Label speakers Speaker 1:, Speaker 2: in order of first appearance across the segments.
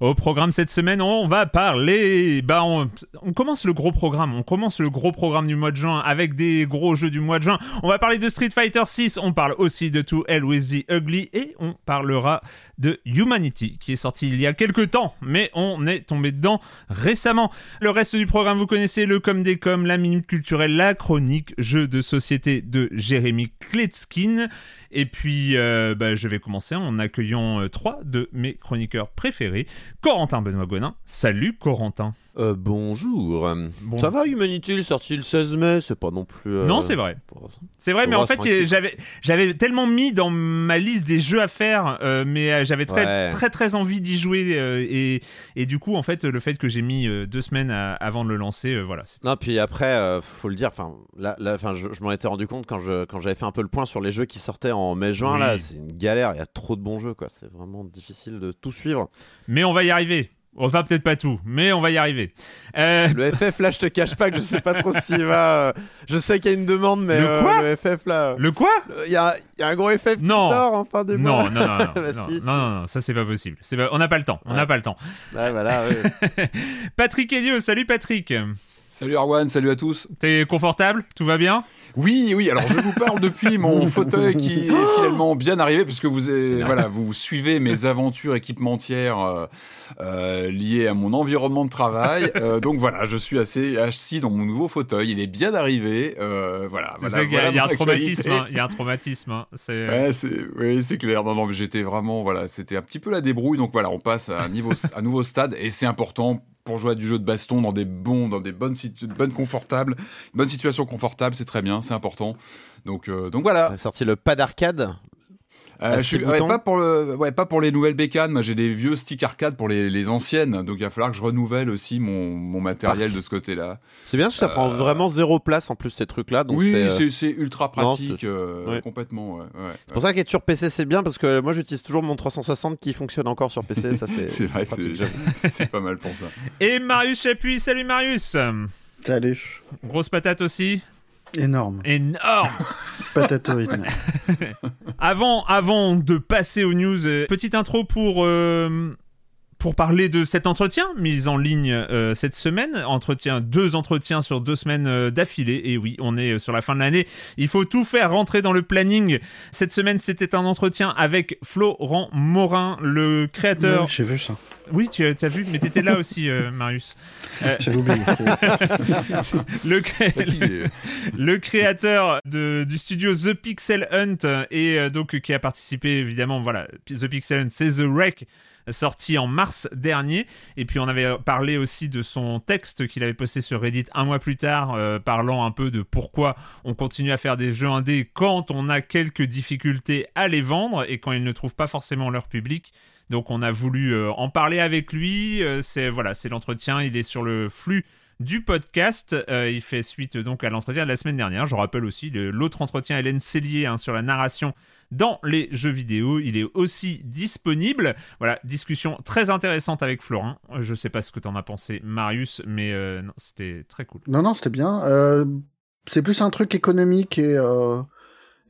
Speaker 1: Au programme cette semaine, on va parler. Bah, on, commence le gros programme. On commence le gros programme du mois de juin avec des gros jeux du mois de juin. On va parler de Street Fighter 6. On parle aussi de To Hell with the Ugly et on parlera de Humanity qui est sorti il y a quelques temps, mais on est tombé dedans récemment. Le reste du programme, vous connaissez le comme des comme, la minute culturelle, la chronique, jeu de société de Jérémy Kletskin. Et puis, euh, bah, je vais commencer en accueillant euh, trois de mes chroniqueurs préférés. Corentin Benoît Gonin. Salut Corentin.
Speaker 2: Euh, bonjour. Ça va, Humanity, sorti le 16 mai, c'est pas non plus. Euh,
Speaker 1: non, c'est vrai. C'est vrai, mais en fait, j'avais, j'avais tellement mis dans ma liste des jeux à faire, euh, mais j'avais très, très, très envie d'y jouer. et, et du coup, en fait, le fait que j'ai mis deux semaines avant de le lancer, voilà.
Speaker 2: Non, puis après, faut le dire, enfin, là, là, je, je m'en étais rendu compte quand, je, quand j'avais fait un peu le point sur les jeux qui sortaient en mai-juin, là, c'est une galère, il y a trop de bons jeux, quoi. C'est vraiment difficile de tout suivre.
Speaker 1: Mais on va y arriver. Enfin, peut-être pas tout, mais on va y arriver.
Speaker 2: Euh, le FF, là, je te cache pas que je sais pas trop s'il va. Euh, je sais qu'il y a une demande, mais le, euh, FF, là.
Speaker 1: Le quoi
Speaker 2: Il y a, y a, un gros FF qui sort en fin de
Speaker 1: mois. Non, non, non, non, non, non, non, ça, c'est pas possible. On n'a pas le temps. On n'a pas le temps.
Speaker 2: Voilà,
Speaker 1: Patrick Elio, salut Patrick.
Speaker 3: Salut Arwan, salut à tous.
Speaker 1: T'es confortable? Tout va bien?
Speaker 3: Oui, oui. Alors je vous parle depuis mon fauteuil qui est finalement bien arrivé parce que vous, voilà, vous suivez mes aventures équipementières euh, euh, liées à mon environnement de travail. Euh, donc voilà, je suis assez assis dans mon nouveau fauteuil. Il est bien arrivé. voilà.
Speaker 1: il, y a, un traumatisme. Hein. il y a un traumatisme. Hein.
Speaker 3: Ouais, oui, c'est clair. Non, non, mais j'étais vraiment voilà, c'était un petit peu la débrouille. Donc voilà, on passe à un niveau, un nouveau stade et c'est important pour jouer à du jeu de baston dans des bons, dans des bonnes, bonnes confortables, bonne situation confortable, c'est très bien, c'est important. Donc, euh, donc voilà.
Speaker 2: T'as sorti le pas d'arcade,
Speaker 3: euh, je pas pour le, ouais, pas pour les nouvelles bécanes. Moi, j'ai des vieux sticks arcade pour les, les, anciennes. Donc, il va falloir que je renouvelle aussi mon, mon matériel de ce côté-là.
Speaker 2: C'est bien, ça prend euh, vraiment zéro place en plus ces trucs-là.
Speaker 3: Donc oui, c'est ultra pratique, complètement.
Speaker 2: c'est pour ça qu'être sur PC c'est bien parce que moi j'utilise toujours mon 360 qui fonctionne encore sur PC. ça c'est.
Speaker 3: vrai que c'est pas mal pour ça.
Speaker 1: Et Marius Chapuis, salut Marius.
Speaker 4: Salut.
Speaker 1: Grosse patate aussi.
Speaker 4: Énorme.
Speaker 1: Énorme.
Speaker 4: Patatoïde.
Speaker 1: avant, avant de passer aux news, euh, petite intro pour euh, pour parler de cet entretien mis en ligne euh, cette semaine. Entretien, deux entretiens sur deux semaines d'affilée. Et oui, on est sur la fin de l'année. Il faut tout faire rentrer dans le planning. Cette semaine, c'était un entretien avec Florent Morin, le créateur.
Speaker 4: J'ai vu ça.
Speaker 1: Oui, tu as, vu, mais tu étais là aussi, euh, Marius.
Speaker 4: Euh, J'avais oublié.
Speaker 1: le, le, créateur de, du studio The Pixel Hunt et euh, donc qui a participé évidemment, voilà, The Pixel Hunt, c'est The Wreck sorti en mars dernier. Et puis on avait parlé aussi de son texte qu'il avait posté sur Reddit un mois plus tard, parlant un peu de pourquoi on continue à faire des jeux indés quand on a quelques difficultés à les vendre et quand ils ne trouvent pas forcément leur public. Donc on a voulu euh, en parler avec lui. Euh, c'est voilà, c'est l'entretien. Il est sur le flux du podcast. Euh, il fait suite donc à l'entretien de la semaine dernière. Je rappelle aussi l'autre entretien, Hélène Cellier, hein, sur la narration dans les jeux vidéo. Il est aussi disponible. Voilà, discussion très intéressante avec Florent. Je sais pas ce que tu en as pensé, Marius, mais euh, c'était très cool.
Speaker 4: Non, non, c'était bien. Euh, c'est plus un truc économique et, euh,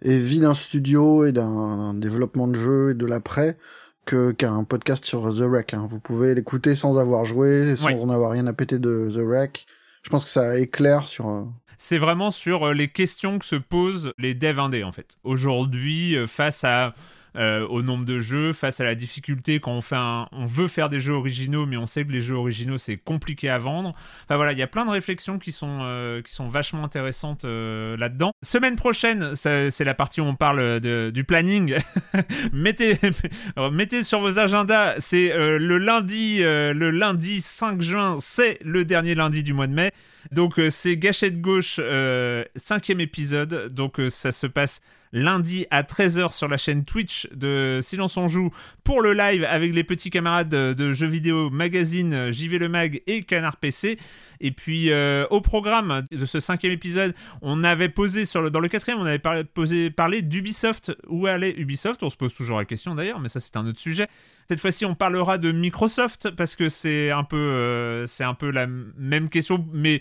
Speaker 4: et vie d'un studio et d'un développement de jeu et de l'après que qu'un podcast sur The Wreck. Hein. Vous pouvez l'écouter sans avoir joué, sans en avoir rien à péter de The Wreck. Je pense que ça éclaire sur euh,
Speaker 1: c'est vraiment sur euh, les questions que se posent les devs indés en fait. Aujourd'hui, euh, face à euh, au nombre de jeux, face à la difficulté quand on, fait on veut faire des jeux originaux, mais on sait que les jeux originaux c'est compliqué à vendre. Enfin voilà, il y a plein de réflexions qui sont, qui sont vachement intéressantes là-dedans. Semaine prochaine, c'est la partie où on parle du planning. mettez, mettez sur vos agendas, c'est le le lundi 5 juin, c'est le dernier lundi du mois de mai. Donc euh, c'est Gâchette Gauche, euh, cinquième épisode. Donc euh, ça se passe lundi à 13h sur la chaîne Twitch de Silence on Joue pour le live avec les petits camarades de, jeux vidéo magazine JV Le Mag et Canard PC. Et puis au programme de ce cinquième épisode, on avait posé dans le quatrième, on avait parlé d'Ubisoft. Où allait Ubisoft? On se pose toujours la question d'ailleurs, mais ça c'est un autre sujet. Cette fois-ci, on parlera de Microsoft parce que c'est un peu, c'est un peu la même question, mais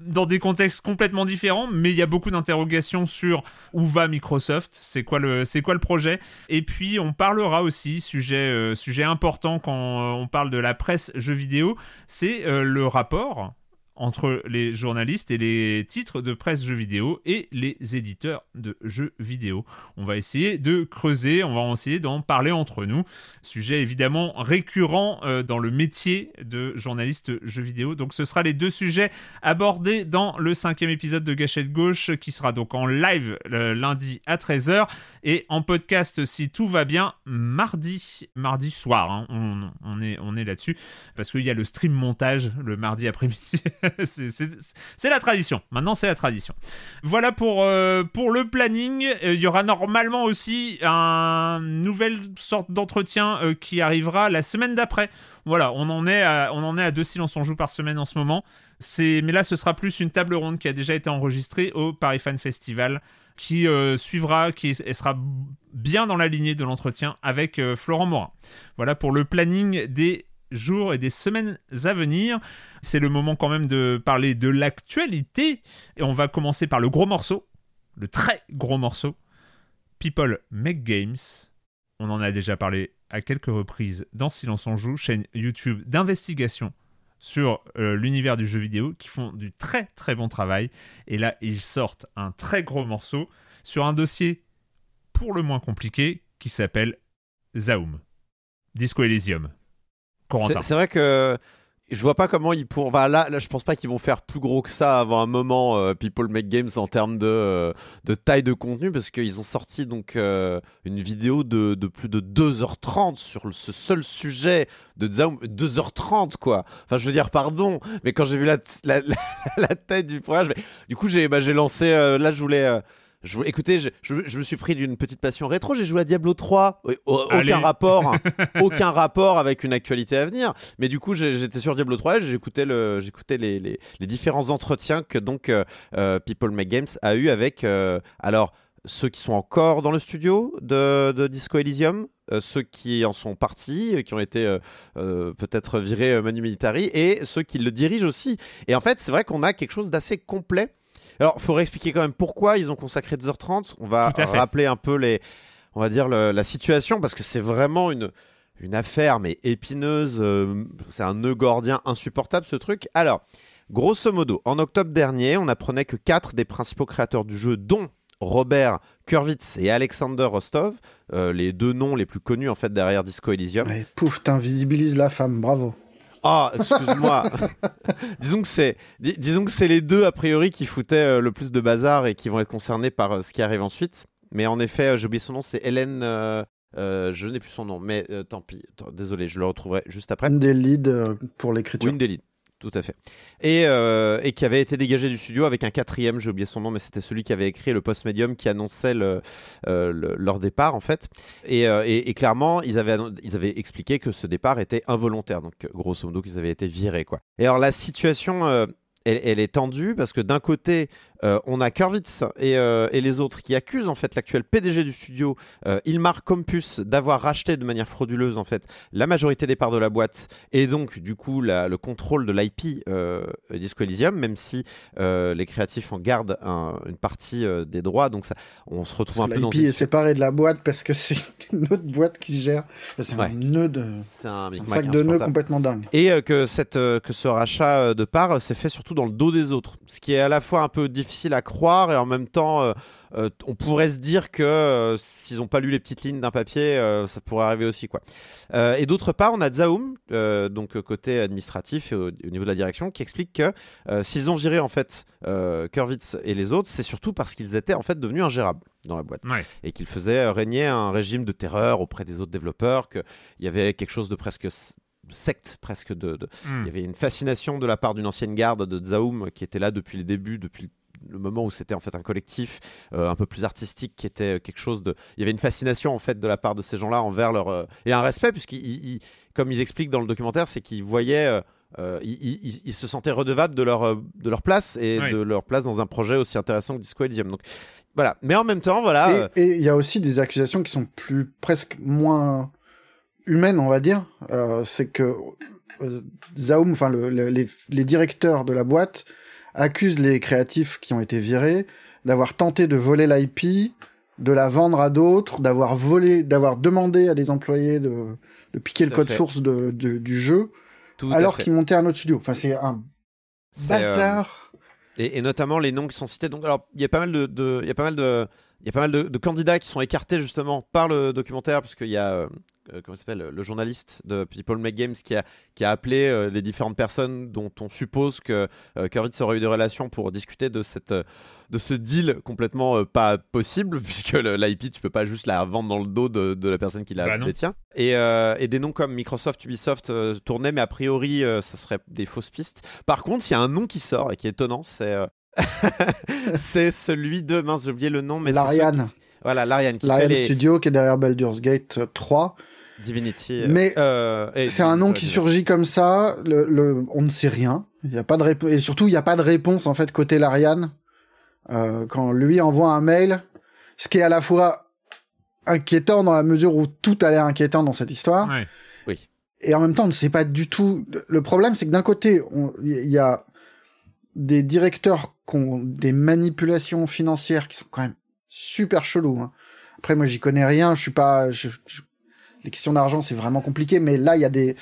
Speaker 1: dans des contextes complètement différents, mais il y a beaucoup d'interrogations sur où va Microsoft, c'est quoi le, projet, et puis on parlera aussi sujet, euh, important quand on parle de la presse jeux vidéo, c'est euh, le rapport entre les journalistes et les titres de presse jeux vidéo et les éditeurs de jeux vidéo. On va essayer de creuser, on va essayer d'en parler entre nous. Sujet évidemment récurrent euh, dans le métier de journaliste jeux vidéo. Donc ce sera les deux sujets abordés dans le cinquième épisode de Gâchette Gauche qui sera donc en live le lundi à 13h et en podcast si tout va bien mardi, mardi soir. Hein. On est là-dessus parce qu'il y a le stream montage le mardi après-midi. c'est la tradition. Maintenant, c'est la tradition. Voilà pour, euh, pour le planning. Euh, il y aura normalement aussi un nouvelle sorte d'entretien euh, qui arrivera la semaine d'après. Voilà, on en est à, on en est à deux silences en joue par semaine en ce moment. Mais là, ce sera plus une table ronde qui a déjà été enregistrée au Paris Fan Festival qui suivra, qui sera bien dans la lignée de l'entretien avec Florent Morin. Voilà pour le planning des jours et des semaines à venir. C'est le moment quand même de parler de l'actualité. Et on va commencer par le gros morceau, le très gros morceau. People Make Games. On en a déjà parlé à quelques reprises dans Silence on Joue, chaîne YouTube d'investigation sur euh, l'univers du jeu vidéo, qui font du très très bon travail. Et là, ils sortent un très gros morceau sur un dossier pour le moins compliqué qui s'appelle Zaum. Disco Elysium.
Speaker 2: C'est vrai que je vois pas comment ils pourront. là, là, je pense pas qu'ils vont faire plus gros que ça avant un moment. Euh, People Make Games en termes de, euh, de taille de contenu parce qu'ils ont sorti donc euh, une vidéo de, de, plus de 2h30 sur ce seul sujet de Zaum. 2h30 quoi. Enfin, je veux dire, pardon, mais quand j'ai vu la, la, la, tête du projet, du coup, j'ai bah, lancé. là, je voulais je, écoutez, je, me suis pris d'une petite passion rétro. J'ai joué à Diablo 3. Aucun rapport, aucun rapport avec une actualité à venir. Mais du coup, j'étais sur Diablo 3 et j'écoutais le, j'écoutais les, les, différents entretiens que donc euh, euh, People Make Games a eu avec. Euh, alors ceux qui sont encore dans le studio de, Disco Elysium, ceux qui en sont partis, qui ont été peut-être virés Manu Militari, et ceux qui le dirigent aussi. Et en fait, c'est vrai qu'on a quelque chose d'assez complet alors, il faudrait expliquer quand même pourquoi ils ont consacré 2h30. On va rappeler un peu les, on va dire la situation parce que c'est vraiment une, une affaire mais épineuse. Euh, c'est un nœud gordien insupportable ce truc. Alors, grosso modo, en octobre dernier, on apprenait que quatre des principaux créateurs du jeu, dont Robert Kurwitz et Alexander Rostov, euh, les deux noms les plus connus en fait derrière Disco Elysium.
Speaker 4: Ouais, pouf, t'invisibilises la femme, bravo.
Speaker 2: Ah, excuse-moi. disons que c'est, disons que c'est les deux a priori qui foutaient euh, le plus de bazar et qui vont être concernés par euh, ce qui arrive ensuite. Mais en effet, euh, j'ai oublié son nom, c'est Hélène. je n'ai plus son nom, mais tant pis. désolé, je le retrouverai juste après.
Speaker 4: Une des leads pour l'écriture.
Speaker 2: une des leads. Tout à fait. Et, euh, et qui avait été dégagé du studio avec un quatrième, j'ai oublié son nom, mais c'était celui qui avait écrit le post medium qui annonçait euh, le- leur départ en fait. Et, euh, clairement, ils avaient, expliqué que ce départ était involontaire, donc grosso modo qu'ils avaient été virés quoi. Et alors la situation, elle est tendue parce que d'un côté, euh, on a Kurvitz et, euh, et les autres qui accusent en fait l'actuel PDG du studio, euh, Ilmar Compus, d'avoir racheté de manière frauduleuse en fait la majorité des parts de la boîte et donc du coup la- le contrôle de l'IP Disco Elysium, même si les créatifs en gardent un- une partie des droits, donc ça, on se retrouve un peu dans
Speaker 4: L'IP est séparé de la boîte parce que c'est une autre boîte qui gère. C'est
Speaker 2: Ouais.
Speaker 4: un nœud de,
Speaker 2: C'est un,
Speaker 4: un
Speaker 2: micmac
Speaker 4: sac de nœuds complètement dingue.
Speaker 2: Et que, cette, que ce rachat de parts s'est fait surtout dans le dos des autres. Ce qui est à la fois un peu difficile à croire et en même temps, euh, euh, on pourrait se dire que euh, s'ils n'ont pas lu les petites lignes d'un papier, ça pourrait arriver aussi. quoi. Et d'autre part, on a Zaum, euh, donc côté administratif et au, au niveau de la direction, qui explique que s'ils ont viré en fait Kurvitz et les autres, c'est surtout parce qu'ils étaient en fait devenus ingérables dans la boîte
Speaker 1: Ouais.
Speaker 2: et qu'il faisait euh, régner un régime de terreur auprès des autres développeurs, qu'il y avait quelque chose de presque secte, presque de, de-
Speaker 1: Hmm.
Speaker 2: il y avait une fascination de la part d'une ancienne garde de Zaum qui était là depuis les débuts, depuis le moment où c'était en fait un collectif euh, un peu plus artistique qui était quelque chose de il y avait une fascination en fait de la part de ces gens-là envers leur euh, et un respect puisqu'ils ils- ils- comme ils expliquent dans le documentaire c'est qu'ils voyaient euh, euh, ils, ils- ils- ils se sentaient redevables de leur, euh, de leur place et
Speaker 1: Oui.
Speaker 2: de leur place dans un projet aussi intéressant que Disco Elysium. Donc voilà. Mais en même temps, voilà. euh,
Speaker 4: Et et il y a aussi des accusations qui sont plus presque moins humaines, on va dire. Euh, c'est que euh, Zaum, enfin le- le- les, les directeurs de la boîte accusent les créatifs qui ont été virés d'avoir tenté de voler l'IP, de la vendre à d'autres, d'avoir volé, d'avoir demandé à des employés de, de piquer le
Speaker 2: Tout
Speaker 4: code
Speaker 2: fait.
Speaker 4: source de, de- du jeu,
Speaker 2: tout
Speaker 4: alors qu'ils montaient un autre studio. Enfin, c'est un
Speaker 2: euh,
Speaker 4: bazar.
Speaker 2: Et, et notamment les noms qui sont cités. Donc, alors, il y a pas mal de, y a pas mal de, il y a pas mal de, de candidats qui sont écartés justement par le documentaire, puisqu'il y a, euh, comment il s'appelle, le journaliste de People Make Games qui a, qui a appelé euh, les différentes personnes dont on suppose que euh, Kurvitz aurait eu des relations pour discuter de cette, euh, de ce deal complètement euh, pas possible, puisque l'IP, tu peux pas juste la vendre dans le dos de, de la personne qui la
Speaker 1: Bah
Speaker 2: détient. Et, euh, et des noms comme Microsoft, Ubisoft euh, tournaient, mais a priori, euh, ce serait des fausses pistes. Par contre, il y a un nom qui sort et qui est étonnant, c'est euh, c'est celui de mince, j'ai oublié le nom, mais
Speaker 4: L'Ariane.
Speaker 2: Voilà, l'Ariane qui fait
Speaker 4: L'Ariane
Speaker 2: les
Speaker 4: Studio qui est derrière Baldur's Gate 3.
Speaker 2: Divinity. euh,
Speaker 4: Mais
Speaker 2: euh,
Speaker 4: C'est un nom qui surgit comme ça, le, le- on ne sait rien. Il y a pas de réponse et surtout il n'y a pas de réponse en fait côté Larian euh, quand lui envoie un mail, ce qui est à la fois inquiétant dans la mesure où tout a l'air inquiétant dans cette histoire
Speaker 1: Ouais.
Speaker 4: et en même temps on ne sait pas du tout. Le problème c'est que d'un côté on- il y a des directeurs qui ont des manipulations financières qui sont quand même super chelous. hein. Après moi j'y connais rien, je suis pas je- je- les questions d'argent c'est vraiment compliqué mais là il y a des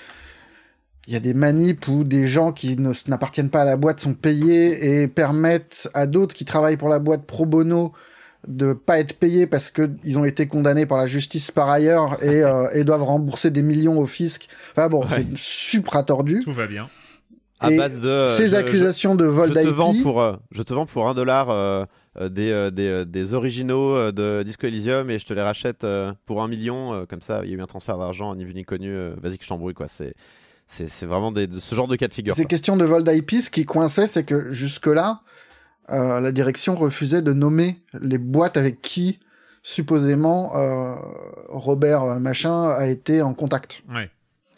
Speaker 4: il y a des manips où des gens qui ne- n'appartiennent pas à la boîte sont payés et permettent à d'autres qui travaillent pour la boîte pro bono de pas être payés parce que ils ont été condamnés par la justice par ailleurs et, euh, et doivent rembourser des millions au fisc. Enfin bon,
Speaker 2: Ouais.
Speaker 4: c'est supra tordu.
Speaker 1: Tout va bien.
Speaker 2: à base de
Speaker 4: Ces
Speaker 2: je- je-
Speaker 4: accusations de
Speaker 2: Je,
Speaker 4: vol
Speaker 2: te vends
Speaker 4: d'IP,
Speaker 2: pour, euh, je te vends pour un dollar euh, des, euh, des, euh, des originaux euh, de Disco Elysium et je te les rachète euh, pour un million. euh, comme ça, il y a eu un transfert d'argent, ni vu ni connu. euh, Vas-y que je t'embrouille, quoi. C'est, c'est, c'est vraiment des, de ce genre de cas de figure.
Speaker 4: ces
Speaker 2: quoi.
Speaker 4: questions de vol d'IP, ce qui coinçait, c'est que jusque-là, euh, la direction refusait de nommer les boîtes avec qui supposément euh, Robert euh, machin a été en contact.
Speaker 1: Ouais.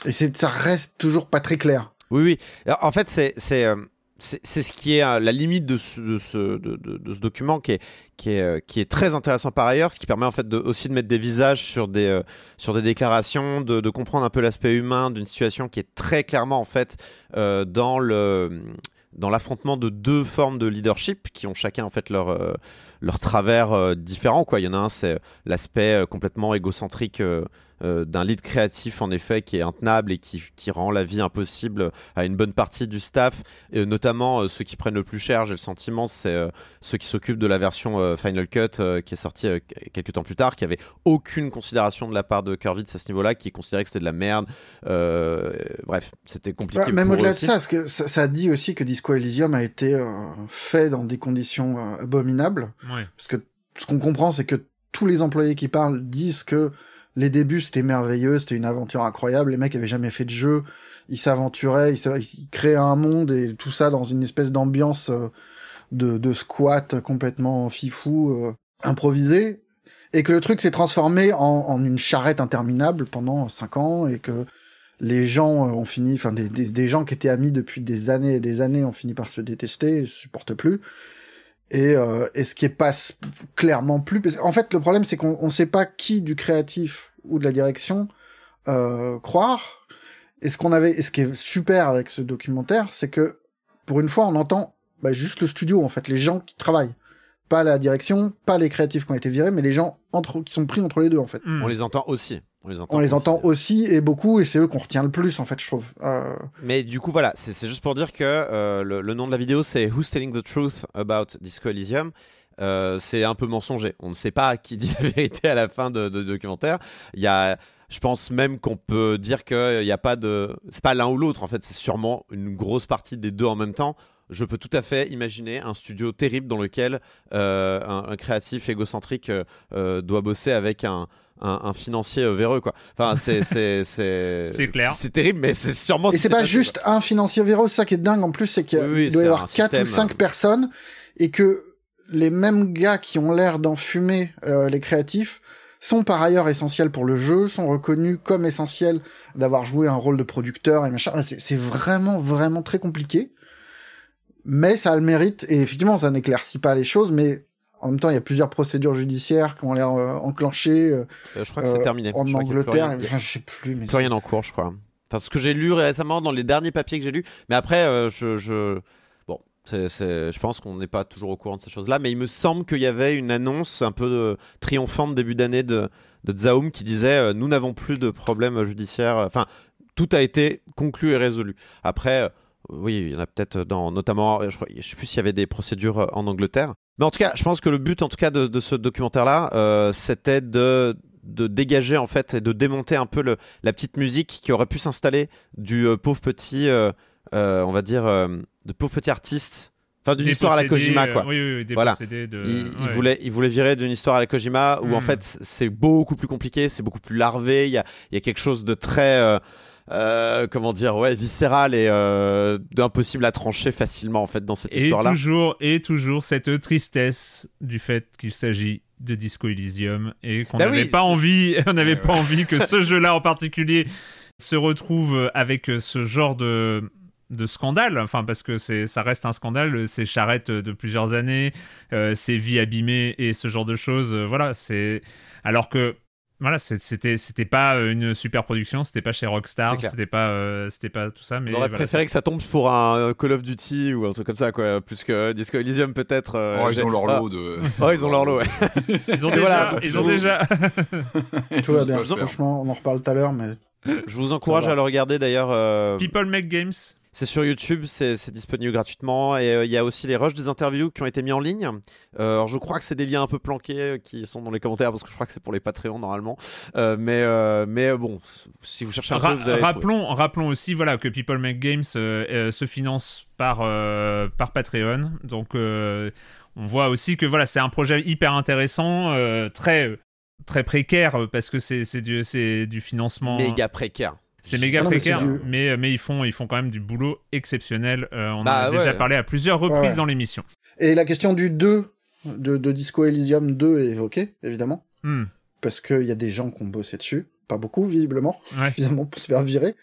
Speaker 4: Et ça reste toujours pas très clair.
Speaker 2: Oui, oui. En fait, c'est c'est euh, c'est ce qui est euh, la limite de ce, document qui est, très intéressant par ailleurs, ce qui permet en fait aussi de mettre des visages sur des, euh, déclarations, de, comprendre un peu l'aspect humain d'une situation qui est très clairement en fait euh, dans l'affrontement de deux formes de leadership qui ont chacun en fait leur travers différent. Il y en a un c'est l'aspect complètement égocentrique euh, d'un lead créatif en effet qui est intenable et qui, qui rend la vie impossible à une bonne partie du staff, et notamment euh, ceux qui prennent le plus cher, j'ai le sentiment, c'est euh, ceux qui s'occupent de la version euh, Final Cut euh, qui est sortie euh, quelques temps plus tard, qui avait aucune considération de la part de Kurvitz à ce niveau-là, qui considérait que c'était de la merde. Euh, bref, c'était compliqué.
Speaker 4: Ouais, même au-delà de ça, parce que ça, ça dit aussi que Disco Elysium a été euh, fait dans des conditions euh, abominables?
Speaker 1: Ouais.
Speaker 4: Parce que ce qu'on comprend, c'est que tous les employés qui parlent disent que les débuts c'était merveilleux, c'était une aventure incroyable, les mecs avaient jamais fait de jeu, il s'aventurait, il, créait un monde et tout ça dans une espèce d'ambiance euh, de, squat complètement fifou, euh, improvisé, et que le truc s'est transformé en, une charrette interminable pendant cinq ans et que les gens ont fini, enfin des, gens qui étaient amis depuis des années et des années ont fini par se détester, se supportent plus. Et, euh, et ce qui est pas clairement plus, en fait le problème c'est qu'on on sait pas qui du créatif ou de la direction euh, croire. Et ce qu'on avait, et ce qui est super avec ce documentaire, c'est que pour une fois on entend bah, juste le studio en fait, les gens qui travaillent pas la direction, pas les créatifs qui ont été virés, mais les gens entre, qui sont pris entre les deux en fait.
Speaker 2: On les entend aussi.
Speaker 4: On les entend, on les aussi. et beaucoup, et c'est eux qu'on retient le plus en fait, je trouve. Euh...
Speaker 2: Mais du coup, voilà, c'est juste pour dire que euh, le, le, nom de la vidéo c'est Who's Telling the Truth About Disco Elysium. Euh, c'est un peu mensonger. On ne sait pas qui dit la vérité à la fin de, de, de documentaire. Il y a, je pense même qu'on peut dire qu'il n'y a pas de, c'est pas l'un ou l'autre. En fait, c'est sûrement une grosse partie des deux en même temps je peux tout à fait imaginer un studio terrible dans lequel euh, un, un, créatif égocentrique euh, euh, doit bosser avec un, un, un financier véreux quoi. Enfin c'est c'est c'est
Speaker 1: c'est clair.
Speaker 2: C'est terrible mais c'est sûrement
Speaker 4: Et c'est pas juste un financier véreux, ça qui est dingue en plus c'est qu'il oui, oui, doit y avoir quatre ou cinq personnes et que les mêmes gars qui ont l'air d'en fumer euh, les créatifs sont par ailleurs essentiels pour le jeu, sont reconnus comme essentiels d'avoir joué un rôle de producteur et machin. C'est vraiment vraiment très compliqué mais ça a le mérite, et effectivement, ça n'éclaircit pas les choses, mais en même temps, il y a plusieurs procédures judiciaires qui ont l'air euh, enclenchées. Euh,
Speaker 2: je crois que c'est terminé.
Speaker 4: En Angleterre, je sais plus. Mais
Speaker 2: plus rien en cours, je crois. Enfin, ce que j'ai lu récemment dans les derniers papiers que j'ai lus. Mais après, euh, je, je, bon, c'est, je pense qu'on n'est pas toujours au courant de ces choses-là. Mais il me semble qu'il y avait une annonce un peu triomphante début d'année de, de Zaum qui disait Nous n'avons plus de problèmes judiciaires. Enfin, tout a été conclu et résolu. Après oui, il y en a peut-être dans, notamment, je, ne sais plus s'il y avait des procédures euh, en Angleterre. Mais en tout cas, je pense que le but, en tout cas, de, de ce documentaire-là, euh, c'était de de dégager en fait et de démonter un peu le, la petite musique qui aurait pu s'installer du euh, pauvre petit, euh, on va dire, de pauvre petit artiste. Enfin, d'une histoire à la Kojima, quoi.
Speaker 1: Oui, oui, oui
Speaker 2: voilà.
Speaker 1: De...
Speaker 2: Il, il voulait, il voulait virer d'une histoire à la Kojima où en fait c'est beaucoup plus compliqué, c'est beaucoup plus larvé. Il y a, il y a quelque chose de très euh, comment dire, ouais, viscéral et euh, d'impossible à trancher facilement en fait dans cette histoire-là.
Speaker 1: Et toujours, et toujours cette tristesse du fait qu'il s'agit de Disco Elysium et qu'on n'avait bah oui, pas envie, on n'avait pas envie que ce jeu-là en particulier se retrouve avec ce genre de de scandale, enfin parce que c'est ça reste un scandale, ces charrettes de plusieurs années, euh, ces vies abîmées et ce genre de choses, voilà, c'est alors que voilà, c'était c'était pas une super production, c'était pas chez Rockstar, c'était pas euh, c'était pas tout ça. Mais
Speaker 2: on aurait
Speaker 1: voilà,
Speaker 2: préféré que ça tombe pour un Call of Duty ou un truc comme ça, quoi, plus que Disco Elysium peut-être. Euh,
Speaker 3: oh, ils ont leur lot de.
Speaker 2: oh, ils ont leur lot, ouais.
Speaker 1: ils ont déjà. Voilà, ils ont déjà.
Speaker 4: tout va bien. Franchement, on en reparle tout à l'heure, mais.
Speaker 2: Je vous encourage à le regarder d'ailleurs. Euh...
Speaker 1: People Make Games.
Speaker 2: C'est sur YouTube, c'est disponible gratuitement. Et euh, il y a aussi les rushs des interviews qui ont été mis en ligne. Euh, alors je crois que c'est des liens un peu planqués euh, qui sont dans les commentaires parce que je crois que c'est pour les Patreons normalement. Euh, mais, mais bon, si vous cherchez un
Speaker 1: Ra
Speaker 2: peu, vous allez
Speaker 1: rappelons, rappelons aussi voilà, que People Make Games se finance par, par Patreon. Donc on voit aussi que voilà, c'est un projet hyper intéressant, très, très précaire parce que c'est du, du financement.
Speaker 2: Méga précaire.
Speaker 1: C'est méga précaire, mais, mais, mais, ils, font, ils font quand même du boulot exceptionnel. Euh, on bah, en a ouais. déjà parlé à plusieurs reprises ouais. dans l'émission.
Speaker 4: Et la question du 2, de, de Disco Elysium 2 est évoquée, évidemment.
Speaker 1: Mm.
Speaker 4: Parce qu'il y a des gens qui ont bossé dessus. Pas beaucoup, visiblement. Ouais. Évidemment, pour se faire virer.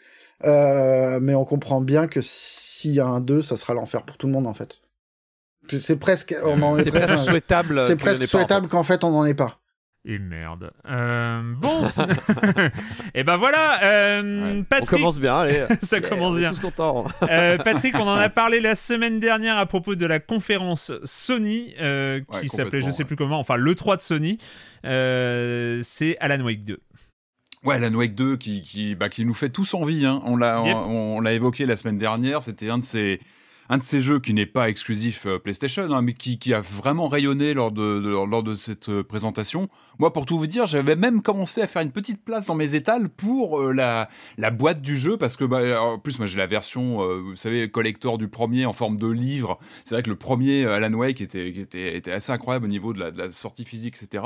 Speaker 4: Euh, mais on comprend bien que s'il y a un 2, ça sera l'enfer pour tout le monde, en fait. C'est presque,
Speaker 2: souhaitable.
Speaker 4: C'est presque souhaitable qu'en fait on n'en ait pas.
Speaker 1: Et merde. Euh, bon. et ben voilà. Euh,
Speaker 2: ouais.
Speaker 1: Patrick.
Speaker 2: On commence bien, allez.
Speaker 1: Ça
Speaker 2: yeah,
Speaker 1: commence
Speaker 2: on
Speaker 1: bien.
Speaker 2: Tous contents.
Speaker 1: euh, Patrick, on en a parlé la semaine dernière à propos de la conférence Sony euh, qui
Speaker 3: ouais,
Speaker 1: s'appelait, je sais plus comment, enfin le 3 de Sony. Euh, c'est Alan Wake 2.
Speaker 3: Ouais, Alan Wake 2 qui, qui, bah, qui nous fait tous envie. Hein. On l'a yep. on, on l'a évoqué la semaine dernière. C'était un de ces un de ces jeux qui n'est pas exclusif euh, PlayStation, hein, mais qui, a vraiment rayonné lors de, lors de cette euh, présentation. Moi, pour tout vous dire, j'avais même commencé à faire une petite place dans mes étals pour euh, la, la boîte du jeu, parce que, bah, en plus, moi, j'ai la version, vous savez, collector du premier en forme de livre. C'est vrai que le premier Alan Wake était, était, était assez incroyable au niveau de la, sortie physique, etc.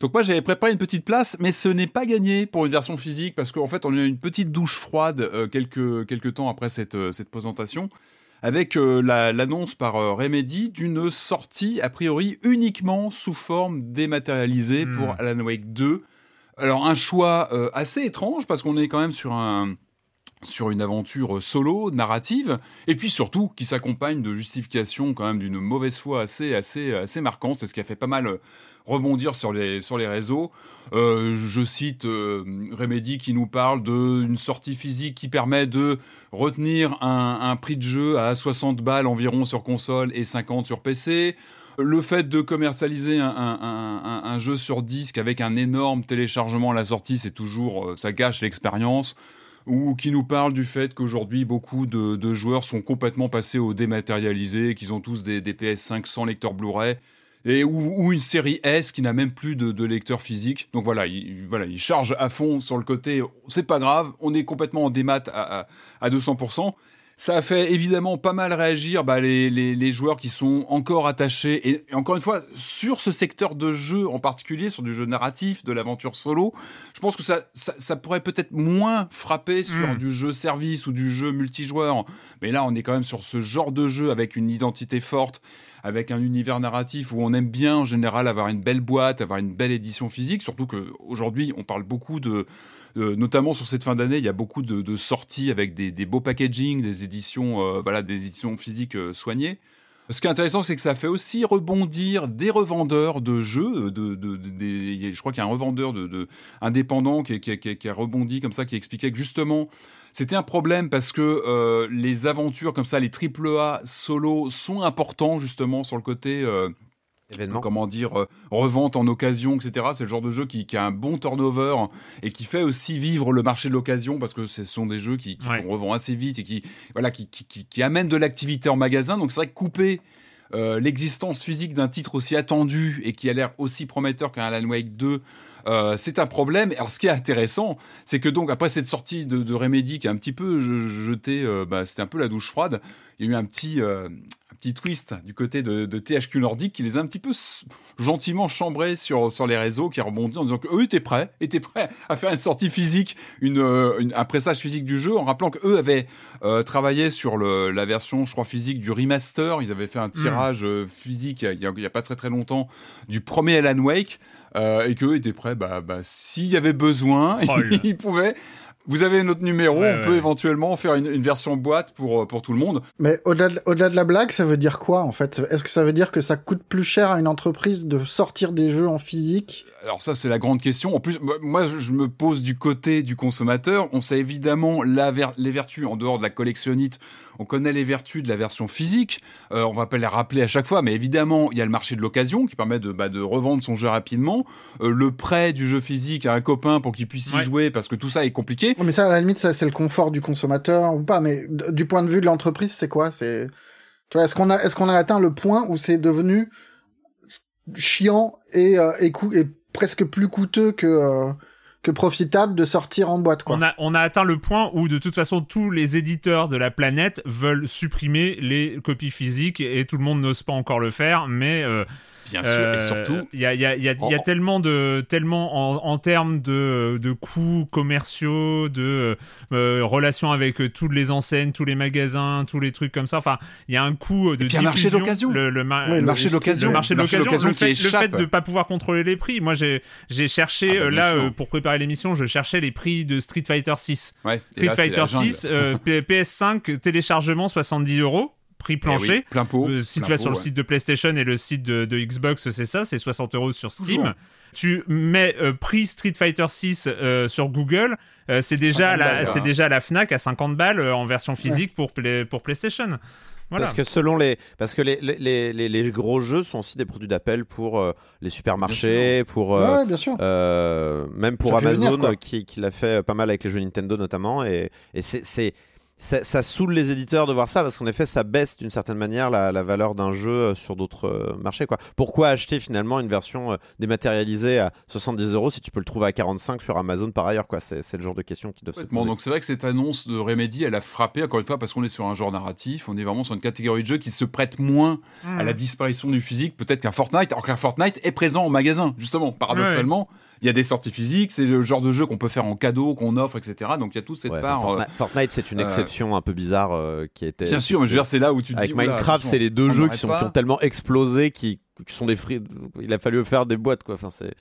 Speaker 3: Donc moi j'avais préparé une petite place, mais ce n'est pas gagné pour une version physique parce qu'en fait on a eu une petite douche froide quelques, quelques temps après cette, cette présentation avec euh, l'annonce par euh, Remedy d'une sortie a priori uniquement sous forme dématérialisée
Speaker 1: Hmm.
Speaker 3: pour Alan Wake 2. Alors un choix euh, assez étrange parce qu'on est quand même sur un sur une aventure solo, narrative, et puis surtout qui s'accompagne de justifications quand même d'une mauvaise foi assez, assez, assez marquante, c'est ce qui a fait pas mal euh, rebondir sur les, sur les réseaux. Euh, je cite euh, Remedy qui nous parle d'une sortie physique qui permet de retenir un, prix de jeu à 60 balles environ sur console et 50 sur PC. Le fait de commercialiser un, jeu sur disque avec un énorme téléchargement à la sortie, c'est toujours, ça gâche l'expérience ou qui nous parle du fait qu'aujourd'hui beaucoup de, joueurs sont complètement passés au dématérialisé, qu'ils ont tous des, des PS5 sans lecteur Blu-ray, et ou, une série S qui n'a même plus de, lecteur physique. Donc voilà, il, voilà, il charge à fond sur le côté, c'est pas grave, on est complètement en démat à, à 200%. Ça a fait évidemment pas mal réagir bah, les, les, les joueurs qui sont encore attachés, et, et encore une fois, sur ce secteur de jeu en particulier, sur du jeu narratif, de l'aventure solo, je pense que ça, ça, ça pourrait peut-être moins frapper sur
Speaker 1: Mm.
Speaker 3: du jeu service ou du jeu multijoueur. Mais là, on est quand même sur ce genre de jeu avec une identité forte, avec un univers narratif où on aime bien en général avoir une belle boîte, avoir une belle édition physique. Surtout qu'aujourd'hui, on parle beaucoup de. Euh, notamment sur cette fin d'année, il y a beaucoup de, sorties avec des, beaux packaging, des éditions, euh, voilà, des éditions physiques euh, soignées. Ce qui est intéressant, c'est que ça fait aussi rebondir des revendeurs de jeux. De, a- je crois qu'il y a un revendeur de, indépendant qui, a rebondi comme ça, qui expliquait que justement, c'était un problème parce que les aventures comme ça, les AAA solo, sont importants justement sur le côté
Speaker 2: Événement.
Speaker 3: comment dire, euh, revente en occasion, etc. C'est le genre de jeu qui, qui a un bon turnover et qui fait aussi vivre le marché de l'occasion parce que ce sont des jeux qui, qui
Speaker 1: Ouais.
Speaker 3: revend assez vite et qui, voilà, qui, qui, qui- qui amènent de l'activité en magasin. Donc c'est vrai que couper euh, l'existence physique d'un titre aussi attendu et qui a l'air aussi prometteur qu'un Alan Wake 2, euh, c'est un problème. Alors, ce qui est intéressant, c'est que donc après cette sortie de, de Remedy qui a un petit peu je- jeté, euh, bah, c'était un peu la douche froide. Il y a eu un petit, euh, petit twist du côté de, de THQ Nordic qui les a un petit peu gentiment chambrés sur, sur les réseaux, qui a rebondi en disant qu'eux étaient prêts, étaient prêts à faire une sortie physique, une, euh, une- un pressage physique du jeu, en rappelant qu'eux avaient euh, travaillé sur le, la version, je crois, physique du remaster. Ils avaient fait un tirage euh, physique il y, a, pas très très longtemps du premier Alan Wake euh, et qu'eux étaient prêts, bah, bah, s'il y avait besoin,
Speaker 1: Oh
Speaker 3: ils pouvaient. Vous avez notre numéro,
Speaker 1: Ouais,
Speaker 3: on peut éventuellement faire une, une version boîte pour, euh, pour tout le monde.
Speaker 4: Mais au-delà de, au-delà de la blague, ça veut dire quoi en fait? Est-ce que ça veut dire que ça coûte plus cher à une entreprise de sortir des jeux en physique
Speaker 3: Alors ça, c'est la grande question. En plus, moi- moi, je me pose du côté du consommateur. On sait évidemment la ver- les vertus en dehors de la collectionnite. On connaît les vertus de la version physique. Euh, on va pas les rappeler à chaque fois, mais évidemment, il y a le marché de l'occasion qui permet de, bah, de revendre son jeu rapidement. Euh, le prêt du jeu physique à un copain pour qu'il puisse y
Speaker 1: Ouais.
Speaker 3: jouer parce que tout ça est compliqué.
Speaker 4: Mais ça, à la limite, ça, c'est le confort du consommateur ou pas. Mais du point de vue de l'entreprise, c'est quoi? C'est, tu vois, est-ce qu'on a, est-ce qu'on a atteint le point où c'est devenu chiant et euh, et, et presque plus coûteux que euh, que profitable de sortir en boîte, quoi.
Speaker 1: On a, on a atteint le point où de toute façon tous les éditeurs de la planète veulent supprimer les copies physiques et tout le monde n'ose pas encore le faire, mais euh,
Speaker 3: Bien sûr,
Speaker 1: euh,
Speaker 3: et surtout,
Speaker 1: il y a, il y a- il y a- il y a
Speaker 3: en-
Speaker 1: tellement de tellement en, en termes de, de coûts commerciaux, de euh, relations avec euh, toutes les enseignes, tous les magasins, tous les trucs comme ça. Enfin, il y a un coût de
Speaker 3: puis il y a un marché d'occasion.
Speaker 1: Le, le ma-
Speaker 4: Ouais,
Speaker 3: le
Speaker 4: le
Speaker 3: marché de l'occasion,
Speaker 1: le marché de
Speaker 3: marché
Speaker 1: l'occasion, le,
Speaker 3: qui
Speaker 1: fait, le
Speaker 3: échappe.
Speaker 1: fait de pas pouvoir contrôler les prix. Moi, j'ai cherché
Speaker 3: Ah bah,
Speaker 1: euh, là euh, pour préparer l'émission, je cherchais les prix de Street Fighter 6.
Speaker 3: Ouais, et
Speaker 1: Street
Speaker 3: là,
Speaker 1: Fighter
Speaker 3: la jungle.
Speaker 1: 6, euh, P- PS5 téléchargement 70 euros, prix
Speaker 3: Eh
Speaker 1: plancher.
Speaker 3: oui, plein pot.
Speaker 1: Euh, si tu vas sur le
Speaker 3: ouais.
Speaker 1: site de PlayStation et le site de, de Xbox, c'est ça, c'est 60 euros sur Steam.
Speaker 3: Toujours.
Speaker 1: Tu mets euh, prix Street Fighter 6 euh, sur Google, euh, c'est déjà, à
Speaker 3: 50
Speaker 1: la-
Speaker 3: balles,
Speaker 1: c'est
Speaker 3: hein.
Speaker 1: déjà la Fnac à 50 balles euh, en version physique pour, Play- pour PlayStation. Voilà.
Speaker 2: Parce que selon les, parce que les, les, les, les gros jeux sont aussi des produits d'appel pour euh, les supermarchés, pour euh,
Speaker 4: Ouais, bien sûr.
Speaker 2: euh, même pour
Speaker 4: Ça
Speaker 2: Amazon
Speaker 4: venir,
Speaker 2: qui, qui l'a fait pas mal avec les jeux Nintendo notamment. Et, et c'est, ça, ça saoule les éditeurs de voir ça parce qu'en effet, ça baisse d'une certaine manière la, la valeur d'un jeu euh, sur d'autres euh, marchés. Quoi. Pourquoi acheter finalement une version euh, dématérialisée à 70 euros si tu peux le trouver à 45 sur Amazon par ailleurs quoi? C'est c'est le genre de questions qui doivent se poser.
Speaker 3: Donc c'est vrai que cette annonce de Remedy, elle a frappé encore une fois parce qu'on est sur un genre narratif, on est vraiment sur une catégorie de jeu qui se prête moins à la disparition du physique, peut-être qu'un Fortnite, alors qu'un Fortnite est présent en magasin, justement, paradoxalement. Il y a des sorties physiques, c'est le genre de jeu qu'on peut faire en cadeau, qu'on offre, etc. Donc il y a toute cette
Speaker 2: Ouais,
Speaker 3: part. euh,
Speaker 2: Fortnite, c'est une
Speaker 3: euh,
Speaker 2: exception un peu bizarre euh, qui était.
Speaker 3: Bien sûr, mais je veux dire, c'est là où tu te
Speaker 2: Avec
Speaker 3: dis. oula,
Speaker 2: Minecraft, c'est les deux jeux qui, sont, qui ont tellement explosé qui, qui sont des fri- Il a fallu faire des boîtes quoi. Enfin, c'est.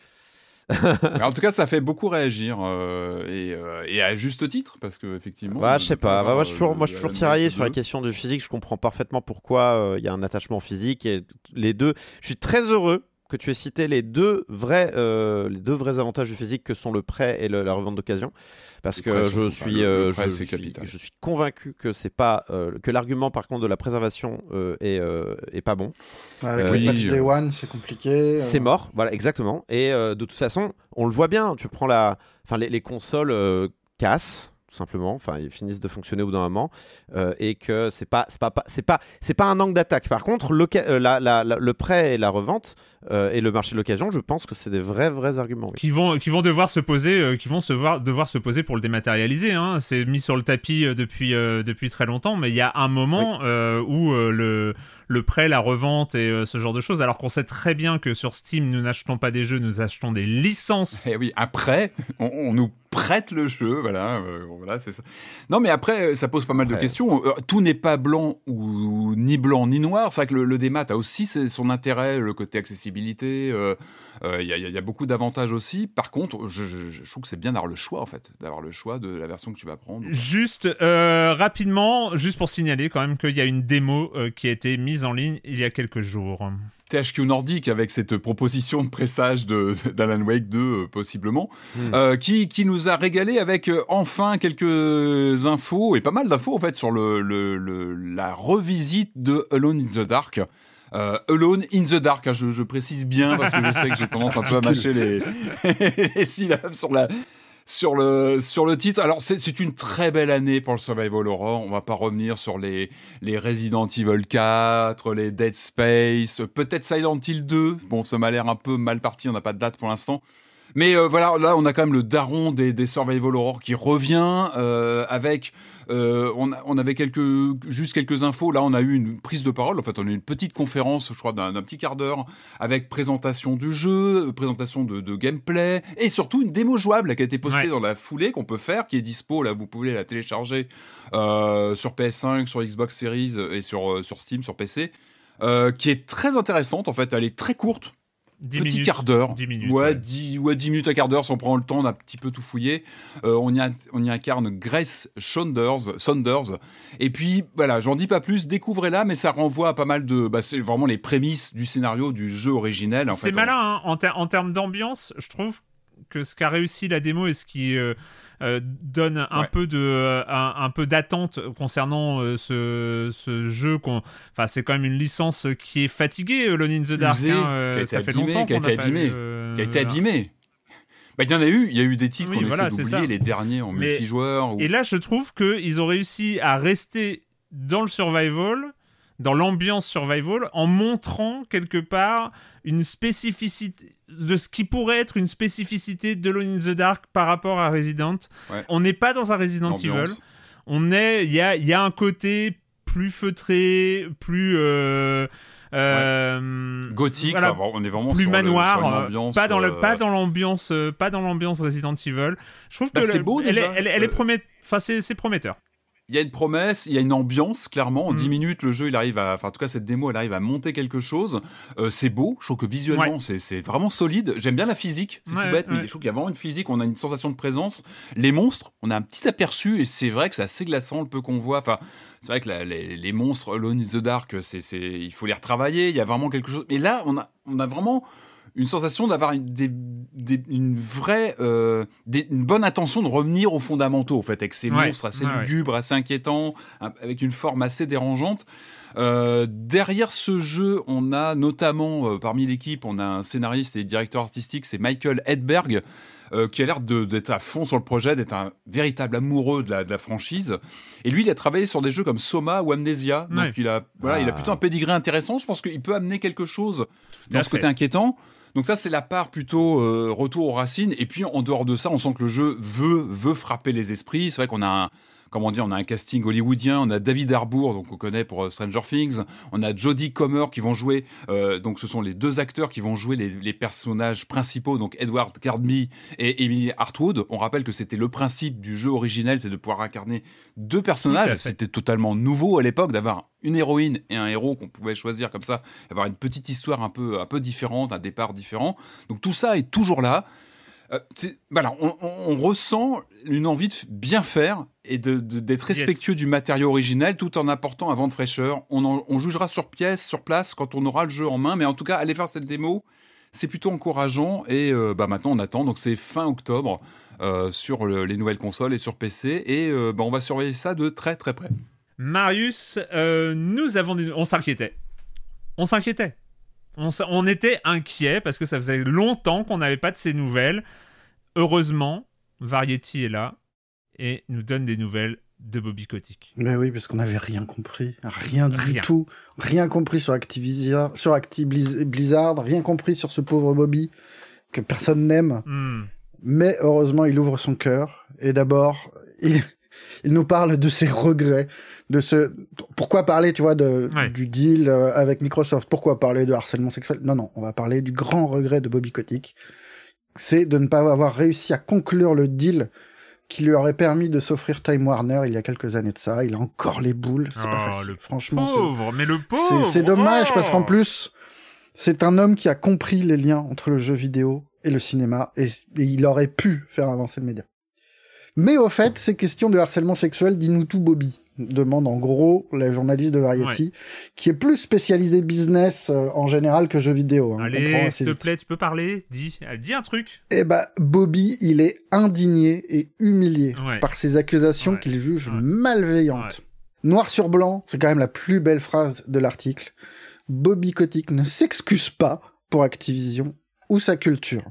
Speaker 3: En tout cas, ça fait beaucoup réagir euh, et, euh, et à juste titre parce que effectivement. On
Speaker 2: je sais pas. Bah, moi, je suis toujours, moi, je suis toujours
Speaker 3: Alan
Speaker 2: tiraillé sur la
Speaker 3: 2.
Speaker 2: question du physique. Je comprends parfaitement pourquoi euh, il y a un attachement physique et les deux. Je suis très heureux que tu aies cité les deux vrais, euh, les deux vrais avantages du physique que sont le prêt et le- la revente d'occasion, parce
Speaker 3: Le
Speaker 2: que je suis,
Speaker 3: le- le
Speaker 2: euh,
Speaker 3: prêt,
Speaker 2: je, suis
Speaker 3: capital.
Speaker 2: je suis convaincu que c'est pas euh, que l'argument par contre de la préservation euh, est, euh, est pas bon.
Speaker 4: Avec
Speaker 2: Euh,
Speaker 4: le
Speaker 3: oui,
Speaker 4: patch
Speaker 3: euh,
Speaker 4: Day One, c'est compliqué.
Speaker 2: C'est mort, voilà, exactement. Et euh, de toute façon, on le voit bien. Tu prends la, enfin, les, les consoles euh, cassent tout simplement. Enfin, ils finissent de fonctionner au bout d'un moment, euh, et que c'est pas, c'est pas, c'est pas, c'est pas un angle d'attaque. Par contre, loca- euh, la- la- la- le prêt et la revente euh, et le marché de l'occasion, je pense que c'est des vrais, vrais arguments. oui.
Speaker 1: qui vont qui vont devoir se poser euh, qui vont se voir devoir se poser pour le dématérialiser hein. c'est mis sur le tapis euh, depuis euh, depuis très longtemps mais il y a un moment euh, où euh, le le prêt la revente et euh, ce genre de choses alors qu'on sait très bien que sur Steam nous n'achetons pas des jeux nous achetons des licences
Speaker 3: Eh oui, après, on, on nous prête le jeu, voilà, euh, voilà, c'est ça. Non, mais après, ça pose pas mal de questions. Euh, Tout n'est pas blanc ou ni blanc ni noir. C'est vrai que le, le démat a aussi son intérêt, le côté accessibilité. Euh, euh, Il y, a- il y a beaucoup d'avantages aussi. Par contre, je, je- je trouve que c'est bien d'avoir le choix, en fait, d'avoir le choix de la version que tu vas prendre.
Speaker 1: Juste euh, rapidement, juste pour signaler quand même qu'il y a une démo euh, qui a été mise en ligne il y a quelques jours.
Speaker 3: THQ Nordic avec cette proposition de pressage d'Alan Wake 2 euh, possiblement,
Speaker 2: Mm.
Speaker 3: euh, qui, qui nous a régalé avec euh, enfin quelques infos et pas mal d'infos en fait sur le, le- le- la revisite de Alone in the Dark. Euh, Alone in the Dark, hein, je, je précise bien parce que je sais que j'ai tendance un peu à mâcher les, les syllabes sur la sur le sur le titre. Alors c'est c'est une très belle année pour le survival horror. On va pas revenir sur les les Resident Evil 4, les Dead Space, peut-être Silent Hill 2. Bon, ça m'a l'air un peu mal parti. On n'a pas de date pour l'instant. Mais euh, voilà, là, on a quand même le daron des, des survival horror qui revient euh, avec. Euh, on, on avait quelques, juste quelques infos. Là, on a eu une prise de parole. En fait, on a eu une petite conférence, je crois, d'un petit quart d'heure, avec présentation du jeu, présentation de, de gameplay, et surtout une démo jouable là, qui a été postée
Speaker 1: Ouais.
Speaker 3: dans la foulée qu'on peut faire, qui est dispo. Là, vous pouvez la télécharger euh, sur PS5, sur Xbox Series et sur, euh, sur Steam, sur PC. euh, qui est très intéressante en fait, elle est très courte,
Speaker 1: 10
Speaker 3: petit
Speaker 1: minutes.
Speaker 3: quart d'heure.
Speaker 1: 10 minutes,
Speaker 3: Ouais,
Speaker 1: ouais.
Speaker 3: 10, ouais, 10 minutes à quart d'heure, si on prend le temps, on a un petit peu tout fouillé. Euh, on, y a- on y incarne Grace Saunders, Saunders. Et puis, voilà, j'en dis pas plus, découvrez-la, mais ça renvoie à pas mal de. Bah, c'est vraiment les prémices du scénario du jeu originel.
Speaker 1: C'est malin, hein. en, ter- en termes d'ambiance, je trouve que ce qu'a réussi la démo et ce qui euh, euh, donne un
Speaker 3: Ouais.
Speaker 1: peu de euh, un, un peu d'attente concernant euh, ce, ce jeu qu'on enfin c'est quand même une licence qui est fatiguée Alone in the Dark
Speaker 3: Usée,
Speaker 1: hein,
Speaker 3: qui a
Speaker 1: euh,
Speaker 3: été
Speaker 1: ça fait
Speaker 3: abîmée,
Speaker 1: longtemps
Speaker 3: qui a abîmée,
Speaker 1: vu, euh,
Speaker 3: qui a été abîmé. Bah, il y en a eu, il y a eu des titres
Speaker 1: Oui,
Speaker 3: qu'on
Speaker 1: voilà,
Speaker 3: essaie d'oublier, les derniers en
Speaker 1: Mais-
Speaker 3: multijoueur. Ou...
Speaker 1: Et là, je trouve qu'ils ont réussi à rester dans le survival, dans l'ambiance survival, en montrant quelque part une spécificité de ce qui pourrait être une spécificité de Alone in the Dark par rapport à Resident.
Speaker 3: Ouais.
Speaker 1: On n'est pas dans un Resident Evil. On est, il y a, y a un côté plus feutré, plus euh, euh,
Speaker 3: Gothique,
Speaker 1: voilà,
Speaker 3: enfin, on est vraiment
Speaker 1: plus
Speaker 3: sur le-
Speaker 1: manoir,
Speaker 3: sur une
Speaker 1: euh,
Speaker 3: ambiance,
Speaker 1: pas dans le,
Speaker 3: euh,
Speaker 1: pas dans l'ambiance, euh, pas dans l'ambiance Resident Evil. Je trouve
Speaker 3: Bah,
Speaker 1: que
Speaker 3: c'est
Speaker 1: le-
Speaker 3: beau,
Speaker 1: elle,
Speaker 3: déjà.
Speaker 1: est, elle, elle est
Speaker 3: Euh,
Speaker 1: promet- enfin c'est prometteur.
Speaker 3: Il y a une promesse, il y a une ambiance, clairement. En
Speaker 1: Mm.
Speaker 3: 10 minutes, le jeu, il arrive à. Enfin, en tout cas, cette démo, elle arrive à monter quelque chose. Euh, c'est beau. Je trouve que visuellement,
Speaker 1: Ouais.
Speaker 3: c'est- vraiment solide. J'aime bien la physique. C'est
Speaker 1: Ouais,
Speaker 3: tout bête, mais je trouve qu'il y a vraiment une physique. On a une sensation de présence. Les monstres, on a un petit aperçu et c'est vrai que c'est assez glaçant le peu qu'on voit. Enfin, c'est vrai que la- les, les monstres Alone in the Dark, c'est, il faut les retravailler. Il y a vraiment quelque chose. Mais là, on a, on a vraiment une sensation d'avoir une, des- des- une vraie, euh, des- une bonne attention de revenir aux fondamentaux, en fait, avec ces
Speaker 1: Ouais,
Speaker 3: monstres assez
Speaker 1: ouais, ouais.
Speaker 3: lugubres, assez inquiétants, avec une forme assez dérangeante. Euh, derrière ce jeu, on a notamment euh, parmi l'équipe, on a un scénariste et directeur artistique, c'est Michael Edberg. Euh, qui a l'air d'être à fond sur le projet, d'être un véritable amoureux de la, de la, franchise. Et lui, il a travaillé sur des jeux comme Soma ou Amnesia. Donc il a, voilà, il a plutôt un pedigree intéressant. Je pense qu'il peut amener quelque chose dans ce côté inquiétant. Donc ça, c'est la part plutôt euh, retour aux racines. Et puis en dehors de ça, on sent que le jeu veut, veut frapper les esprits. C'est vrai qu'on a un, comment dire, on a un casting hollywoodien, on a David Harbour, donc on connaît pour euh, Stranger Things, on a Jodie Comer qui vont jouer, euh, donc ce sont les deux acteurs qui vont jouer les, personnages principaux, donc Edward Gardby et Emily Hartwood. On rappelle que c'était le principe du jeu originel, c'est de pouvoir incarner deux personnages. C'était totalement nouveau à l'époque d'avoir une héroïne et un héros qu'on pouvait choisir comme ça, avoir une petite histoire un peu, un peu différente, un départ différent. Donc tout ça est toujours là. Euh, voilà, on, ressent une envie de bien faire et d'être respectueux du matériau original tout en apportant un vent de fraîcheur. On, jugera sur pièce, sur place, quand on aura le jeu en main, mais en tout cas, aller faire cette démo, c'est plutôt encourageant. Et euh, bah, maintenant, on attend. Donc, c'est fin octobre euh, sur les nouvelles consoles et sur PC. Et bah, on va surveiller ça de très très près.
Speaker 1: Marius, nous avons on s'inquiétait. On s'inquiétait on, était inquiet parce que ça faisait longtemps qu'on n'avait pas de ces nouvelles. Heureusement, Variety est là et nous donne des nouvelles de Bobby Kotick.
Speaker 4: Mais oui, parce qu'on n'avait rien compris. Rien, du tout. Rien compris sur Activision, sur Blizzard, rien compris sur ce pauvre Bobby que personne n'aime. Hmm. Mais heureusement, il ouvre son cœur. Et d'abord, il, il nous parle de ses regrets, de ce pourquoi parler, tu vois, de du deal euh, avec Microsoft? Pourquoi parler de harcèlement sexuel? Non, non, on va parler du grand regret de Bobby Kotick, c'est de ne pas avoir réussi à conclure le deal qui lui aurait permis de s'offrir Time Warner il y a quelques années de ça. Il a encore les boules, c'est pas oh, facile. Le Franchement,
Speaker 1: pauvre, mais le pauvre.
Speaker 4: C'est dommage parce qu'en oh. plus, c'est un homme qui a compris les liens entre le jeu vidéo et le cinéma et il aurait pu faire avancer le média. Mais au fait, ces questions de harcèlement sexuel, dis-nous tout Bobby demande en gros la journaliste de Variety, qui est plus spécialisée business euh, en général que jeux vidéo.
Speaker 1: Hein, Allez, s'il te plaît, tu peux parler Dis, dis un truc.
Speaker 4: Eh bah, Bobby, il est indigné et humilié par ces accusations qu'il juge malveillantes. Noir sur blanc, c'est quand même la plus belle phrase de l'article. Bobby Kotick ne s'excuse pas pour Activision ou sa culture.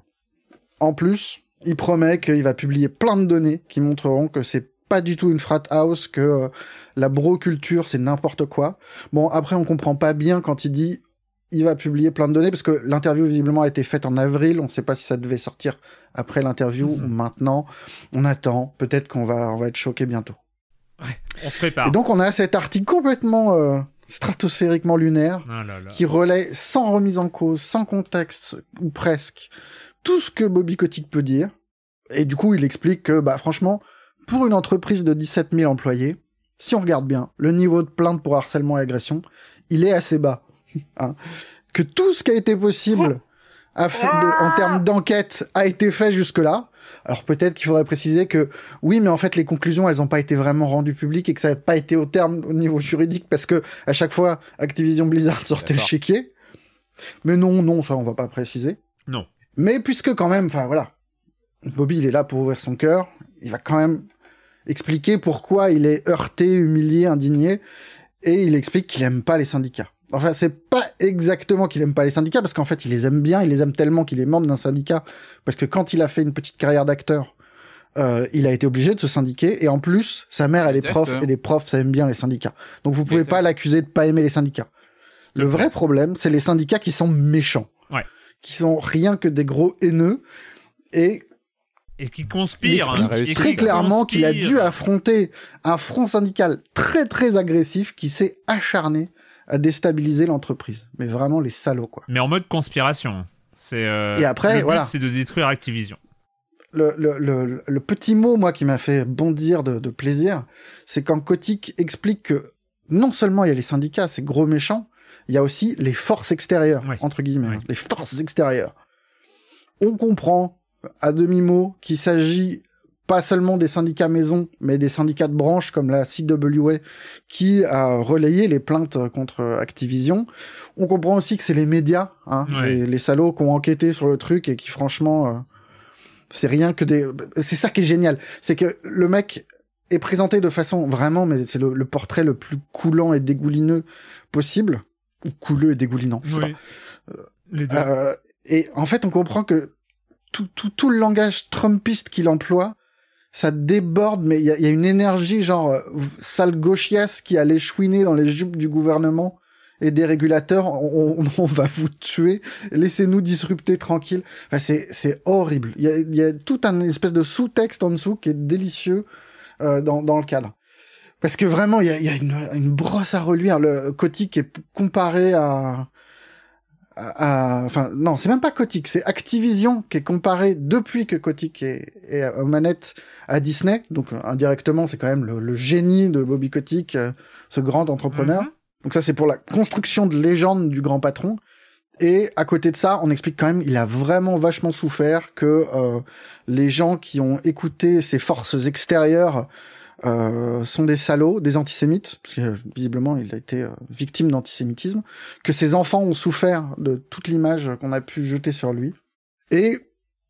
Speaker 4: En plus, il promet qu'il va publier plein de données qui montreront que c'est pas du tout une frat house, que euh, la bro culture c'est n'importe quoi. Bon, après on comprend pas bien quand il dit il va publier plein de données parce que l'interview visiblement a été faite en avril. On sait pas si ça devait sortir après l'interview ou mhm. maintenant. On attend. Peut-être qu'on va on va être choqué bientôt.
Speaker 1: Ouais, on se prépare.
Speaker 4: Et donc on a cet article complètement euh, stratosphériquement lunaire
Speaker 1: ah
Speaker 4: qui relaie sans remise en cause, sans contexte ou presque tout ce que Bobby Kotick peut dire. Et du coup, il explique que, bah, franchement, pour une entreprise de 17 000 employés, si on regarde bien, le niveau de plainte pour harcèlement et agression, il est assez bas. Hein. que tout ce qui a été possible en termes d'enquête a été fait jusque-là. Alors peut-être qu'il faudrait préciser que oui, mais en fait les conclusions elles n'ont pas été vraiment rendues publiques et que ça n'a pas été au terme au niveau juridique parce que à chaque fois Activision Blizzard sortait le chéquier. Mais non, non, ça on va pas préciser.
Speaker 1: Non.
Speaker 4: Mais puisque quand même, enfin voilà, Bobby il est là pour ouvrir son cœur, il va quand même expliquer pourquoi il est heurté, humilié, indigné, et il explique qu'il aime pas les syndicats. Enfin, c'est pas exactement qu'il aime pas les syndicats, parce qu'en fait, il les aime bien, il les aime tellement qu'il est membre d'un syndicat, parce que quand il a fait une petite carrière d'acteur, euh, il a été obligé de se syndiquer, et en plus, sa mère, elle est prof, et les profs, ça aime bien les syndicats. Donc vous pouvez pas l'accuser de pas aimer les syndicats. Le vrai problème, c'est les syndicats qui sont méchants. Qui sont rien que des gros haineux. Et
Speaker 1: et qui conspirent.
Speaker 4: Il très clairement qu'il a dû affronter un front syndical très très agressif qui s'est acharné à déstabiliser l'entreprise. Mais vraiment les salauds quoi.
Speaker 1: Mais en mode conspiration. C'est euh,
Speaker 4: et après
Speaker 1: le
Speaker 4: voilà,
Speaker 1: c'est de détruire Activision.
Speaker 4: Le, le, le, le, petit mot moi qui m'a fait bondir de, de plaisir, c'est quand Kotick explique que non seulement il y a les syndicats, ces gros méchants, il y a aussi les forces extérieures, entre guillemets, les forces extérieures. On comprend à demi-mot qu'il s'agit pas seulement des syndicats maison, mais des syndicats de branche comme la CWA qui a relayé les plaintes contre Activision. On comprend aussi que c'est les médias, hein, les, salauds qui ont enquêté sur le truc et qui franchement, euh, c'est rien que des. C'est ça qui est génial, c'est que le mec est présenté de façon vraiment, mais c'est le, le portrait le plus coulant et dégoulineux possible, ou couleux et dégoulinant. je sais
Speaker 1: Oui. Les deux.
Speaker 4: euh, et en fait, on comprend que tout, tout, tout le langage trumpiste qu'il emploie, ça déborde, mais il y a, y a une énergie genre euh, sale gauchiasse qui allait chouiner dans les jupes du gouvernement et des régulateurs. On, on- va vous tuer. Laissez-nous disrupter tranquille. Enfin, c'est, c'est horrible. Il y a, y a tout un espèce de sous-texte en dessous qui est délicieux euh, dans, dans le cadre. Parce que vraiment, il y a, y a une, une brosse à reluire. Le Kotick est comparé à, à- à- enfin non, c'est même pas Kotick, c'est Activision qui est comparé depuis que Kotick est, est aux manettes à Disney. Donc indirectement, c'est quand même le, le génie de Bobby Kotick, euh, ce grand entrepreneur.
Speaker 1: Mhm.
Speaker 4: Donc ça, c'est pour la construction de légende du grand patron. Et à côté de ça, on explique quand même, il a vraiment vachement souffert que euh, les gens qui ont écouté ces forces extérieures euh, sont des salauds, des antisémites, parce que visiblement il a été euh, victime d'antisémitisme, que ses enfants ont souffert de toute l'image qu'on a pu jeter sur lui. Et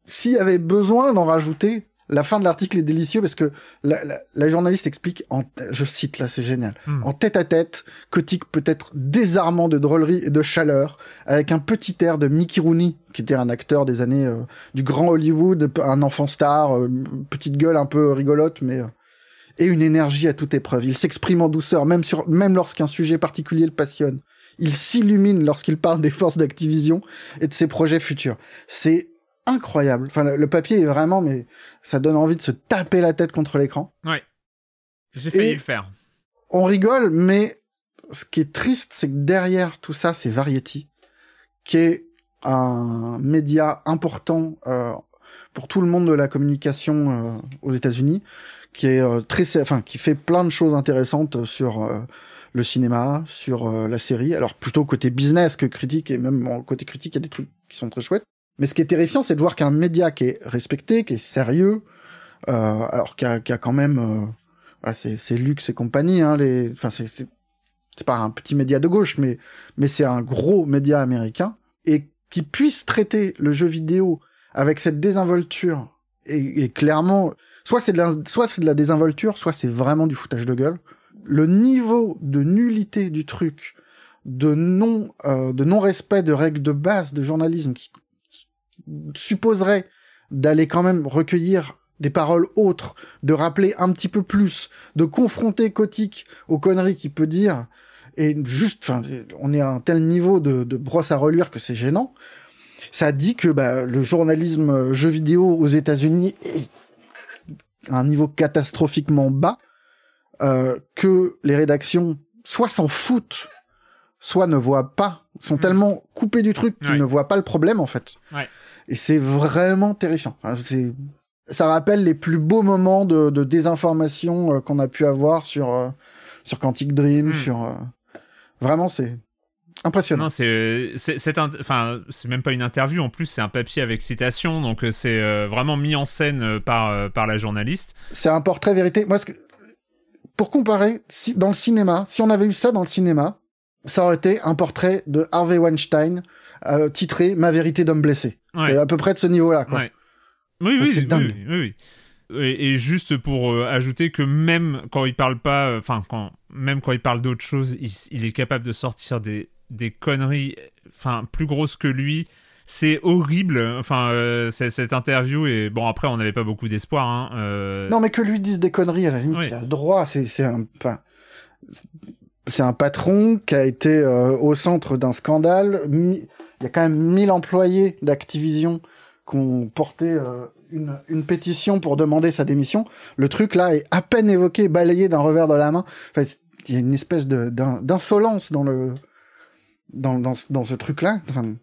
Speaker 4: s'il y avait besoin d'en rajouter, la fin de l'article est délicieux parce que la, la- la journaliste explique, en, je cite là, c'est génial,
Speaker 1: Hmm.
Speaker 4: en tête à tête, Kotick peut être désarmant de drôlerie et de chaleur, avec un petit air de Mickey Rooney, qui était un acteur des années euh, du grand Hollywood, un enfant star, euh, petite gueule un peu rigolote, mais euh, et une énergie à toute épreuve. Il s'exprime en douceur, même sur, même lorsqu'un sujet particulier le passionne. Il s'illumine lorsqu'il parle des forces d'Activision et de ses projets futurs. C'est incroyable. Enfin, le, le papier est vraiment, mais ça donne envie de se taper la tête contre l'écran.
Speaker 1: Ouais. J'ai failli
Speaker 4: Et-
Speaker 1: le faire.
Speaker 4: On rigole, mais ce qui est triste, c'est que derrière tout ça, c'est Variety, qui est un média important euh, pour tout le monde de la communication euh, aux États-Unis, qui est euh, très, enfin, qui fait plein de choses intéressantes sur euh, le cinéma, sur euh, la série. Alors plutôt côté business que critique, et même côté critique, il y a des trucs qui sont très chouettes. Mais ce qui est terrifiant, c'est de voir qu'un média qui est respecté, qui est sérieux, euh, alors qu'il y y a quand même euh, ah, c'est c'est Lux et compagnie, hein, les, enfin c'est c'est pas un petit média de gauche, mais mais c'est un gros média américain et qui puisse traiter le jeu vidéo avec cette désinvolture et, et clairement, soit c'est de la, désinvolture, soit c'est vraiment du foutage de gueule. Le niveau de nullité du truc, de non euh, de non respect de règles de base de journalisme qui, supposerait d'aller quand même recueillir des paroles autres, de rappeler un petit peu plus, de confronter Kotick aux conneries qu'il peut dire, et juste, enfin, on est à un tel niveau de, de brosse à reluire que c'est gênant. Ça dit que bah, le journalisme jeu vidéo aux États-Unis est à un niveau catastrophiquement bas, euh, que les rédactions soit s'en foutent, soit ne voient pas, sont
Speaker 1: Mm.
Speaker 4: tellement coupées du truc qu'ils
Speaker 1: Ouais.
Speaker 4: ne voient pas le problème en fait.
Speaker 1: Ouais.
Speaker 4: Et c'est vraiment terrifiant. Enfin, c'est ça rappelle les plus beaux moments de, de désinformation euh, qu'on a pu avoir sur euh, sur Quantic Dream,
Speaker 1: Mm.
Speaker 4: sur vraiment c'est impressionnant.
Speaker 1: Non, c'est c'est enfin c'est même pas une interview en plus, c'est un papier avec citation, donc euh, c'est euh, vraiment mis en scène euh, par euh, par la journaliste.
Speaker 4: C'est un portrait vérité. Moi, ce que- pour comparer, si dans le cinéma, si on avait eu ça dans le cinéma, ça aurait été un portrait de Harvey Weinstein titré Ma vérité d'homme blessé.
Speaker 1: Ouais.
Speaker 4: C'est à peu près de ce niveau-là. Quoi.
Speaker 1: Ouais. Oui,
Speaker 4: Ça,
Speaker 1: oui,
Speaker 4: dingue.
Speaker 1: oui, oui, oui. Et, et juste pour euh, ajouter que même quand il parle pas, euh, enfin quand même quand il parle d'autre chose, il, il est capable de sortir des des conneries, enfin plus grosses que lui. C'est horrible. Enfin, euh, cette interview et bon après on n'avait pas beaucoup d'espoir. Hein, euh,
Speaker 4: Non, mais que lui dise des conneries, à la limite,
Speaker 1: Oui.
Speaker 4: il a le droit. C'est, un, enfin, c'est un patron qui a été euh, au centre d'un scandale. Mi- Il y a quand même 1000 employés d'Activision qui ont porté euh, une, une pétition pour demander sa démission. Le truc là est à peine évoqué, balayé d'un revers de la main. Enfin, il y a une espèce d'insolence dans le, dans, dans, ce- dans ce truc-là. Enfin,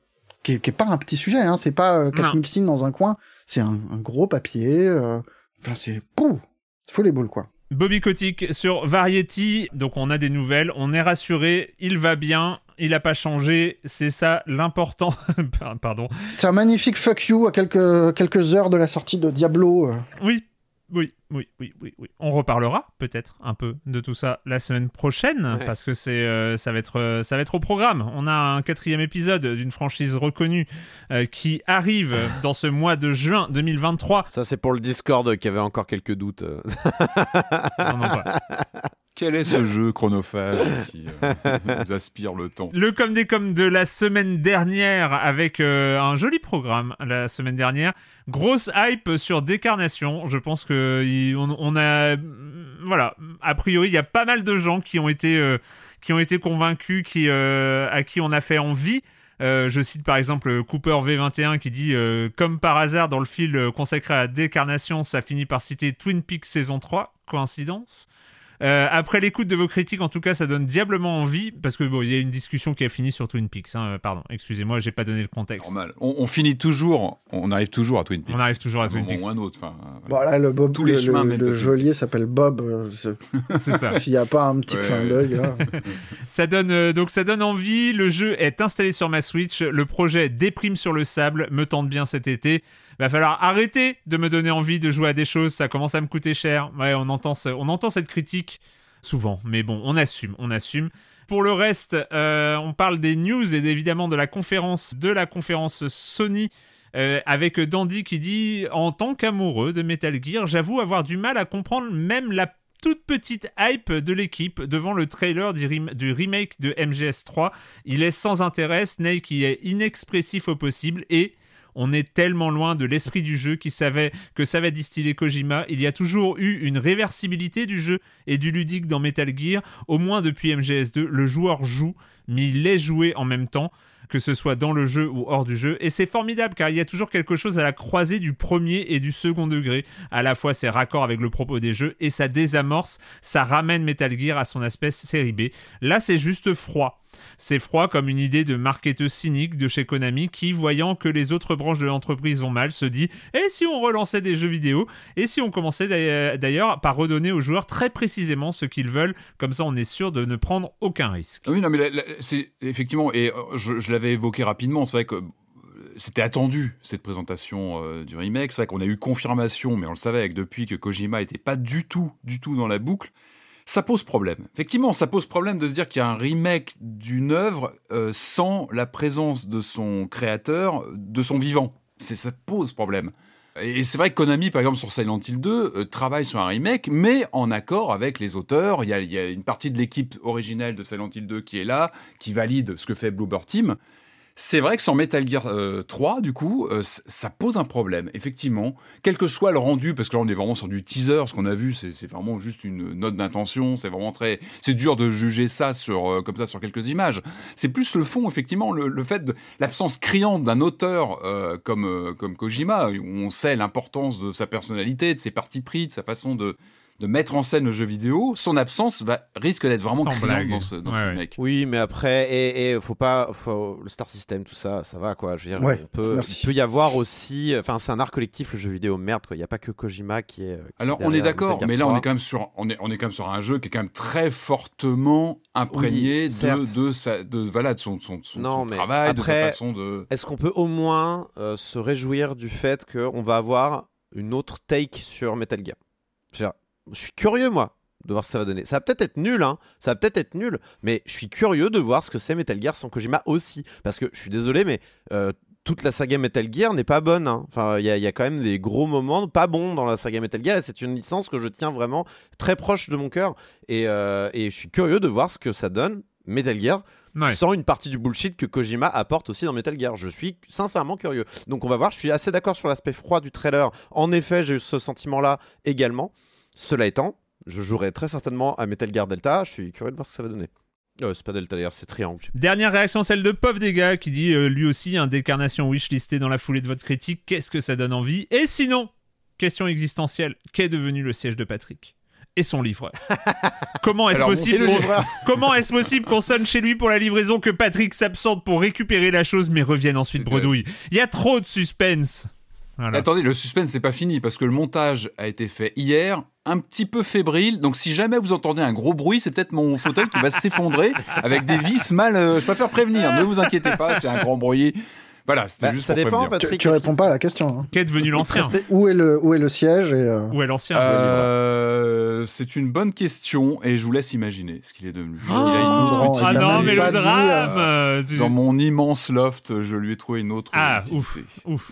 Speaker 4: qui qui est pas un petit sujet, hein. C'est pas euh, 4000 signes dans un coin. C'est un, un gros papier. euh, Enfin, c'est, pouf, faut les boules, quoi.
Speaker 1: Bobby Kotick sur Variety, donc on a des nouvelles, on est rassuré, il va bien, il a pas changé, c'est ça l'important. Pardon.
Speaker 4: C'est un magnifique fuck you à quelques, quelques heures de la sortie de Diablo. euh.
Speaker 1: Oui, Oui, oui, oui, oui, oui. On reparlera peut-être un peu de tout ça la semaine prochaine
Speaker 2: Ouais.
Speaker 1: parce que c'est euh, ça va être euh, ça va être au programme. On a un quatrième épisode d'une franchise reconnue euh, qui arrive dans ce mois de juin 2023.
Speaker 2: Ça, c'est pour le Discord qui avait encore quelques doutes.
Speaker 1: Non, non, pas.
Speaker 3: Quel est ce jeu chronophage qui euh, aspire le temps
Speaker 1: Le comme des comme de la semaine dernière avec euh, un joli programme la semaine dernière. Grosse hype sur Décarnation. Je pense que on, a voilà, a priori il y a pas mal de gens qui ont été euh, qui ont été convaincus, qui à qui on a fait envie. Je cite par exemple Cooper V21 qui dit Comme par hasard, dans le fil consacré à Décarnation, ça finit par citer Twin Peaks saison 3. Coïncidence? Euh, après l'écoute de vos critiques, en tout cas, ça donne diablement envie, parce que bon, il y a une discussion qui a fini sur Twin Peaks. hein, euh, pardon, excusez-moi, j'ai pas donné le contexte.
Speaker 3: Normal. On, on finit toujours, on arrive toujours à Twin Peaks.
Speaker 1: On arrive toujours à Twin Peaks.
Speaker 3: ou un autre. Enfin,
Speaker 4: Voilà, le Bob,
Speaker 3: Tous les
Speaker 4: le,
Speaker 3: chemins
Speaker 4: le- geôlier s'appelle Bob. euh, c'est-
Speaker 1: ça.
Speaker 4: S'il n'y a pas un petit
Speaker 3: Ouais,
Speaker 4: clin d'œil.
Speaker 1: Ça donne euh, donc ça donne envie. Le jeu est installé sur ma Switch. Le projet déprime sur le sable me tente bien cet été. Va falloir arrêter de me donner envie de jouer à des choses. Ça commence à me coûter cher. Ouais, on entend on entend cette critique souvent, mais bon, on assume, on assume. Pour le reste, euh, on parle des news et évidemment de la conférence de la conférence Sony. euh, avec Dandy qui dit En tant qu'amoureux de Metal Gear, j'avoue avoir du mal à comprendre même la toute petite hype de l'équipe devant le trailer du, du remake de MGS3. Il est sans intérêt, Snake y est inexpressif au possible et on est tellement loin de l'esprit du jeu qui savait que savait distiller Kojima. Il y a toujours eu une réversibilité du jeu et du ludique dans Metal Gear. Au moins depuis MGS2, le joueur joue, mais il est joué en même temps que ce soit dans le jeu ou hors du jeu. Et c'est formidable car il y a toujours quelque chose à la croisée du premier et du second degré. À la fois, c'est raccord avec le propos des jeux et ça désamorce, ça ramène Metal Gear à son aspect série B. Là, c'est juste froid. C'est froid comme une idée de marketeuse cynique de chez Konami qui, voyant que les autres branches de l'entreprise vont mal, se dit Et si on relançait des jeux vidéo? Et si on commençait d'ailleurs- par redonner aux joueurs très précisément ce qu'ils veulent Comme ça, on est sûr de ne prendre aucun risque.
Speaker 3: Ah Oui, non, mais c'est effectivement, et euh, je, l'avais évoqué rapidement, c'est vrai que euh, c'était attendu cette présentation euh, du remake. C'est vrai qu'on a eu confirmation, mais on le savait depuis que Kojima était pas du tout, du tout dans la boucle. Ça pose problème. Effectivement, ça pose problème de se dire qu'il y a un remake d'une œuvre euh, sans la présence de son créateur, de son vivant. Ça pose problème. Et c'est vrai que Konami, par exemple, sur Silent Hill 2, euh, travaille sur un remake, mais en accord avec les auteurs. Il y a, il y a une partie de l'équipe originelle de Silent Hill 2 qui est là, qui valide ce que fait Bloober Team. C'est vrai que sans Metal Gear euh, 3, du coup, euh, ça pose un problème, effectivement. Quel que soit le rendu, parce que là, on est vraiment sur du teaser, ce qu'on a vu, c'est vraiment juste une note d'intention, c'est vraiment très... C'est dur de juger ça sur, euh, comme ça sur quelques images. C'est plus le fond, effectivement, le, fait de l'absence criante d'un auteur euh, comme, euh, comme Kojima, où on sait l'importance de sa personnalité, de ses partis pris, de sa façon de, de mettre en scène le jeu vidéo. Son absence va, risque d'être vraiment
Speaker 1: Sans
Speaker 3: criante
Speaker 1: blague.
Speaker 3: dans ce, dans
Speaker 1: Ouais,
Speaker 3: ce
Speaker 1: ouais.
Speaker 3: mec.
Speaker 2: Oui, mais après, et, et faut pas, faut, le star system, tout ça, ça va quoi. Je veux dire,
Speaker 4: Ouais,
Speaker 2: on peut,
Speaker 4: merci.
Speaker 2: il peut y avoir aussi, enfin, c'est un art collectif le jeu vidéo. Merde, quoi. Il y a pas que Kojima qui est. qui
Speaker 3: Alors
Speaker 2: est
Speaker 3: on est d'accord, mais là on
Speaker 2: 3.
Speaker 3: est quand même sur on est on est quand même sur un jeu qui est quand même très fortement imprégné
Speaker 2: Oui,
Speaker 3: de de sa de voilà de son son, son-
Speaker 2: Non,
Speaker 3: son
Speaker 2: mais
Speaker 3: travail, de sa façon de
Speaker 2: Est-ce qu'on peut au moins euh, se réjouir du fait qu'on va avoir une autre take sur Metal Gear? Je, suis curieux, moi, de voir ce que ça va donner. Ça va peut-être être nul, hein. Ça va peut-être être nul, mais je suis curieux de voir ce que c'est Metal Gear sans Kojima aussi. Parce que je suis désolé, mais euh, toute la saga Metal Gear n'est pas bonne. hein. Enfin, il y, a- il y a quand même des gros moments pas bons dans la saga Metal Gear et c'est une licence que je tiens vraiment très proche de mon cœur. Et, euh, et je suis curieux de voir ce que ça donne. Metal Gear,
Speaker 1: Ouais.
Speaker 2: sans une partie du bullshit que Kojima apporte aussi dans Metal Gear. Je suis sincèrement curieux. Donc on va voir, je suis assez d'accord sur l'aspect froid du trailer. En effet, j'ai eu ce sentiment-là également. Cela étant, je jouerai très certainement à Metal Gear Delta. Je suis curieux de voir ce que ça va donner. Euh, c'est pas Delta d'ailleurs, c'est Triangle.
Speaker 1: Dernière réaction, celle de Pov Dega qui dit euh, lui aussi un décarnation wish listé dans la foulée de votre critique. Qu'est-ce que ça donne envie? Et sinon, question existentielle, qu'est devenu le siège de Patrick? Et son livreur Comment est-ce possible Comment est-ce possible qu'on sonne chez lui pour la livraison que Patrick s'absente pour récupérer la chose mais revienne ensuite bredouille? Il y a trop de suspense. Voilà.
Speaker 3: Attendez, le suspense c'est pas fini parce que le montage a été fait hier, un petit peu fébrile. Donc si jamais vous entendez un gros bruit, c'est peut-être mon fauteuil qui va s'effondrer avec des vis mal. euh, je préfère prévenir. Ne vous inquiétez pas, c'est un grand bruit. Voilà, c'était
Speaker 2: Bah,
Speaker 3: juste
Speaker 2: ça
Speaker 3: pour
Speaker 2: dépend.
Speaker 4: Tu,
Speaker 2: Patrick.
Speaker 4: tu réponds pas à la question. Hein.
Speaker 1: Qu'est devenu l'ancien
Speaker 4: Où est le où est le siège et euh,
Speaker 1: Où est l'ancien
Speaker 3: Euh, c'est une bonne question et je vous laisse imaginer ce qu'il est devenu.
Speaker 1: Oh
Speaker 3: Il a une autre
Speaker 4: non.
Speaker 1: Ah non, mais le
Speaker 4: dit,
Speaker 1: drame euh, tu-
Speaker 3: Dans mon immense loft, je lui ai trouvé une autre.
Speaker 1: Ah,
Speaker 3: utilité.
Speaker 1: ouf, ouf.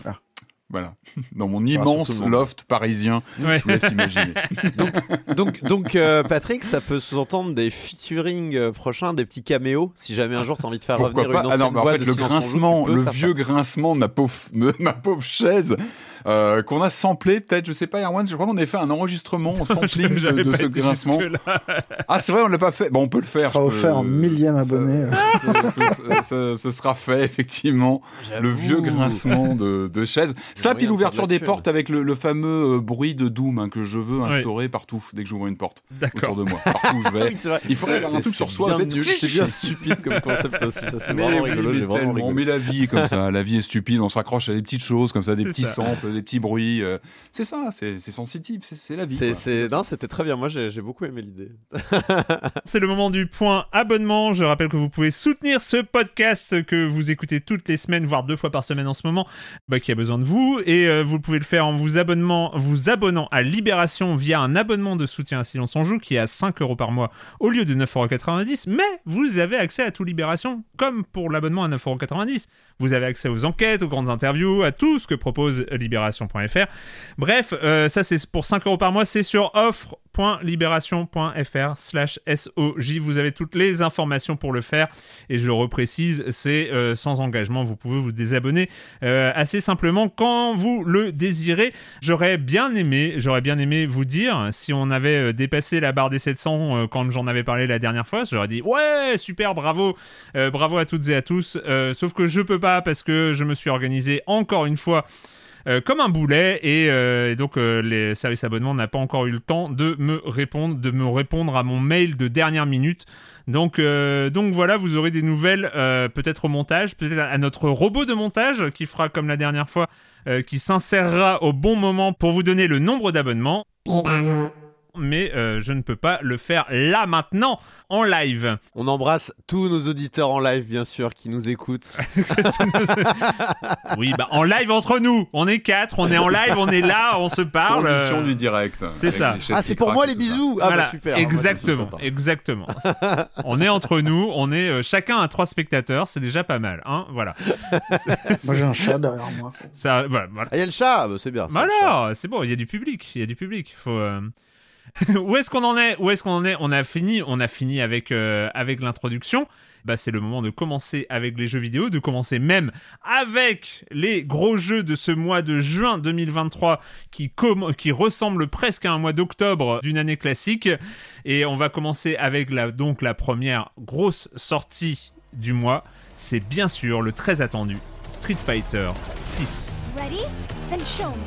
Speaker 3: Voilà. Dans mon immense loft parisien,
Speaker 1: Ouais.
Speaker 3: je vous laisse imaginer.
Speaker 2: Donc, donc euh, Patrick, ça peut sous-entendre des featuring euh, prochains, des petits caméos, si jamais un jour t'as envie de faire
Speaker 3: Pourquoi
Speaker 2: revenir
Speaker 3: pas
Speaker 2: une
Speaker 3: Ah
Speaker 2: ancienne
Speaker 3: non, mais en
Speaker 2: voix
Speaker 3: fait,
Speaker 2: de
Speaker 3: le
Speaker 2: Joue,
Speaker 3: grincement,
Speaker 2: tu
Speaker 3: le vieux grincement de ma pauvre, de ma pauvre chaise, euh, qu'on a samplé, peut-être, je sais pas, Erwan, je crois qu'on avait fait un enregistrement en sampling de,
Speaker 1: J'avais
Speaker 3: de
Speaker 1: pas
Speaker 3: ce grincement. Ah, c'est vrai, on l'a pas fait. Bon, on peut le faire.
Speaker 4: sera
Speaker 3: je peux-
Speaker 4: offert un millième
Speaker 3: ça-
Speaker 4: abonné.
Speaker 3: ça- ça- ça- Ce sera fait, effectivement. Le vieux grincement de, de chaise. Ça, puis
Speaker 2: de
Speaker 3: l'ouverture
Speaker 2: de
Speaker 3: des portes avec le, le fameux euh, bruit de Doom hein, que je veux instaurer partout dès que j'ouvre une porte autour de moi. Partout où je vais.
Speaker 2: Oui.
Speaker 3: Il faudrait avoir un truc sur soi.
Speaker 2: C'est bien stupide comme concept aussi. Ça, c'était
Speaker 3: Mais,
Speaker 2: vraiment
Speaker 3: oui,
Speaker 2: rigolo.
Speaker 3: mais
Speaker 2: vraiment.
Speaker 3: Mais la vie est comme ça. La vie est stupide. On s'accroche à des petites choses comme ça, des petits
Speaker 1: ça.
Speaker 3: samples, des petits bruits. euh, C'est ça. C'est c'est sensitif. c'est- C'est la vie.
Speaker 2: C'est. Non, c'était très bien. Moi, j'ai, beaucoup aimé l'idée.
Speaker 1: C'est le moment du point abonnement. Je rappelle que vous pouvez soutenir ce podcast que vous écoutez toutes les semaines, voire deux fois par semaine en ce moment, bah, qui a besoin de vous. Et euh, vous pouvez le faire en vous, abonnement, vous abonnant à Libération via un abonnement de soutien à Silence on Joue qui est à 5 euros par mois au lieu de 9,90€. Mais vous avez accès à tout Libération comme pour l'abonnement à 9,90€. Vous avez accès aux enquêtes, aux grandes interviews, à tout ce que propose Bref, euh, ça c'est pour 5 euros par mois, c'est sur offre.libération.fr slash SOJ. Vous avez toutes les informations pour le faire. Et je le reprécise, c'est euh, sans engagement. Vous pouvez vous désabonner euh, assez simplement quand vous le désirez. J'aurais bien aimé, j'aurais bien aimé vous dire si on avait dépassé la barre des 700 euh, quand j'en avais parlé la dernière fois. J'aurais dit ouais, super, bravo, bravo à toutes et à tous. Sauf que je peux pas parce que je me suis organisé encore une fois comme un boulet et, euh, donc euh, les services abonnements n'ont pas encore eu le temps de me répondre, de me répondre à mon mail de dernière minute. Donc, euh, donc voilà, vous aurez des nouvelles euh, peut-être au montage, peut-être à notre robot de montage qui fera comme la dernière fois, euh, qui s'insérera au bon moment pour vous donner le nombre d'abonnements. Mais euh, je ne peux pas le faire là maintenant en live.
Speaker 2: On embrasse tous nos auditeurs en live, bien sûr, qui nous écoutent.
Speaker 1: oui, bah en live entre nous. On est quatre, on est en live, on est là, on se parle.
Speaker 3: Condition
Speaker 1: euh,
Speaker 3: du direct.
Speaker 1: c'est ça.
Speaker 2: Ah, c'est pour moi les bisous. Ah,
Speaker 1: Voilà,
Speaker 2: bah super. Je suis
Speaker 1: exactement,
Speaker 2: content.
Speaker 1: exactement. on est entre nous, on est euh, chacun à trois spectateurs, c'est déjà pas mal, hein. Voilà.
Speaker 4: Moi j'ai un chat derrière moi.
Speaker 1: Ça, voilà, voilà.
Speaker 2: Ah, il y a le chat. Ah, bah, c'est bien.
Speaker 1: Bah
Speaker 2: c'est
Speaker 1: bon, il y a du public, il y a du public. Faut. Où est-ce qu'on en est? Où est-ce qu'on en est? On a fini, on a fini avec euh, avec l'introduction. Bah, c'est le moment de commencer avec les jeux vidéo, de commencer même avec les gros jeux de ce mois de juin 2023 qui, com- qui ressemble presque à un mois d'octobre d'une année classique. Et on va commencer avec la, donc la première grosse sortie du mois. C'est bien sûr le très attendu Street Fighter 6.
Speaker 5: Ready? Then show me.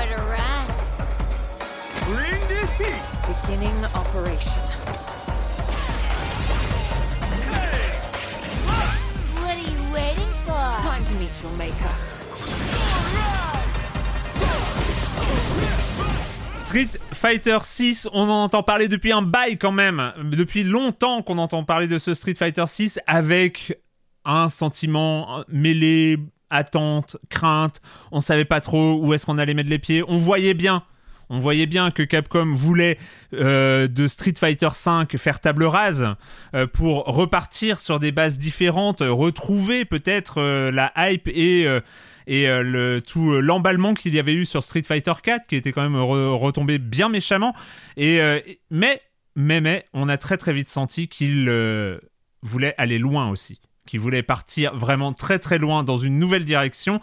Speaker 5: Nowhere to run. Bring the heat. Beginning operation. What are you waiting for? Time to meet your maker.
Speaker 1: Street Fighter 6, on en entend parler depuis un bail quand même. Depuis longtemps qu'on entend parler de ce Street Fighter 6 avec un sentiment mêlé, attente, crainte. On savait pas trop où est-ce qu'on allait mettre les pieds. On voyait bien. On voyait bien que Capcom voulait euh, de Street Fighter 5 faire table rase euh, pour repartir sur des bases différentes, retrouver peut-être euh, la hype et et tout l'emballement qu'il y avait eu sur Street Fighter 4 qui était quand même re- retombé bien méchamment et mais mais mais on a très très vite senti qu'il voulait aller loin aussi qu'il voulait partir vraiment très très loin dans une nouvelle direction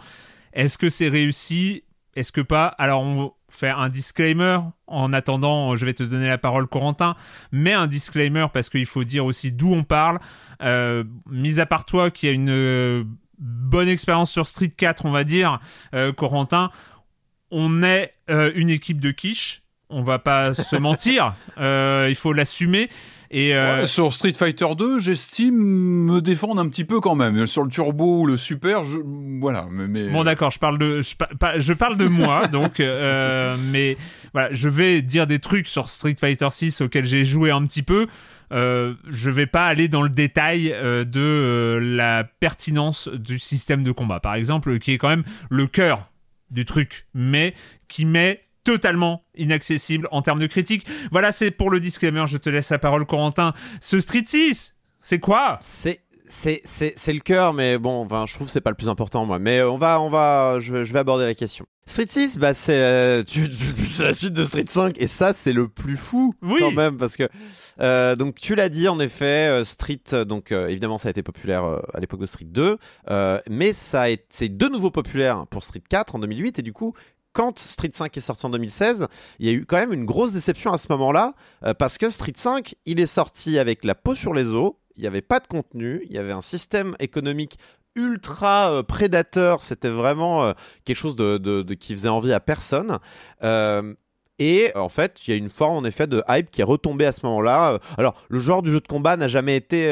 Speaker 1: est-ce que c'est réussi? Est-ce que pas? Alors on fait un disclaimer en attendant je vais te donner la parole Corentin mais un disclaimer parce qu'il faut dire aussi d'où on parle euh, mis à part toi qui a une euh, bonne expérience sur Street 4, on va dire, euh, Corentin, on est euh, une équipe de quiche. On va pas se mentir. Il faut l'assumer. Et euh,
Speaker 3: Ouais, sur Street Fighter 2, j'estime me défendre un petit peu quand même. Sur le turbo ou le super, je... voilà. Mais,
Speaker 1: Bon d'accord, je parle de je, pa- pas- je parle de moi donc euh, mais voilà, je vais dire des trucs sur Street Fighter 6 auxquels j'ai joué un petit peu. Euh, je vais pas aller dans le détail euh, de euh, la pertinence du système de combat par exemple qui est quand même le cœur du truc mais qui m'est totalement inaccessible en termes de critique. Voilà, c'est pour le disclaimer, je te laisse la parole Corentin. Ce Street 6, c'est quoi?
Speaker 2: C'est c'est le cœur, mais bon, enfin, je trouve que c'est pas le plus important moi. Mais euh, on va on va je vais, je vais aborder la question. Street 6, bah c'est euh, la suite de Street 5 et ça c'est le plus fou
Speaker 1: Oui.
Speaker 2: quand même parce que euh, donc tu l'as dit en effet euh, Street donc euh, évidemment ça a été populaire à l'époque de Street 2 euh, mais ça c'est de nouveau populaire pour Street 4 en 2008 et du coup quand Street 5 est sorti en 2016, il y a eu quand même une grosse déception à ce moment-là, euh, parce que Street 5, il est sorti avec la peau sur les os, il n'y avait pas de contenu, il y avait un système économique ultra euh, prédateur, c'était vraiment euh, quelque chose de, qui faisait envie à personne. Et en fait, il y a une forme en effet de hype qui est retombée à ce moment-là. Alors, le genre du jeu de combat n'a jamais été,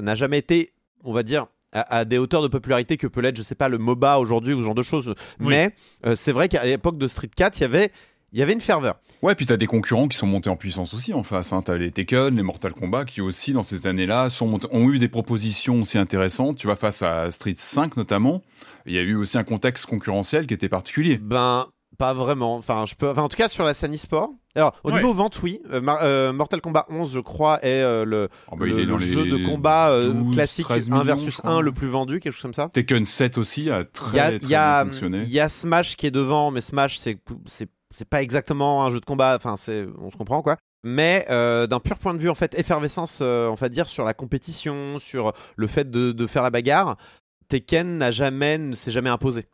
Speaker 2: n'a jamais été, on va dire, à, à des hauteurs de popularité que peut l'être, je sais pas, le MOBA aujourd'hui ou ce genre de choses.
Speaker 1: Oui.
Speaker 2: Mais euh, c'est vrai qu'à l'époque de Street 4, il y avait, il y avait une ferveur.
Speaker 3: Ouais, puis t'as des concurrents qui sont montés en puissance aussi en face. Hein. T'as les Tekken, les Mortal Kombat qui aussi dans ces années-là sont montés- ont eu des propositions aussi intéressantes. Tu vois, face à Street 5 notamment, il y a eu aussi un contexte concurrentiel qui était particulier.
Speaker 2: Ben, pas vraiment. Enfin, je peux. Enfin, en tout cas, sur la scène e-sport. Alors, au
Speaker 1: Ouais.
Speaker 2: niveau vente, oui. Euh, Mar- euh, Mortal Kombat 11, je crois, est euh, le,
Speaker 3: Ah bah,
Speaker 2: le,
Speaker 3: est
Speaker 2: jeu de combat euh,
Speaker 3: 12,
Speaker 2: classique
Speaker 3: 13
Speaker 2: 1
Speaker 3: millions,
Speaker 2: versus
Speaker 3: je crois.
Speaker 2: 1 le plus vendu, quelque chose comme ça.
Speaker 3: Tekken 7 aussi a très,
Speaker 2: Il y a,
Speaker 3: très
Speaker 2: il y a,
Speaker 3: bien fonctionné.
Speaker 2: il y a Smash qui est devant, mais Smash, c'est c'est c'est pas exactement un jeu de combat. Enfin, c'est on se comprend quoi. Mais euh, d'un pur point de vue en fait effervescence, euh, on va dire sur la compétition, sur le fait de, de faire la bagarre, Tekken n'a jamais ne s'est jamais imposé.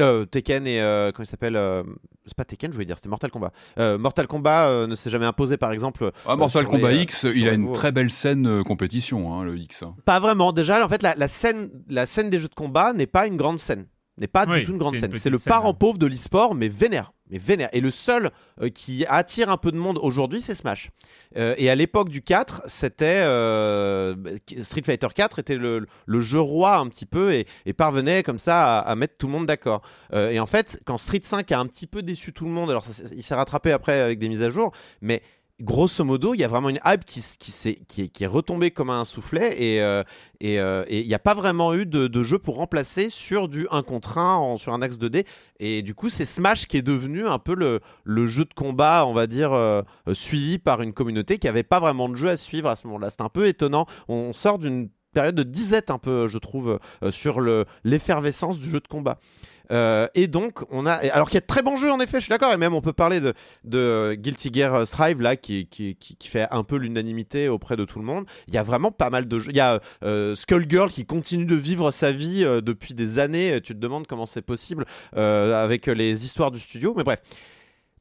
Speaker 2: Euh, Tekken et euh, comment il s'appelle euh, C'est pas Tekken, je voulais dire, c'était Mortal Kombat. Mortal Kombat ne s'est jamais imposé, par exemple.
Speaker 3: Ah, Mortal Kombat
Speaker 2: les,
Speaker 3: X, il a une très belle scène compétition, hein, le X. hein.
Speaker 2: Pas vraiment. Déjà, en fait, la, la scène, la scène des jeux de combat n'est pas une grande scène. N'est pas
Speaker 1: Oui,
Speaker 2: du tout une grande scène. C'est le parent
Speaker 1: ouais.
Speaker 2: pauvre de l'e-sport, mais vénère. Mais vénère. Et le seul euh, qui attire un peu de monde aujourd'hui, c'est Smash. Euh, et à l'époque du 4, c'était. euh, Street Fighter 4 était le, le jeu roi un petit peu et, et parvenait comme ça à, à mettre tout le monde d'accord. Et en fait, quand Street 5 a un petit peu déçu tout le monde, alors ça il s'est rattrapé après avec des mises à jour, mais grosso modo, il y a vraiment une hype qui, qui, s'est- qui, est, qui est retombée comme un soufflet et euh, euh, il n'y a pas vraiment eu de, jeu pour remplacer sur du 1 contre 1 en- sur un axe 2D. Et du coup, c'est Smash qui est devenu un peu le, le jeu de combat, on va dire, euh, suivi par une communauté qui avait pas vraiment de jeu à suivre à ce moment-là. C'est un peu étonnant. On sort d'une période de disette un peu, je trouve, sur le- l'effervescence du jeu de combat. Euh, et donc, on a. Alors qu'il y a de très bons jeux, en effet, je suis d'accord. Et même, on peut parler de, Guilty Gear Strive, là, qui, qui, fait un peu l'unanimité auprès de tout le monde. Il y a vraiment pas mal de jeux. Il y a euh, Skullgirl qui continue de vivre sa vie euh, depuis des années. Tu te demandes comment c'est possible euh, avec les histoires du studio. Mais bref.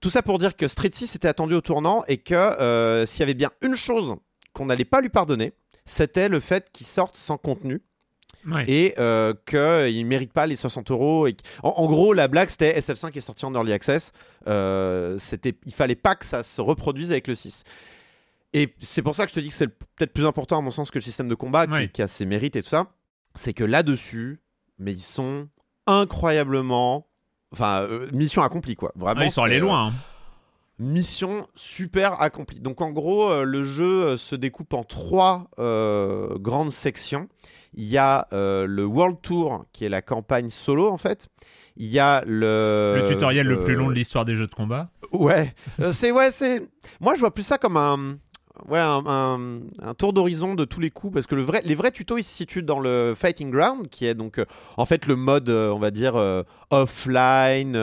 Speaker 2: Tout ça pour dire que Street 6 était attendu au tournant et que s'il y avait bien une chose qu'on n'allait pas lui pardonner, c'était le fait qu'il sorte sans contenu
Speaker 1: Ouais.
Speaker 2: et euh, qu'il ne mérite pas les 60 euros. Et en, en gros, la blague, c'était SF5 est sorti en early access. Euh, c'était, il fallait pas que ça se reproduise avec le 6. Et c'est pour ça que je te dis que c'est peut-être plus important, à mon sens, que le système de combat, qui-
Speaker 1: Ouais.
Speaker 2: qui, a ses mérites et tout ça. C'est que là-dessus, mais ils sont incroyablement. Enfin, euh, mission accomplie, quoi. Vraiment.
Speaker 1: Ah, ils sont allés
Speaker 2: euh,
Speaker 1: loin. hein.
Speaker 2: Mission super accomplie. Donc en gros, euh, le jeu se découpe en trois grandes sections. Il y a euh, le World Tour, qui est la campagne solo en fait. Il y a le...
Speaker 1: Le tutoriel le plus
Speaker 2: euh,
Speaker 1: long de l'histoire des jeux de combat.
Speaker 2: Ouais, Euh, c'est ouais, c'est. Moi, je vois plus ça comme un, ouais, un, un- un tour d'horizon de tous les coups, parce que le vrai, les vrais tutos ils se situent dans le Fighting Ground, qui est donc euh, en fait le mode, euh, on va dire euh, offline.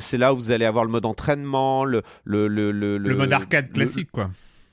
Speaker 2: c'est là où vous allez avoir le mode entraînement, le le le le,
Speaker 1: Le, mode arcade classique, quoi.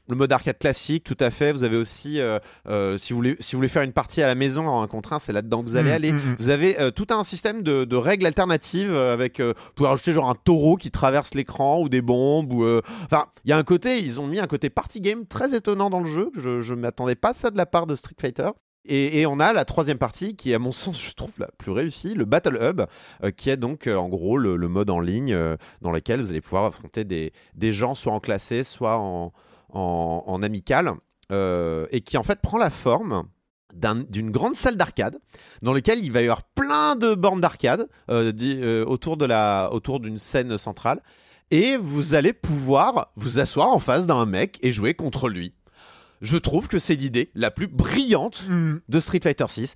Speaker 2: Le mode arcade classique, tout à fait. Vous avez aussi, euh, euh, si, vous voulez, si vous voulez faire une partie à la maison en un contre un, c'est là-dedans que vous allez
Speaker 1: Mm,
Speaker 2: aller.
Speaker 1: mm, mm.
Speaker 2: Vous avez euh, tout un système de, de règles alternatives avec, vous pouvez rajouter genre un taureau qui traverse l'écran ou des bombes. ou Enfin, il y a un côté, ils ont mis un côté party game très étonnant dans le jeu. Je, je m'attendais pas à ça de la part de Street Fighter. Et, et on a la troisième partie qui à mon sens, je trouve la plus réussie, le Battle Hub, euh, qui est donc euh, en gros le, le mode en ligne euh, dans lequel vous allez pouvoir affronter des, des gens soit en classé, soit en, en, en amical, euh, et qui en fait prend la forme d'un- d'une grande salle d'arcade dans laquelle il va y avoir plein de bornes d'arcade euh, euh, autour de la autour d'une scène centrale et vous allez pouvoir vous asseoir en face d'un mec et jouer contre lui. Je trouve que c'est l'idée la plus brillante
Speaker 1: Hmm.
Speaker 2: de Street Fighter 6.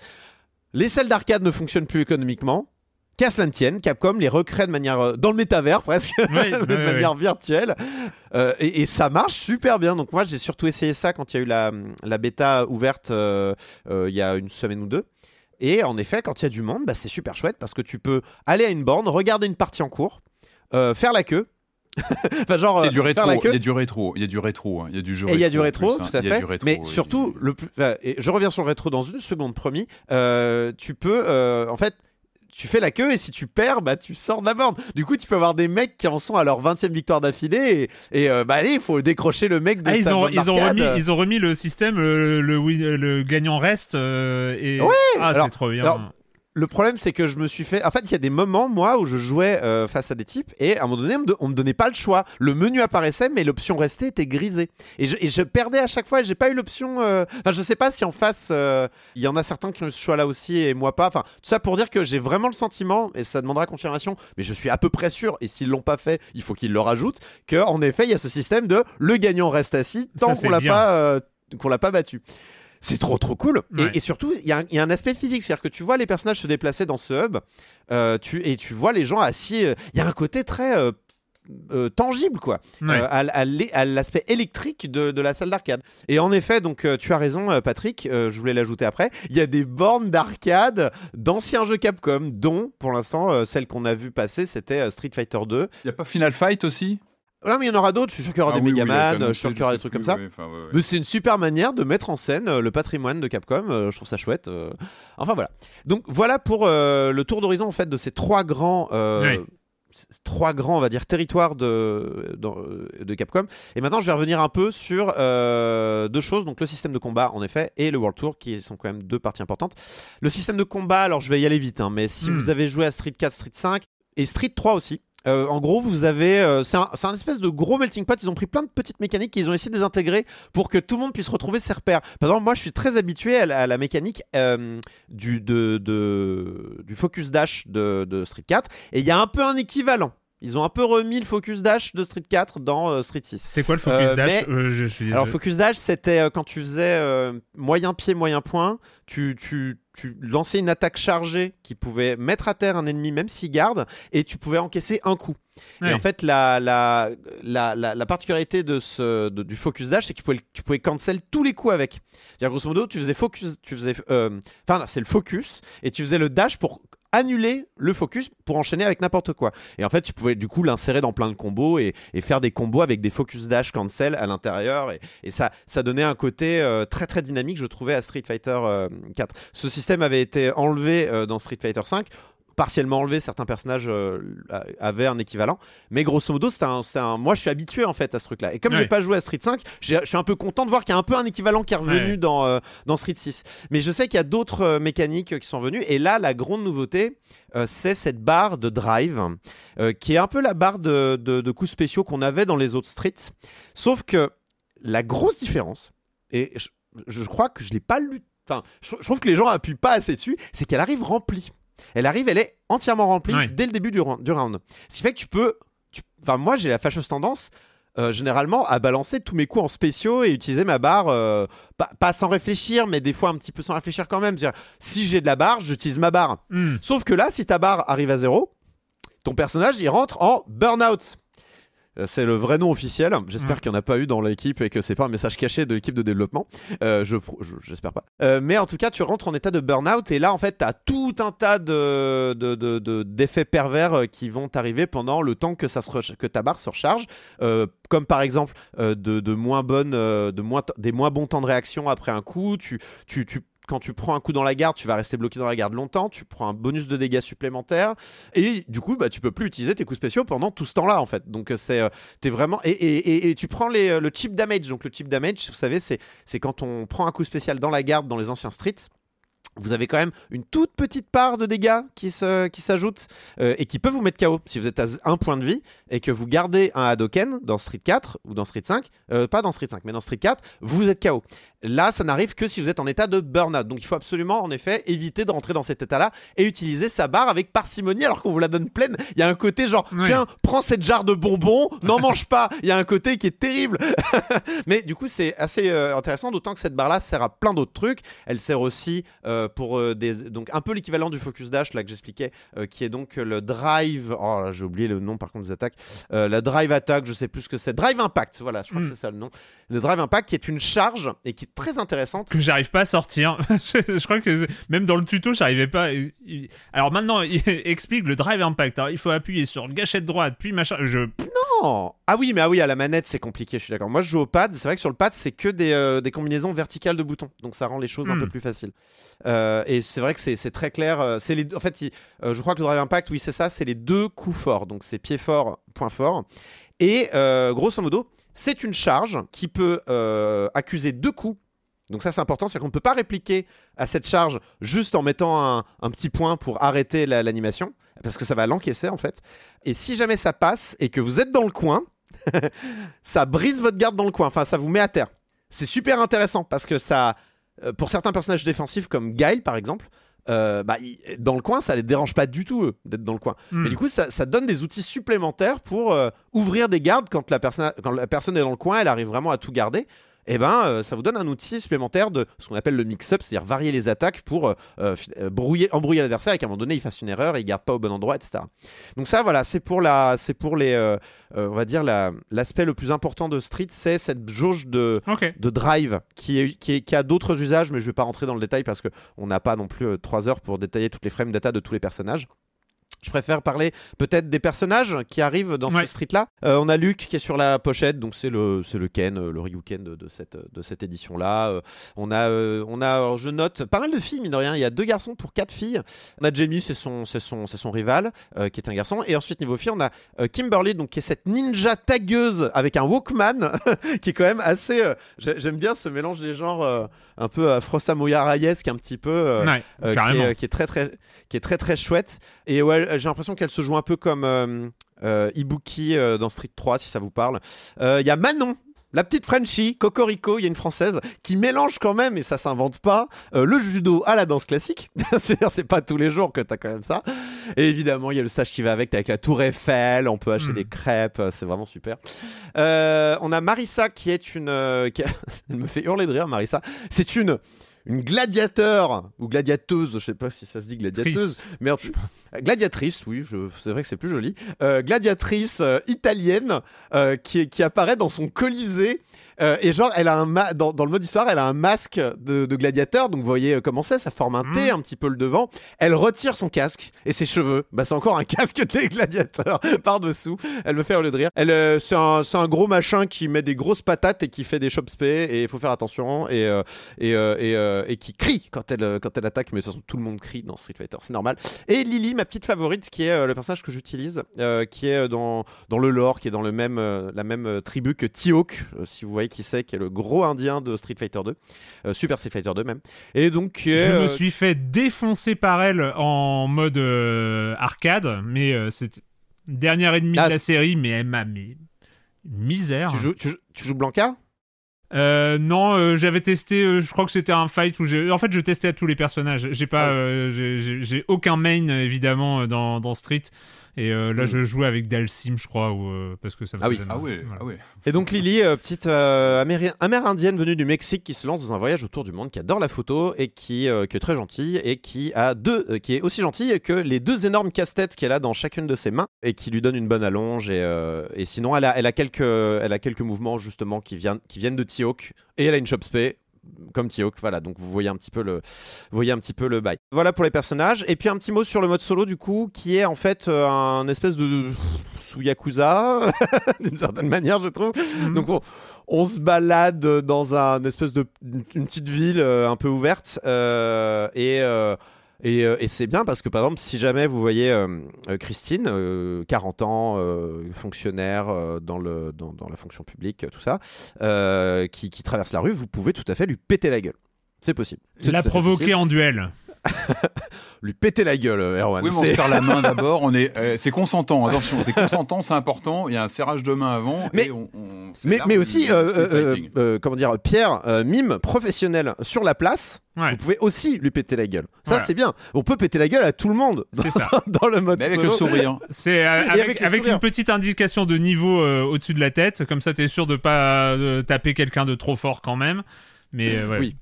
Speaker 2: Les salles d'arcade ne fonctionnent plus économiquement. Qu'à cela ne tienne, Capcom les recrée de manière euh, dans le métavers presque, de manière virtuelle, Euh, et, et ça marche super bien. Donc moi j'ai surtout essayé ça quand il y a eu la, la bêta ouverte euh, euh, il y a une semaine ou deux. Et en effet, quand il y a du monde, bah, c'est super chouette parce que tu peux aller à une borne, regarder une partie en cours, euh, faire la queue. enfin genre
Speaker 3: Il y a du
Speaker 2: euh, faire
Speaker 3: rétro, il
Speaker 2: queue.
Speaker 3: y a du rétro, il y a du rétro, hein, il y a du jeu
Speaker 2: Et il y a du rétro,
Speaker 3: plus, hein.
Speaker 2: tout à fait.
Speaker 3: rétro,
Speaker 2: mais surtout, le plus, euh, et je reviens sur le rétro dans une seconde, promis. Euh, tu peux, euh, en fait, tu fais la queue et si tu perds, bah tu sors de la borne. Du coup, tu peux avoir des mecs qui en sont à leur 20 e victoire d'affilée et, et, euh, bah allez, il faut décrocher le mec de
Speaker 1: Ah, ils,
Speaker 2: sa
Speaker 1: ont,
Speaker 2: borne
Speaker 1: ils, ont remis, ils ont remis le système, le, le, gagnant reste. euh, et...
Speaker 2: Ouais,
Speaker 1: ah, c'est trop bien.
Speaker 2: alors, Le problème, c'est que je me suis fait. En fait, il y a des moments, moi, où je jouais euh, face à des types et à un moment donné, on me, don- on me donnait pas le choix. Le menu apparaissait, mais l'option restée était grisée. Et je, et je perdais à chaque fois. et J'ai pas eu l'option. euh, Enfin, je sais pas si en face, euh, il y en a certains qui ont eu ce choix-là aussi et moi pas. Enfin, tout ça pour dire que j'ai vraiment le sentiment, et ça demandera confirmation, mais je suis à peu près sûr, et s'ils l'ont pas fait, il faut qu'ils le rajoutent, qu'en effet, il y a ce système de le gagnant reste assis tant qu'on l'a pas, euh, qu'on l'a pas battu. C'est trop trop cool. Et-
Speaker 1: Ouais.
Speaker 2: Et, surtout, il y, a un- il y a un aspect physique, c'est-à-dire que tu vois les personnages se déplacer dans ce hub, euh, tu, et tu vois les gens assis. euh, Il y a un côté très euh, euh, tangible, quoi,
Speaker 1: Ouais.
Speaker 2: euh, à, l'aspect électrique de, de la salle d'arcade. Et en effet, donc euh, tu as raison, Patrick. je voulais l'ajouter après. Il y a des bornes d'arcade d'anciens jeux Capcom, dont pour l'instant celle qu'on a vu passer, c'était Street Fighter 2.
Speaker 3: Il y a pas Final Fight aussi?
Speaker 2: Non, mais il y en aura d'autres. Je suis sûr qu'il y aura
Speaker 3: Ah
Speaker 2: des
Speaker 3: oui,
Speaker 2: Megaman. je suis sûr qu'il y aura des trucs
Speaker 3: plus,
Speaker 2: comme ça.
Speaker 3: ouais, enfin, ouais, ouais.
Speaker 2: Mais c'est une super manière de mettre en scène euh, le patrimoine de Capcom. euh, je trouve ça chouette. euh. Enfin voilà. Donc voilà pour euh, le tour d'horizon en fait de ces trois grands, euh, trois grands, on va dire territoires de de Capcom. Et maintenant, je vais revenir un peu sur euh, deux choses. Donc le système de combat en effet et le World Tour qui sont quand même deux parties importantes. Le système de combat. Alors je vais y aller vite. hein, mais si
Speaker 1: Hmm.
Speaker 2: vous avez joué à Street 4, Street 5 et Street 3 aussi. Euh, en gros, vous avez, euh, c'est un, espèce de gros melting pot. Ils ont pris plein de petites mécaniques qu'ils ont essayé de les intégrer pour que tout le monde puisse retrouver ses repères. Par exemple, moi, je suis très habitué à la, mécanique euh, du focus dash de, de Street 4, et il y a un peu un équivalent. Ils ont un peu remis le focus dash de Street 4 dans euh, Street 6.
Speaker 1: C'est quoi le focus
Speaker 2: Euh,
Speaker 1: dash
Speaker 2: mais-
Speaker 1: Euh, je, suis
Speaker 2: Alors, focus dash, c'était euh, quand tu faisais euh, moyen pied, moyen point, tu, tu, tu lançais une attaque chargée qui pouvait mettre à terre un ennemi, même s'il garde, et tu pouvais encaisser un coup.
Speaker 1: Ouais.
Speaker 2: Et en fait, la, la, la, la, la particularité de ce, de- du focus dash, c'est que tu pouvais, tu pouvais cancel tous les coups avec. C'est-à-dire, grosso modo, tu faisais focus, tu faisais, euh, enfin, là, c'est le focus, et tu faisais le dash pour annuler le focus pour enchaîner avec n'importe quoi. Et en fait, tu pouvais du coup l'insérer dans plein de combos et, faire des combos avec des focus dash cancel à l'intérieur. Et, et ça, ça donnait un côté euh, très très dynamique, je trouvais, à Street Fighter euh, 4. Ce système avait été enlevé euh, dans Street Fighter 5 partiellement enlevé, certains personnages euh, avaient un équivalent, mais grosso modo, c'est un, un- moi je suis habitué en fait à ce truc-là. Et comme
Speaker 1: Ouais.
Speaker 2: j'ai pas joué à Street 5, j'ai- je suis un peu content de voir qu'il y a un peu un équivalent qui est revenu
Speaker 1: Ouais.
Speaker 2: dans, euh, dans Street 6. Mais je sais qu'il y a d'autres euh, mécaniques qui sont venues, et là, la grande nouveauté, c'est cette barre de drive, qui est un peu la barre de, de- de coups spéciaux qu'on avait dans les autres streets. Sauf que la grosse différence, et je, je crois que je l'ai pas lu, enfin, je, je trouve que les gens appuient pas assez dessus, c'est qu'elle arrive remplie. Elle arrive, elle est entièrement remplie
Speaker 1: Ouais.
Speaker 2: dès le début du, round- du round. Ce qui fait que tu peux. tu- Enfin, moi, j'ai la fâcheuse tendance. euh, généralement à balancer tous mes coups en spéciaux et utiliser ma barre euh, pas, pas sans réfléchir mais des fois un petit peu sans réfléchir quand même si j'ai de la barre j'utilise ma barre
Speaker 1: Hmm.
Speaker 2: Sauf que là, si ta barre arrive à zéro, ton personnage il rentre en burn-out. Euh, C'est le vrai nom officiel. J'espère
Speaker 1: Mm.
Speaker 2: qu'il n'y en a pas eu dans l'équipe et que c'est pas un message caché de l'équipe de développement. Euh, je, je- j'espère pas. Euh, mais en tout cas, tu rentres en état de burn-out et là, en fait, tu as tout un tas de, de- de- de- d'effets pervers qui vont t'arriver pendant le temps que, ça se re- que ta barre se recharge. Euh, comme par exemple de, de moins bonnes, de moins t- des moins bons temps de réaction après un coup. Tu, tu, tu quand tu prends un coup dans la garde, tu vas rester bloqué dans la garde longtemps, tu prends un bonus de dégâts supplémentaires, et du coup, bah, tu peux plus utiliser tes coups spéciaux pendant tout ce temps-là, en fait. Donc, euh, c'est, euh, vraiment. Et, et- et- tu prends euh, le chip damage. Donc, le chip damage, vous savez, c'est, quand on prend un coup spécial dans la garde dans les anciens streets. Vous avez quand même une toute petite part de dégâts qui, qui s'ajoute et qui peut vous mettre KO si vous êtes à un point de vie et que vous gardez un Hadoken dans Street 4 ou dans Street 5, euh, pas dans Street 5, mais dans Street 4, vous êtes KO. Là, ça n'arrive que si vous êtes en état de burn-out. Donc il faut absolument, en effet, éviter de rentrer dans cet état-là et utiliser sa barre avec parcimonie alors qu'on vous la donne pleine. Il y a un côté genre, tiens, prends cette jarre de bonbons, n'en mange pas. Il y a un côté qui est terrible. Mais du coup, c'est assez euh, intéressant, d'autant que cette barre-là sert à plein d'autres trucs. Elle sert aussi euh, pour euh, des. Donc, un peu l'équivalent du focus dash, là, que j'expliquais, qui est donc le drive. Oh, là, j'ai oublié le nom par contre des attaques. La drive attack, je sais plus ce que c'est. Drive impact, voilà, je crois
Speaker 1: Mm.
Speaker 2: que c'est ça le nom. Le drive impact, qui est une charge et qui est très intéressante.
Speaker 1: que j'arrive pas à sortir. je, je crois que même dans le tuto, j'arrivais pas. Alors maintenant, il explique le drive impact. Alors, il faut appuyer sur gâchette droite, puis machin. Je.
Speaker 2: Non Ah oui, mais ah oui, à la manette, c'est compliqué, je suis d'accord. Moi, je joue au pad. C'est vrai que sur le pad, c'est que des, euh, des combinaisons verticales de boutons. Donc, ça rend les choses un
Speaker 1: Hmm.
Speaker 2: peu plus faciles. Euh, et c'est vrai que c'est très clair. euh, C'est les, en fait, il- euh, je crois que le Drive Impact, oui, c'est ça. C'est les deux coups forts. Donc, c'est pied fort, point fort. Et grosso modo, c'est une charge qui peut euh, accuser deux coups. Donc ça c'est important, c'est qu'on ne peut pas répliquer à cette charge juste en mettant un, un petit point pour arrêter la- l'animation, parce que ça va l'encaisser en fait. Et si jamais ça passe et que vous êtes dans le coin, ça brise votre garde dans le coin, enfin ça vous met à terre. C'est super intéressant parce que ça, euh, pour certains personnages défensifs comme Guile par exemple, euh, bah, dans le coin ça les dérange pas du tout eux d'être dans le coin.
Speaker 1: Hmm.
Speaker 2: Mais du coup ça, ça donne des outils supplémentaires pour euh, ouvrir des gardes quand la, personne, quand la personne est dans le coin, elle arrive vraiment à tout garder. Et ben, euh, ça vous donne un outil supplémentaire de ce qu'on appelle le mix-up, c'est-à-dire varier les attaques pour euh, euh, brouiller, embrouiller l'adversaire et qu'à un moment donné il fasse une erreur et il garde pas au bon endroit, etc. Donc ça, voilà, c'est pour la, c'est pour les, euh, on va dire la- l'aspect le plus important de Street, c'est cette jauge de de drive qui, est, qui, est- qui a d'autres usages, mais je vais pas rentrer dans le détail parce qu'on n'a pas non plus 3 heures pour détailler toutes les frames data de tous les personnages. Je préfère parler peut-être des personnages qui arrivent dans
Speaker 1: Ouais.
Speaker 2: ce street-là. Euh, on a Luke qui est sur la pochette, donc c'est le, c'est le Ken, euh, le Ryuken de, de cette, de cette édition-là. Euh, on a, euh, on a je note, pas mal de filles, mine de rien. Il y a deux garçons pour quatre filles. On a Jamie, c'est son, c'est son, c'est son rival, qui est un garçon. Et ensuite, niveau filles, on a Kimberly, donc qui est cette ninja tagueuse avec un Walkman, qui est quand même assez. j'ai- J'aime bien ce mélange des genres un peu afro-samoyaraïesque, un petit peu. euh,
Speaker 1: Ouais,
Speaker 2: euh, qui, est, qui est très très qui est très très chouette et ouais j'ai l'impression qu'elle se joue un peu comme euh, euh, Ibuki euh, dans Street 3 si ça vous parle Euh, il y a Manon la petite Frenchie, Cocorico, il y a une française qui mélange quand même, et ça s'invente pas, euh, le judo à la danse classique. C'est-à-dire, c'est pas tous les jours que t'as quand même ça. Et évidemment, il y a le stage qui va avec, t'as avec la Tour Eiffel, on peut acheter
Speaker 1: Mm.
Speaker 2: des crêpes, euh, c'est vraiment super. Euh, on a Marissa qui est une. euh, qui- Elle me fait hurler de rire, Marissa. C'est une. Une gladiateur ou gladiateuse, je sais pas si ça se dit gladiateuse, mais en gladiatrice, oui, je- c'est vrai que c'est plus joli. Euh, gladiatrice euh, italienne euh, qui, qui apparaît dans son colisée. et genre, elle a un ma- dans, dans le mode histoire, elle a un masque de, de gladiateur. Donc, vous voyez comment c'est, ça forme un T
Speaker 1: Mhm.
Speaker 2: un petit peu le devant. Elle retire son casque et ses cheveux. Bah, c'est encore un casque des gladiateurs par dessous. Elle me fait hurler de rire. Elle, c'est un, gros machin qui met des grosses patates et qui fait des chop et il faut faire attention et et, et, et qui crie quand elle quand elle attaque. Mais de toute façon, tout le monde crie dans Street Fighter, c'est normal. Et Lily, ma petite favorite, qui est euh, le personnage que j'utilise, euh, qui est euh, dans, dans le lore, qui est dans le même, la même tribu que T-Hawk, si vous voyez qui c'est, qui est le gros indien de Street Fighter 2, euh, Super Street Fighter 2 même. Et donc,
Speaker 1: Je me suis fait défoncer par elle en mode arcade, mais c'était dernière et demie
Speaker 2: Ah,
Speaker 1: de la série, mais elle m'a mis misère.
Speaker 2: tu, joues, tu, joues, tu joues Blanca?
Speaker 1: Euh, non, euh, j'avais testé. euh, je crois que c'était un fight où j'ai. En fait, je testais à tous les personnages. J'ai pas,
Speaker 2: Ah.
Speaker 1: euh, j'ai- aucun main évidemment euh, dans, dans Street. Et euh, là,
Speaker 2: Mm.
Speaker 1: je jouais avec Dalsim, je crois, ou, euh, parce que ça me
Speaker 2: Ah oui.
Speaker 3: Ah
Speaker 1: Voilà.
Speaker 3: ah ouais.
Speaker 2: Et donc Lily, euh, petite euh, Améri- amérindienne venue du Mexique qui se lance dans un voyage autour du monde, qui adore la photo et qui, euh, qui est très gentille et qui a deux, euh, qui est aussi gentille que les deux énormes casse-têtes qu'elle a dans chacune de ses mains et qui lui donne une bonne allonge et, euh, et sinon elle a, elle a quelques, elle a quelques mouvements justement qui viennent, qui viennent de T-Hawk et elle a une chop spé comme T-Hawk. Voilà, donc vous voyez un petit peu le, vous voyez un petit peu le bail. Voilà pour les personnages. Et puis un petit mot sur le mode solo du coup, qui est en fait euh, un espèce de sous Yakuza d'une certaine manière, je trouve.
Speaker 1: Mhm.
Speaker 2: Donc on, on se balade dans un espèce de une petite ville euh, un peu ouverte euh, et euh, et, euh, et c'est bien parce que par exemple, si jamais vous voyez euh, euh, Christine, euh, 40 ans, euh, fonctionnaire dans, le, dans, dans la fonction publique, tout ça, qui, qui traverse la rue, vous pouvez tout à fait lui péter la gueule. C'est possible.
Speaker 1: La provoquer
Speaker 2: possible.
Speaker 1: en duel.
Speaker 2: Lui péter la gueule, euh, Erwan.
Speaker 3: Oui, mais on serre la main d'abord. On est, euh, c'est consentant. Attention, c'est consentant, c'est important. Il y a un serrage de main avant.
Speaker 2: Mais-
Speaker 3: et on, on- c'est
Speaker 2: mais, aussi, euh, euh, euh, comment dire, Pierre, euh, mime professionnel sur la place,
Speaker 1: Ouais.
Speaker 2: vous pouvez aussi lui péter la gueule. Ça,
Speaker 1: Voilà.
Speaker 2: c'est bien. On peut péter la gueule à tout le monde dans,
Speaker 1: C'est ça.
Speaker 2: dans le mode
Speaker 3: Mais avec
Speaker 2: solo.
Speaker 3: le sourire.
Speaker 1: C'est euh, avec,
Speaker 2: avec le
Speaker 1: avec
Speaker 2: sourire.
Speaker 1: une petite indication de niveau euh, au-dessus de la tête, comme ça t'es sûr de pas euh, taper quelqu'un de trop fort quand même. Mais euh, ouais.
Speaker 2: Oui.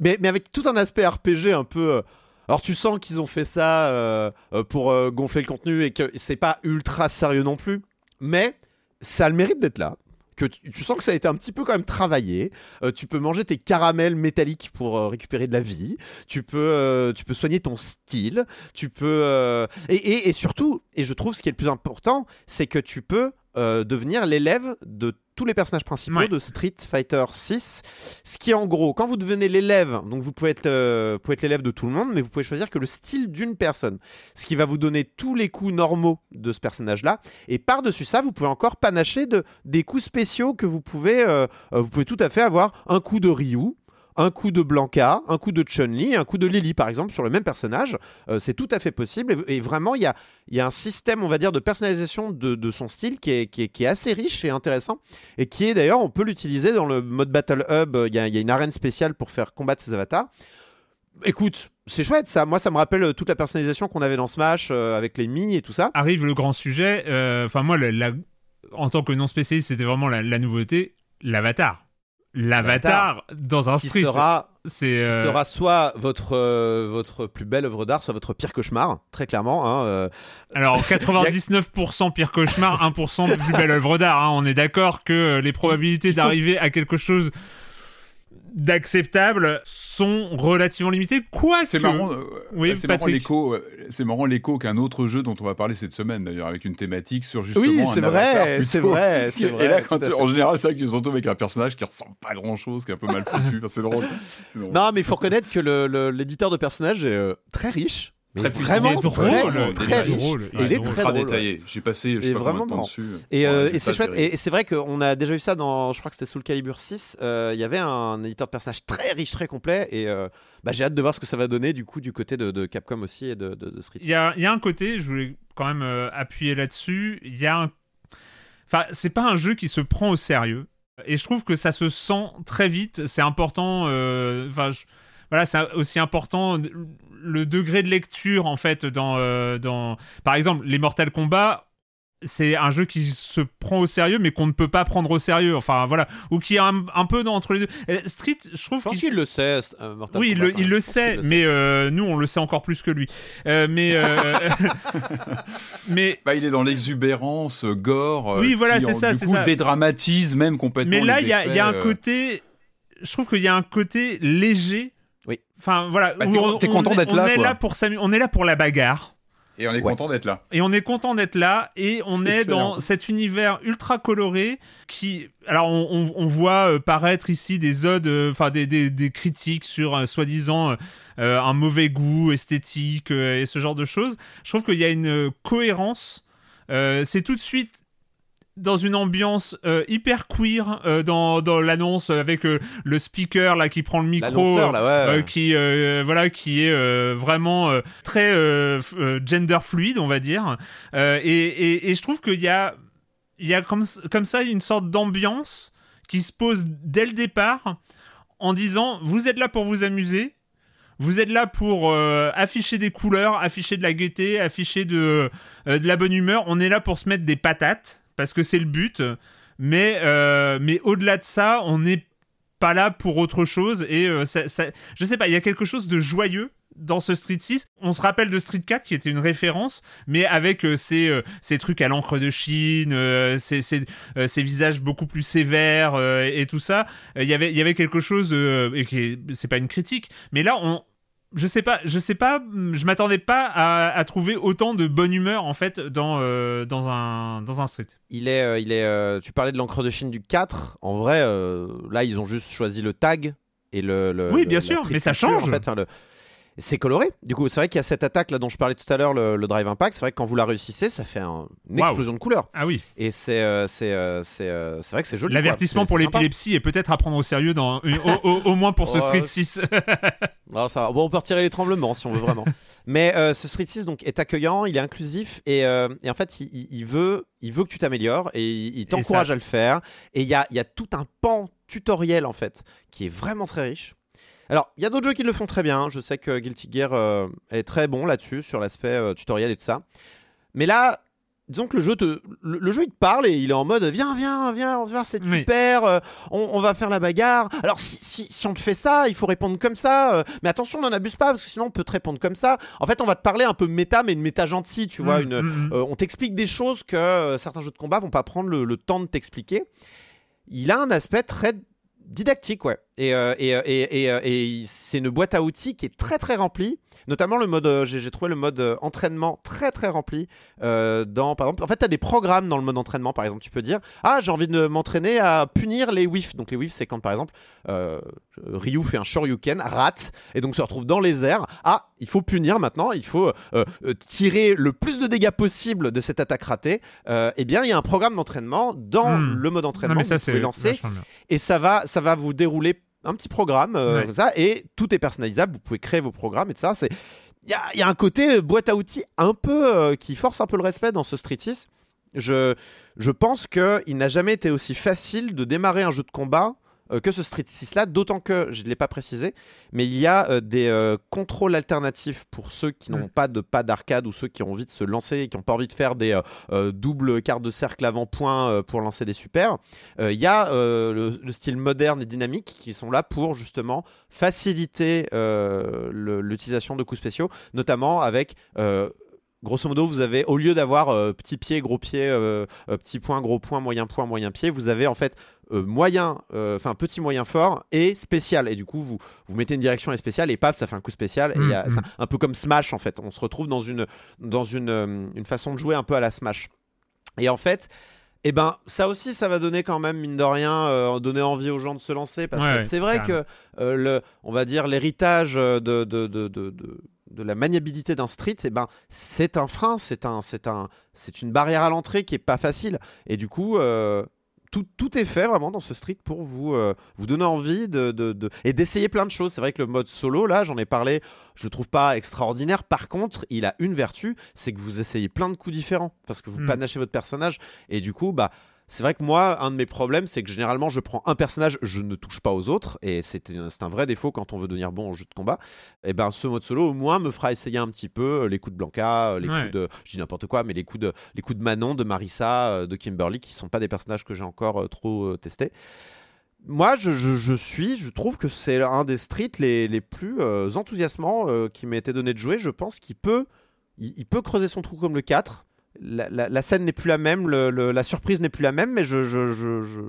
Speaker 2: Mais, avec tout un aspect RPG un peu. euh, Alors tu sens qu'ils ont fait ça euh, euh, pour gonfler le contenu et que c'est pas ultra sérieux non plus, mais ça a le mérite d'être là. Que tu, sens que ça a été un petit peu quand même travaillé. Tu peux manger tes caramels métalliques pour récupérer de la vie. Tu peux, tu peux soigner ton style. Tu peux et, et- et surtout, et je trouve ce qui est le plus important, c'est que tu peux euh, devenir l'élève de tous les personnages principaux
Speaker 1: Ouais.
Speaker 2: de Street Fighter 6. Ce qui est en gros, quand vous devenez l'élève, donc vous pouvez être, euh, vous pouvez être l'élève de tout le monde, mais vous pouvez choisir que le style d'une personne. Ce qui va vous donner tous les coups normaux de ce personnage-là. Et par-dessus ça, vous pouvez encore panacher de, des coups spéciaux que vous pouvez, euh, vous pouvez tout à fait avoir un coup de Ryu. Un coup de Blanca, un coup de Chun-Li, un coup de Lily par exemple sur le même personnage, Euh, c'est tout à fait possible et, vraiment il y a, y a un système on va dire de personnalisation de, son style qui est, qui, est, assez riche et intéressant et qui est d'ailleurs, on peut l'utiliser dans le mode Battle Hub. Il y, a, une arène spéciale pour faire combattre ses avatars. Écoute, c'est chouette ça. Moi, ça me rappelle euh, toute la personnalisation qu'on avait dans Smash euh, avec les mi et tout ça.
Speaker 1: Arrive le grand sujet. Enfin moi, en tant que non spécialiste, c'était vraiment la, la nouveauté, l'avatar. L'avatar dans un
Speaker 2: Qui
Speaker 1: street.
Speaker 2: sera,
Speaker 1: C'est euh,
Speaker 2: sera soit votre, euh, votre plus belle œuvre d'art, soit votre pire cauchemar, très clairement. hein, euh.
Speaker 1: Alors 99% pire cauchemar, 1% plus belle œuvre d'art. hein. On est d'accord que les probabilités
Speaker 2: faut-
Speaker 1: d'arriver à quelque chose d'acceptable sont relativement limitées. Quoique,
Speaker 3: C'est marrant, euh,
Speaker 1: Oui,
Speaker 3: c'est marrant l'écho, euh, c'est marrant l'écho qu'un autre jeu dont on va parler cette semaine d'ailleurs avec une thématique sur justement
Speaker 2: Oui, c'est vrai, c'est vrai, c'est
Speaker 3: Et
Speaker 2: vrai,
Speaker 3: là, quand
Speaker 2: tout à
Speaker 3: tu-
Speaker 2: fait.
Speaker 3: en général, c'est vrai que tu te retrouves avec un personnage qui ressemble pas à grand chose, qui est un peu mal foutu. Enfin, c'est drôle.
Speaker 2: Non, mais il faut reconnaître que l'éditeur de personnages est euh, très riche. Mais
Speaker 3: Très puissant.
Speaker 2: vraiment
Speaker 1: Il est drôle,
Speaker 2: très,
Speaker 1: il est
Speaker 2: très riche.
Speaker 1: drôle,
Speaker 2: Et
Speaker 1: il
Speaker 2: il
Speaker 1: est drôle.
Speaker 2: très
Speaker 3: détaillé. J'ai passé, je sais pas combien de
Speaker 2: vraiment
Speaker 3: temps dessus.
Speaker 2: Et, euh,
Speaker 3: Ouais, j'ai
Speaker 2: et c'est chouette. Et, et c'est vrai qu'on a déjà vu ça dans, je crois que c'était Soul Calibur 6. euh, Il y avait un éditeur de personnages très riche, très complet. Et euh, bah, j'ai hâte de voir ce que ça va donner du coup du côté de, de Capcom aussi et de, de, de Street.
Speaker 1: il y a, il y a un côté, je voulais quand même euh, appuyer là-dessus. Il y a un... Enfin, c'est pas un jeu qui se prend au sérieux. Et je trouve que ça se sent très vite. C'est important. Enfin, je- voilà, c'est aussi important le degré de lecture en fait dans, euh, dans... Par exemple, les Mortal Kombat. C'est un jeu qui se prend au sérieux, mais qu'on ne peut pas prendre au sérieux. Enfin, voilà. Ou qui est un, un peu dans- entre les deux. Euh, Street, je trouve
Speaker 2: Je pense
Speaker 1: qu'il
Speaker 2: qu'il le sait. euh, Mortal
Speaker 1: oui, il
Speaker 2: Kombat,
Speaker 1: le, il le sait,
Speaker 2: le
Speaker 1: mais euh, nous, on le sait encore plus que lui. Euh, mais, euh, mais,
Speaker 3: Bah, il est dans l'exubérance, gore.
Speaker 1: Oui, voilà,
Speaker 3: qui,
Speaker 1: c'est
Speaker 3: en-
Speaker 1: ça,
Speaker 3: Du
Speaker 1: c'est
Speaker 3: coup,
Speaker 1: ça.
Speaker 3: dédramatise même complètement.
Speaker 1: mais là, il y a, il y a un côté. Je trouve qu'il y a un côté léger. Enfin, voilà.
Speaker 3: Bah, t'es-
Speaker 1: on-
Speaker 3: t'es
Speaker 1: on
Speaker 3: content
Speaker 1: est-
Speaker 3: d'être
Speaker 1: on
Speaker 3: là,
Speaker 1: est
Speaker 3: quoi.
Speaker 1: là pour On est là pour la bagarre.
Speaker 3: Et on est
Speaker 2: Ouais.
Speaker 3: content d'être là.
Speaker 1: Et on est content d'être là et on
Speaker 3: C'est
Speaker 1: est
Speaker 3: clair.
Speaker 1: dans cet univers ultra coloré qui alors on, on- on voit euh, paraître ici des odes euh, enfin des, des, des critiques sur euh, soi-disant euh, un mauvais goût esthétique euh, et ce genre de choses je trouve qu'il y a une cohérence Euh, c'est tout de suite dans une ambiance euh, hyper queer euh, dans, dans l'annonce avec euh, le speaker là qui prend le micro
Speaker 2: L'annonceur, là, ouais.
Speaker 1: qui voilà qui est vraiment très gender fluide on va dire et, et, et je trouve qu'il y a il y a comme, comme ça une sorte d'ambiance qui se pose dès le départ en disant vous êtes là pour vous amuser vous êtes là pour euh, afficher des couleurs, afficher de la gaieté, afficher de, euh, de la bonne humeur. On est là pour se mettre des patates, parce que c'est le but. Mais, euh, mais au-delà de ça, on n'est pas là pour autre chose. Et euh, ça, je sais pas, il y a quelque chose de joyeux dans ce Street 6. On se rappelle de Street 4 qui était une référence, mais avec euh, ces, euh, ces trucs à l'encre de Chine, euh, ces, ces, visages beaucoup plus sévères et tout ça. Il y avait il y avait quelque chose, et c'est pas une critique, mais là on je sais pas, je sais pas, je m'attendais pas à, à trouver autant de bonne humeur en fait dans, euh, dans, un, dans un street.
Speaker 2: Il est, euh, il est. euh, tu parlais de l'encre de Chine du 4. En vrai, là, ils ont juste choisi le tag et le. le-
Speaker 1: Oui, bien sûr, mais ça change.
Speaker 2: En fait, Enfin, le- C'est coloré. Du coup, c'est vrai qu'il y a cette attaque là dont je parlais tout à l'heure, le, le Drive Impact. C'est vrai que quand vous la réussissez, ça fait un- une explosion de couleurs.
Speaker 1: Ah oui.
Speaker 2: Et c'est, euh, c'est, euh, euh, vrai que c'est joli.
Speaker 1: L'avertissement pour l'épilepsie est peut-être à prendre au sérieux, dans, au, au- au moins pour ce. Street 6.
Speaker 2: Non, ça. Bon, on peut retirer les tremblements si on veut vraiment. Mais euh, ce Street 6 donc, est accueillant, il est inclusif et, euh, et en fait, il, veut, il veut que tu t'améliores et il, il t'encourage
Speaker 1: ça-
Speaker 2: à le faire. Et il y a, il y a tout un pan tutoriel en fait qui est vraiment très riche. Alors, il y a d'autres jeux qui le font très bien. Je sais que Guilty Gear euh, est très bon là-dessus, sur l'aspect euh, tutoriel et tout ça. Mais là, disons que le jeu, te, le, le jeu il te parle et il est en mode viens, viens, viens, viens, c'est
Speaker 1: Oui.
Speaker 2: super, euh, on, on va faire la bagarre. Alors, si, si, si on te fait ça, il faut répondre comme ça. euh, mais attention, n'en abuse pas parce que sinon on peut te répondre comme ça. En fait, on va te parler un peu méta, mais une méta gentille, tu vois.
Speaker 1: Mm,
Speaker 2: Une,
Speaker 1: mm, mm.
Speaker 2: euh, on t'explique des choses que certains jeux de combat vont pas prendre le, le temps de t'expliquer. Il a un aspect très didactique, ouais. Et, euh, et, euh, et, et, euh, et c'est une boîte à outils qui est très très remplie. Notamment le mode, euh, j'ai trouvé le mode euh, entraînement très très rempli. dans, par exemple, en fait, tu as des programmes dans le mode entraînement. Par exemple, tu peux dire Ah, j'ai envie de m'entraîner à punir les whiffs. Donc, les whiffs, c'est quand par exemple Ryu fait un Shoryuken, rate, et donc se retrouve dans les airs. Ah, il faut punir maintenant, il faut tirer le plus de dégâts possible de cette attaque ratée. Eh bien, il y a un programme d'entraînement dans
Speaker 1: Hmm.
Speaker 2: le mode
Speaker 1: Non,
Speaker 2: entraînement
Speaker 1: mais
Speaker 2: que
Speaker 1: ça,
Speaker 2: vous pouvez
Speaker 1: c'est bien.
Speaker 2: et ça va, ça va vous dérouler un petit programme euh,
Speaker 1: Ouais.
Speaker 2: comme ça et tout est personnalisable. Vous pouvez créer vos programmes et tout ça. C'est il y a, il y a un côté euh, boîte à outils un peu euh, qui force un peu le respect dans ce Street 6. Je, je pense que il n'a jamais été aussi facile de démarrer un jeu de combat que ce Street 6 là, d'autant que je ne l'ai pas précisé, mais il y a euh, des euh, contrôles alternatifs pour ceux qui n'ont
Speaker 1: Mm.
Speaker 2: pas de pas d'arcade ou ceux qui ont envie de se lancer et qui n'ont pas envie de faire des euh, euh, doubles quarts de cercle avant-point euh, pour lancer des super. Euh, Il y a euh, le, le style moderne et dynamique qui sont là pour justement faciliter euh, l'utilisation de coups spéciaux, notamment avec euh, grosso modo, vous avez, au lieu d'avoir euh, petit pied, gros pied, euh, euh, petit point, gros point, moyen point, moyen pied, vous avez en fait euh, moyen, euh, enfin petit, moyen, fort et spécial. Et du coup, vous, vous mettez une direction et spéciale et paf, ça fait un coup spécial. Et il y a-
Speaker 1: Mm,
Speaker 2: c'est un peu comme Smash en fait. On se retrouve dans une, dans une, euh, une façon de jouer un peu à la Smash. Et en fait, eh ben, ça aussi, ça va donner quand même, mine de rien, euh, donner envie aux gens de se lancer. Parce
Speaker 1: Ouais,
Speaker 2: que c'est vrai
Speaker 1: carrément.
Speaker 2: que, euh, le, on va dire, l'héritage de, de, de, de, de- la maniabilité d'un street, eh ben, c'est un frein, c'est un, c'est un, c'est une barrière à l'entrée qui est pas facile. Et du coup, euh, tout, tout est fait vraiment dans ce street pour vous, euh, vous donner envie de, de- de- et d'essayer plein de choses. C'est vrai que le mode solo, là, j'en ai parlé, je le trouve pas extraordinaire. Par contre, il a une vertu, c'est que vous essayez plein de coups différents parce que vous
Speaker 1: Mm.
Speaker 2: panachez votre personnage. Et du coup, bah, c'est vrai que moi, un de mes problèmes, c'est que généralement, je prends un personnage, je ne touche pas aux autres, et c'est un vrai défaut quand on veut devenir bon au jeu de combat. Et ben, ce mode solo, au moins, me fera essayer un petit peu euh, les coups de Blanca, euh, les
Speaker 1: Ouais.
Speaker 2: coups de, je dis n'importe quoi, mais les coups de, les coups de Manon, de Marissa, euh, de Kimberly, qui sont pas des personnages que j'ai encore trop testés. Moi, je, je- je suis, je trouve que c'est un des streets les, les plus euh, enthousiasmants euh, qui m'a été donné de jouer. Je pense qu'il peut, il, il peut creuser son trou comme le 4. La, la- la scène n'est plus la même, le- le- la surprise n'est plus la même, mais je, je, je, je,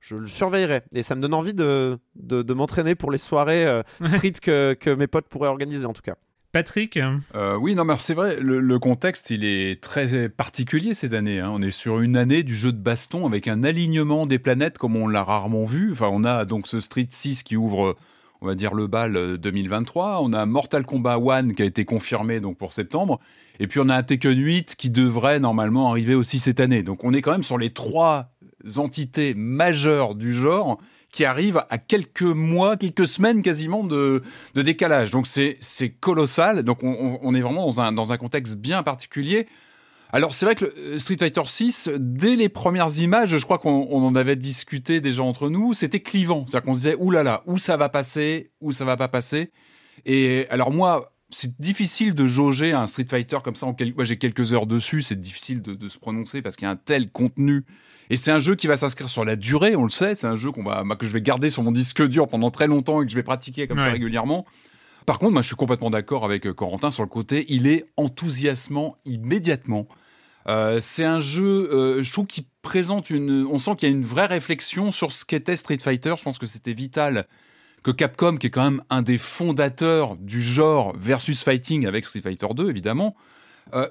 Speaker 2: je le surveillerai. Et ça me donne envie de, de, de m'entraîner pour les soirées euh, street que, que mes potes pourraient organiser en tout cas.
Speaker 1: Patrick,
Speaker 3: Euh, oui, non, mais c'est vrai, le, le contexte, il est très particulier cette année. hein. On est sur une année du jeu de baston avec un alignement des planètes comme on l'a rarement vu. Enfin, on a donc ce Street 6 qui ouvre, on va dire, le bal euh, 2023. On a Mortal Kombat 1 qui a été confirmé donc pour septembre. Et puis on a Tekken 8 qui devrait normalement arriver aussi cette année. Donc on est quand même sur les trois entités majeures du genre qui arrivent à quelques mois, quelques semaines quasiment de, de décalage. Donc c'est colossal. Donc on, on- on est vraiment dans un, dans un contexte bien particulier. Alors c'est vrai que le Street Fighter 6, dès les premières images, je crois qu'on on en avait discuté déjà entre nous, c'était clivant. C'est-à-dire qu'on se disait, oulala, là là, où ça va passer, où ça va pas passer. Et alors moi, c'est difficile de jauger un Street Fighter comme ça. En quel- Moi j'ai quelques heures dessus, c'est difficile de, de se prononcer parce qu'il y a un tel contenu. Et c'est un jeu qui va s'inscrire sur la durée, on le sait. C'est un jeu qu'on va, que je vais garder sur mon disque dur pendant très longtemps et que je vais pratiquer comme ça régulièrement. Par contre, moi, je suis complètement d'accord avec euh, Corentin sur le côté. Il est enthousiasmant immédiatement. Euh, c'est un jeu, euh, je trouve, qui présente une. On sent qu'il y a une vraie réflexion sur ce qu'était Street Fighter. Je pense que c'était vital que Capcom, qui est quand même un des fondateurs du genre versus fighting avec Street Fighter 2, évidemment, euh,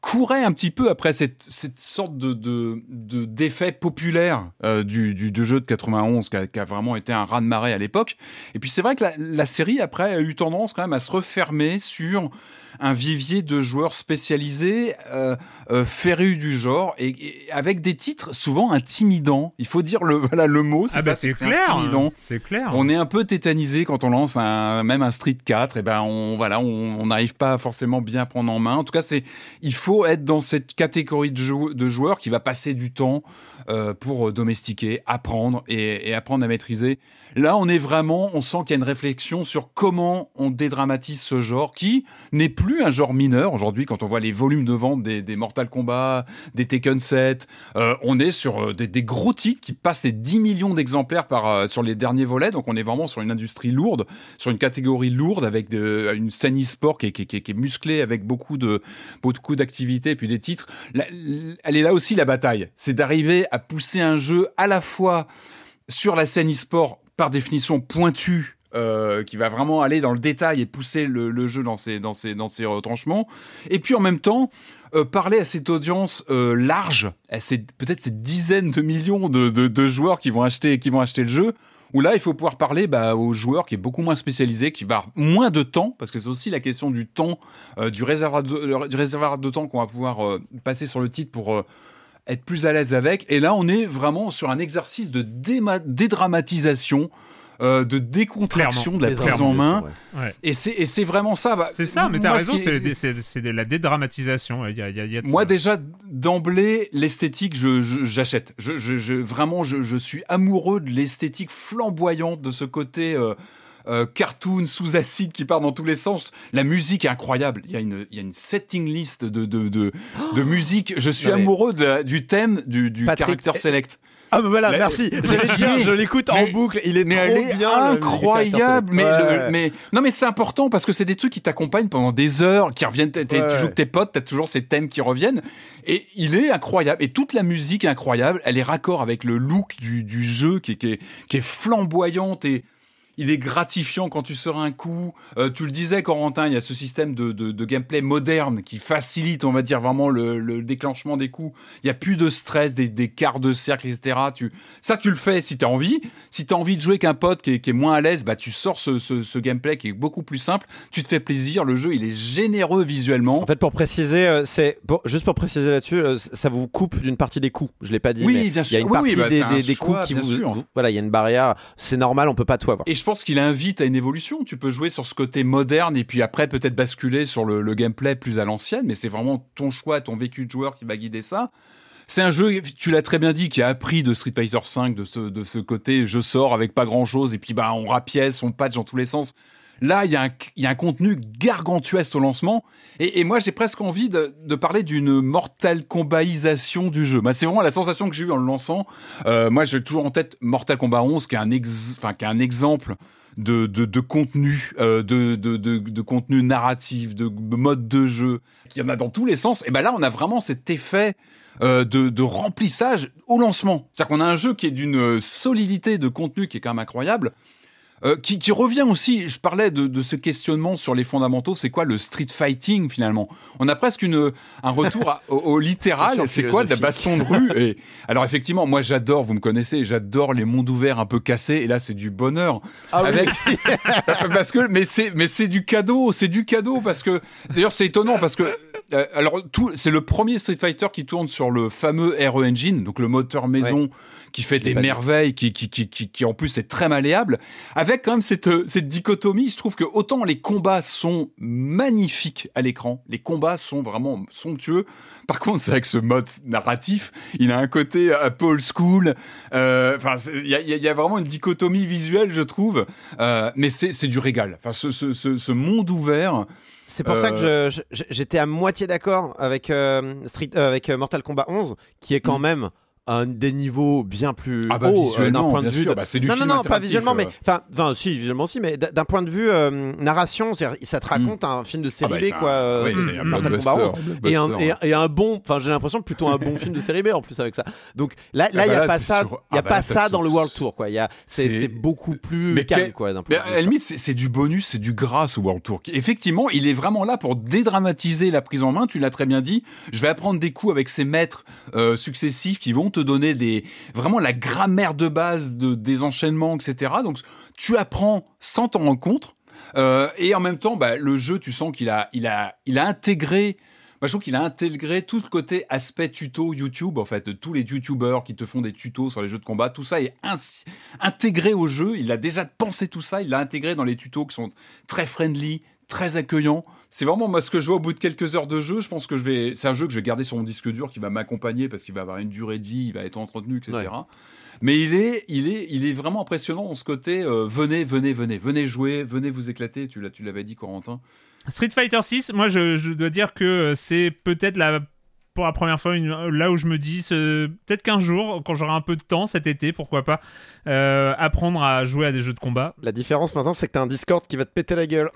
Speaker 3: courait un petit peu après cette, cette sorte de, de, de- d'effet populaire euh, du, du, du jeu de 91 qui a, qui a vraiment été un raz-de-marée à l'époque. Et puis c'est vrai que la, la série après a eu tendance quand même à se refermer sur un vivier de joueurs spécialisés, euh, euh, férus du genre, et, et avec des titres souvent intimidants. Il faut dire le, voilà, le mot, c'est
Speaker 1: Ah
Speaker 3: ça,
Speaker 1: bah c'est
Speaker 3: que
Speaker 1: clair,
Speaker 3: intimidant.
Speaker 1: c'est clair.
Speaker 3: On est un peu tétanisé quand on lance un, même un Street 4, et ben on voilà, on on n'arrive pas à forcément bien prendre en main. En tout cas, c'est il faut être dans cette catégorie de, jou- de joueurs qui va passer du temps euh, pour domestiquer, apprendre et, apprendre à maîtriser. Là, on est vraiment, on sent qu'il y a une réflexion sur comment on dédramatise ce genre qui n'est plus un genre mineur aujourd'hui. Quand on voit les volumes de vente des, Mortal Kombat, des Tekken 7, euh, on est sur euh, des, gros titres qui passent les 10 millions d'exemplaires par sur les derniers volets. Donc, on est vraiment sur une industrie lourde, sur une catégorie lourde avec une scène e-sport qui est musclée avec beaucoup de beaucoup d'activités et puis des titres. La- elle est là aussi la bataille. C'est d'arriver à pousser un jeu à la fois sur la scène e-sport par définition pointue, euh, qui va vraiment aller dans le détail et pousser le, jeu dans ses, dans ses, dans ses retranchements, et puis en même temps euh, parler à cette audience euh, large, à peut-être ces dizaines de millions de, joueurs qui vont acheter, qui vont acheter le jeu. Où là, il faut pouvoir parler bah, aux joueurs qui est beaucoup moins spécialisé, qui va moins de temps, parce que c'est aussi la question du temps, du, réservoir de, du réservoir de temps qu'on va pouvoir passer sur le titre pour être plus à l'aise avec. Et là, on est vraiment sur un exercice de dédramatisation, euh, de décontraction de la prise en main.
Speaker 1: Ouais.
Speaker 3: Et c'est et c'est vraiment ça. bah,
Speaker 1: C'est ça, mais t'as raison, c'est de la dédramatisation. Il y a, il y a- il y a de
Speaker 3: Moi
Speaker 1: ça.
Speaker 3: déjà d'emblée l'esthétique je je- j'achète. Je, je, je- vraiment je, je suis amoureux de l'esthétique flamboyante de ce côté euh, euh, cartoon sous acide qui part dans tous les sens. La musique est incroyable. Il y a une il y a une setting list de de de, de musique. Je suis
Speaker 2: Non, mais-
Speaker 3: amoureux de la- du thème du du character
Speaker 2: eh,
Speaker 3: select.
Speaker 2: Ah bah voilà,
Speaker 3: Mais-
Speaker 2: merci. Dire, je l'écoute en
Speaker 3: Mais-
Speaker 2: boucle. Il est
Speaker 3: mais
Speaker 2: trop
Speaker 3: elle est
Speaker 2: bien. le
Speaker 3: incroyable. Mais, le- non, mais c'est important parce que c'est des trucs qui t'accompagnent pendant des heures, qui reviennent. t'es-
Speaker 2: Ouais.
Speaker 3: Avec tes potes, t'as toujours ces thèmes qui reviennent. Et il est incroyable. Et toute la musique est incroyable. Elle est raccord avec le look du, du jeu qui qui est, qui est flamboyante et il est gratifiant quand tu sors un coup. Euh, tu le disais, Corentin, il y a ce système de, de, de gameplay moderne qui facilite, on va dire, vraiment le, le déclenchement des coups. Il y a plus de stress, des, des quarts de cercle, etc. Tu, ça, tu le fais si tu as envie. Si tu as envie de jouer avec un pote qui est, qui est moins à l'aise, bah, tu sors ce, ce, ce gameplay qui est beaucoup plus simple. Tu te fais plaisir. Le jeu, il est généreux visuellement.
Speaker 2: En fait, pour préciser, euh, c'est pour- juste pour préciser là-dessus, euh, ça vous coupe d'une partie des coups. Je l'ai pas dit.
Speaker 3: Oui,
Speaker 2: mais
Speaker 3: bien
Speaker 2: Il y a
Speaker 3: sûr.
Speaker 2: une
Speaker 3: Oui,
Speaker 2: partie
Speaker 3: oui, bah,
Speaker 2: des,
Speaker 3: c'est un
Speaker 2: des- des
Speaker 3: choix,
Speaker 2: coups qui vous,
Speaker 3: sûr.
Speaker 2: Voilà, il y a une barrière. C'est normal, on peut pas tout avoir.
Speaker 3: Et je pense qu'il invite à une évolution. Tu peux jouer sur ce côté moderne et puis après peut-être basculer sur le, gameplay plus à l'ancienne, mais c'est vraiment ton choix, ton vécu de joueur qui va guider ça. C'est un jeu, tu l'as très bien dit, qui a appris de Street Fighter V, de ce, de ce côté je sors avec pas grand chose et puis bah on rapièce, on patch dans tous les sens. Là, il y, a un- contenu gargantuesque au lancement. Et, moi, j'ai presque envie de, parler d'une Mortal Kombatisation du jeu. Bah, c'est vraiment la sensation que j'ai eue en le lançant. Euh, moi, j'ai toujours en tête Mortal Kombat 11, qui est un, exemple de, contenu, euh, de, contenu narratif, de mode de jeu, qu'il y en a dans tous les sens. Et ben là, on a vraiment cet effet euh, de remplissage au lancement. C'est-à-dire qu'on a un jeu qui est d'une solidité de contenu qui est quand même incroyable. Euh, qui, qui revient aussi, je parlais de, de ce questionnement sur les fondamentaux, c'est quoi le street fighting finalement? On a presque une, un retour à- au, au littéral, c'est quoi de la baston de rue et, Alors effectivement, moi j'adore, vous me connaissez, j'adore les mondes ouverts un peu cassés, et là c'est du bonheur.
Speaker 2: Ah oui.
Speaker 3: avec... parce que, mais c'est, mais c'est du cadeau, c'est du cadeau, parce que, d'ailleurs c'est étonnant, parce que, euh, alors tout, c'est le premier Street Fighter qui tourne sur le fameux RE Engine, donc le moteur maison qui fait des merveilles, qui, qui, qui, qui, qui en plus est très malléable, avec quand même cette, euh, cette dichotomie. Je trouve que autant les combats sont magnifiques à l'écran, les combats sont vraiment somptueux. Par contre, c'est vrai que ce mode narratif, il a un côté un peu old school. euh, Enfin, il y a, y vraiment une dichotomie visuelle, je trouve. Euh, mais c'est c'est du régal. Enfin, ce, ce, ce, ce monde ouvert.
Speaker 2: C'est pour ça que je- je- j'étais à moitié d'accord avec, euh, Street, euh, avec euh, Mortal Kombat 11, qui est quand
Speaker 3: Mm.
Speaker 2: même un des niveaux bien plus
Speaker 3: Ah bah,
Speaker 2: hauts, euh, d'un point de vue de-
Speaker 3: Bah, c'est du
Speaker 2: non non
Speaker 3: film
Speaker 2: non pas visuellement mais
Speaker 3: euh.
Speaker 2: enfin enfin si visuellement si mais d'un point de vue euh, narration ça te raconte un film de série
Speaker 3: Ah bah,
Speaker 2: B
Speaker 3: un-
Speaker 2: quoi euh,
Speaker 3: oui, un
Speaker 2: Mortal
Speaker 3: blockbuster,
Speaker 2: Kombat 11.
Speaker 3: un
Speaker 2: et un, et, et un bon enfin j'ai l'impression plutôt un bon film de série B en plus avec ça donc là là
Speaker 3: Ah
Speaker 2: il
Speaker 3: bah
Speaker 2: y a
Speaker 3: là,
Speaker 2: pas ça il y a
Speaker 3: ah
Speaker 2: pas
Speaker 3: là,
Speaker 2: ça
Speaker 3: sur-
Speaker 2: dans le World Tour quoi il y a c'est beaucoup plus
Speaker 3: Mais
Speaker 2: calme quoi
Speaker 3: Mais à limite, c'est du bonus, c'est du gras ce World Tour. Effectivement, il est vraiment là pour dédramatiser la prise en main. Tu l'as très bien dit. Je vais apprendre des coups avec ces maîtres successifs qui vont te donner des vraiment la grammaire de base de, des enchaînements, etc. Donc tu apprends sans t'en rendre compte. Euh, et en même temps, bah, le jeu, tu sens qu'il a, il a, il a intégré. Moi, je trouve qu'il a intégré tout le côté aspect tuto YouTube. En fait, tous les YouTubers qui te font des tutos sur les jeux de combat, tout ça est intégré au jeu. Il a déjà pensé tout ça. Il l'a intégré dans les tutos qui sont très friendly, très accueillants. C'est vraiment moi ce que je vois au bout de quelques heures de jeu. Je pense que je vais. C'est un jeu que je vais garder sur mon disque dur qui va m'accompagner parce qu'il va avoir une durée de vie, il va être entretenu, etc.
Speaker 2: Ouais.
Speaker 3: Mais il est, il est, il est vraiment impressionnant dans ce côté. euh, venez, venez, venez, venez jouer, venez vous éclater. Tu l'as, tu l'avais dit, Corentin.
Speaker 1: Street Fighter 6, moi je, je dois dire que c'est peut-être la pour la première fois une- là où je me dis ce- peut-être qu'un jour quand j'aurai un peu de temps cet été pourquoi pas euh, apprendre à jouer à des jeux de combat
Speaker 2: la différence maintenant c'est que t'as un Discord qui va te péter la gueule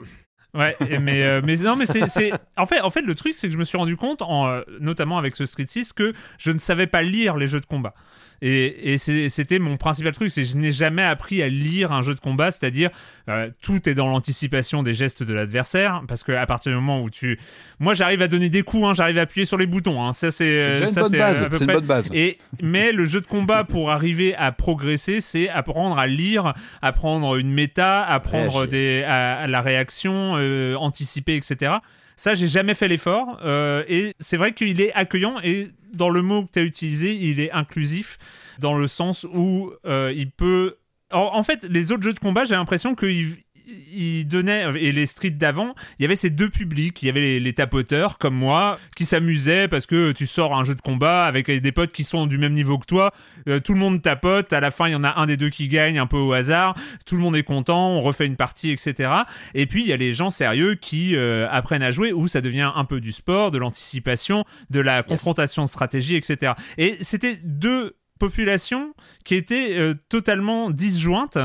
Speaker 1: Ouais, euh, mais non, mais c'est, En, fait, en le truc, c'est que je me suis rendu compte, euh, notamment avec ce Street 6, que je ne savais pas lire les jeux de combat. Et, c'était mon principal truc, c'est que je n'ai jamais appris à lire un jeu de combat, c'est-à-dire euh, tout est dans l'anticipation des gestes de l'adversaire, parce que à partir du moment où tu... Moi, j'arrive à donner des coups, hein, j'arrive à appuyer sur les boutons, hein, ça c'est... c'est, euh,
Speaker 3: une bonne base.
Speaker 1: et, mais le jeu de combat, pour arriver à progresser, c'est apprendre à lire, apprendre une méta, apprendre
Speaker 2: Réagir.
Speaker 1: des, à, à la réaction, euh, anticiper, etc. Ça, j'ai jamais fait l'effort. euh, et c'est vrai qu'il est accueillant. Et dans le mot que tu as utilisé, il est inclusif dans le sens où euh, il peut. En, en fait, les autres jeux de combat, j'ai l'impression qu'ils il donnait et les streets d'avant il y avait ces deux publics. Il y avait les, les tapoteurs comme moi qui s'amusaient parce que tu sors un jeu de combat avec des potes qui sont du même niveau que toi. Euh, tout le monde tapote. À la fin il y en a un des deux qui gagne un peu au hasard. Tout le monde est content. On refait une partie etc et puis il y a les gens sérieux qui euh, apprennent à jouer où ça devient un peu du sport de l'anticipation de la confrontation de stratégie etc et c'était deux populations qui étaient euh, totalement disjointes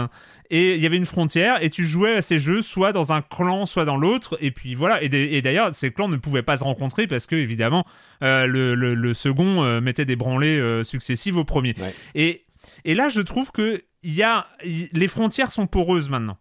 Speaker 1: et il y avait une frontière et tu jouais à ces jeux soit dans un clan soit dans l'autre. Et puis voilà. Et, d'ailleurs ces clans ne pouvaient pas se rencontrer parce que évidemment euh, le, le- le second euh, mettait des branlées euh, successives au premier.
Speaker 2: Ouais.
Speaker 1: et, et là je trouve que y a y- les frontières sont poreuses maintenant.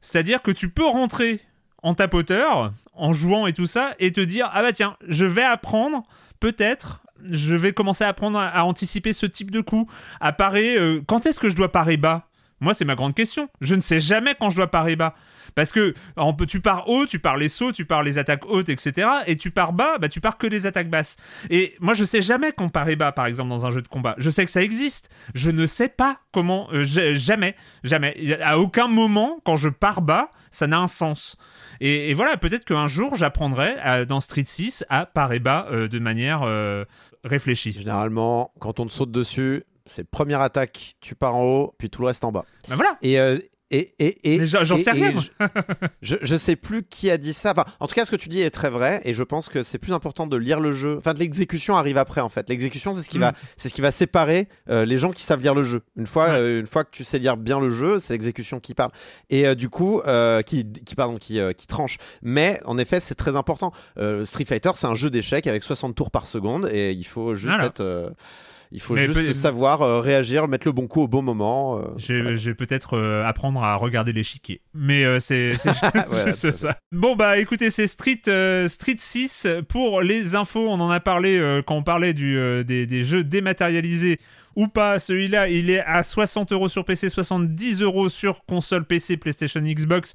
Speaker 1: C'est-à-dire que tu peux rentrer en tapoteur en jouant et tout ça et te dire ah bah tiens je vais apprendre peut-être je vais commencer à apprendre à, à anticiper ce type de coup à parer euh, quand est-ce que je dois parer bas? Moi, c'est ma grande question. Je ne sais jamais quand je dois parer bas. Parce que on peut, tu pars haut, tu pars les sauts, tu pars les attaques hautes, etc. Et tu pars bas, bah, tu pars que les attaques basses. Et moi, je sais jamais quand parer bas, par exemple, dans un jeu de combat. Je sais que ça existe. Je ne sais pas comment. euh, jamais, jamais. À aucun moment, quand je pars bas, ça n'a un sens. Et, voilà, peut-être qu'un jour, j'apprendrai dans Street 6 à parer bas euh, de manière euh, réfléchie.
Speaker 2: Généralement, quand on te saute dessus, c'est première attaque, tu pars en haut, puis tout le reste en bas.
Speaker 1: Bah voilà.
Speaker 2: Et, euh, et, et, et,
Speaker 1: Mais j'en- sais rien,
Speaker 2: je, je, sais plus qui a dit ça. Enfin, en tout cas, ce que tu dis est très vrai, et je pense que c'est plus important de lire le jeu. Enfin, l'exécution arrive après, en fait. L'exécution, c'est ce qui
Speaker 1: Mm.
Speaker 2: va, c'est ce qui va séparer euh, les gens qui savent lire le jeu. Une fois,
Speaker 1: Ouais.
Speaker 2: euh, une fois que tu sais lire bien le jeu, c'est l'exécution qui parle. Et euh, du coup, qui, qui pardon, qui, qui tranche. Mais en effet, c'est très important. Street Fighter, c'est un jeu d'échecs avec 60 tours par seconde, et il faut juste
Speaker 1: Voilà.
Speaker 2: être. Il faut
Speaker 1: Mais
Speaker 2: juste
Speaker 1: peut-
Speaker 2: savoir euh, réagir, mettre le bon coup au bon moment. euh,
Speaker 1: Je,
Speaker 2: voilà.
Speaker 1: je vais peut-être euh, apprendre à regarder l'échiquier. Mais c'est
Speaker 2: Voilà,
Speaker 1: ça. Bon, bah écoutez, c'est Street, Street 6. Pour les infos, on en a parlé quand on parlait du, des, des jeux dématérialisés ou pas. Celui-là, il est à 60 euros sur PC, 70 euros sur console PC, PlayStation, Xbox.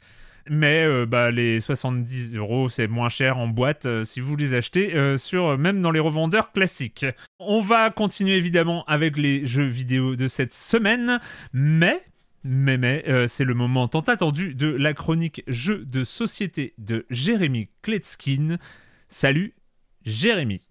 Speaker 1: Mais euh, bah, les 70 euros, c'est moins cher en boîte euh, si vous les achetez, euh, sur, même dans les revendeurs classiques. On va continuer évidemment avec les jeux vidéo de cette semaine, mais mais, c'est le moment tant attendu de la chronique jeux de société de Jérémy Kletskin. Salut Jérémy.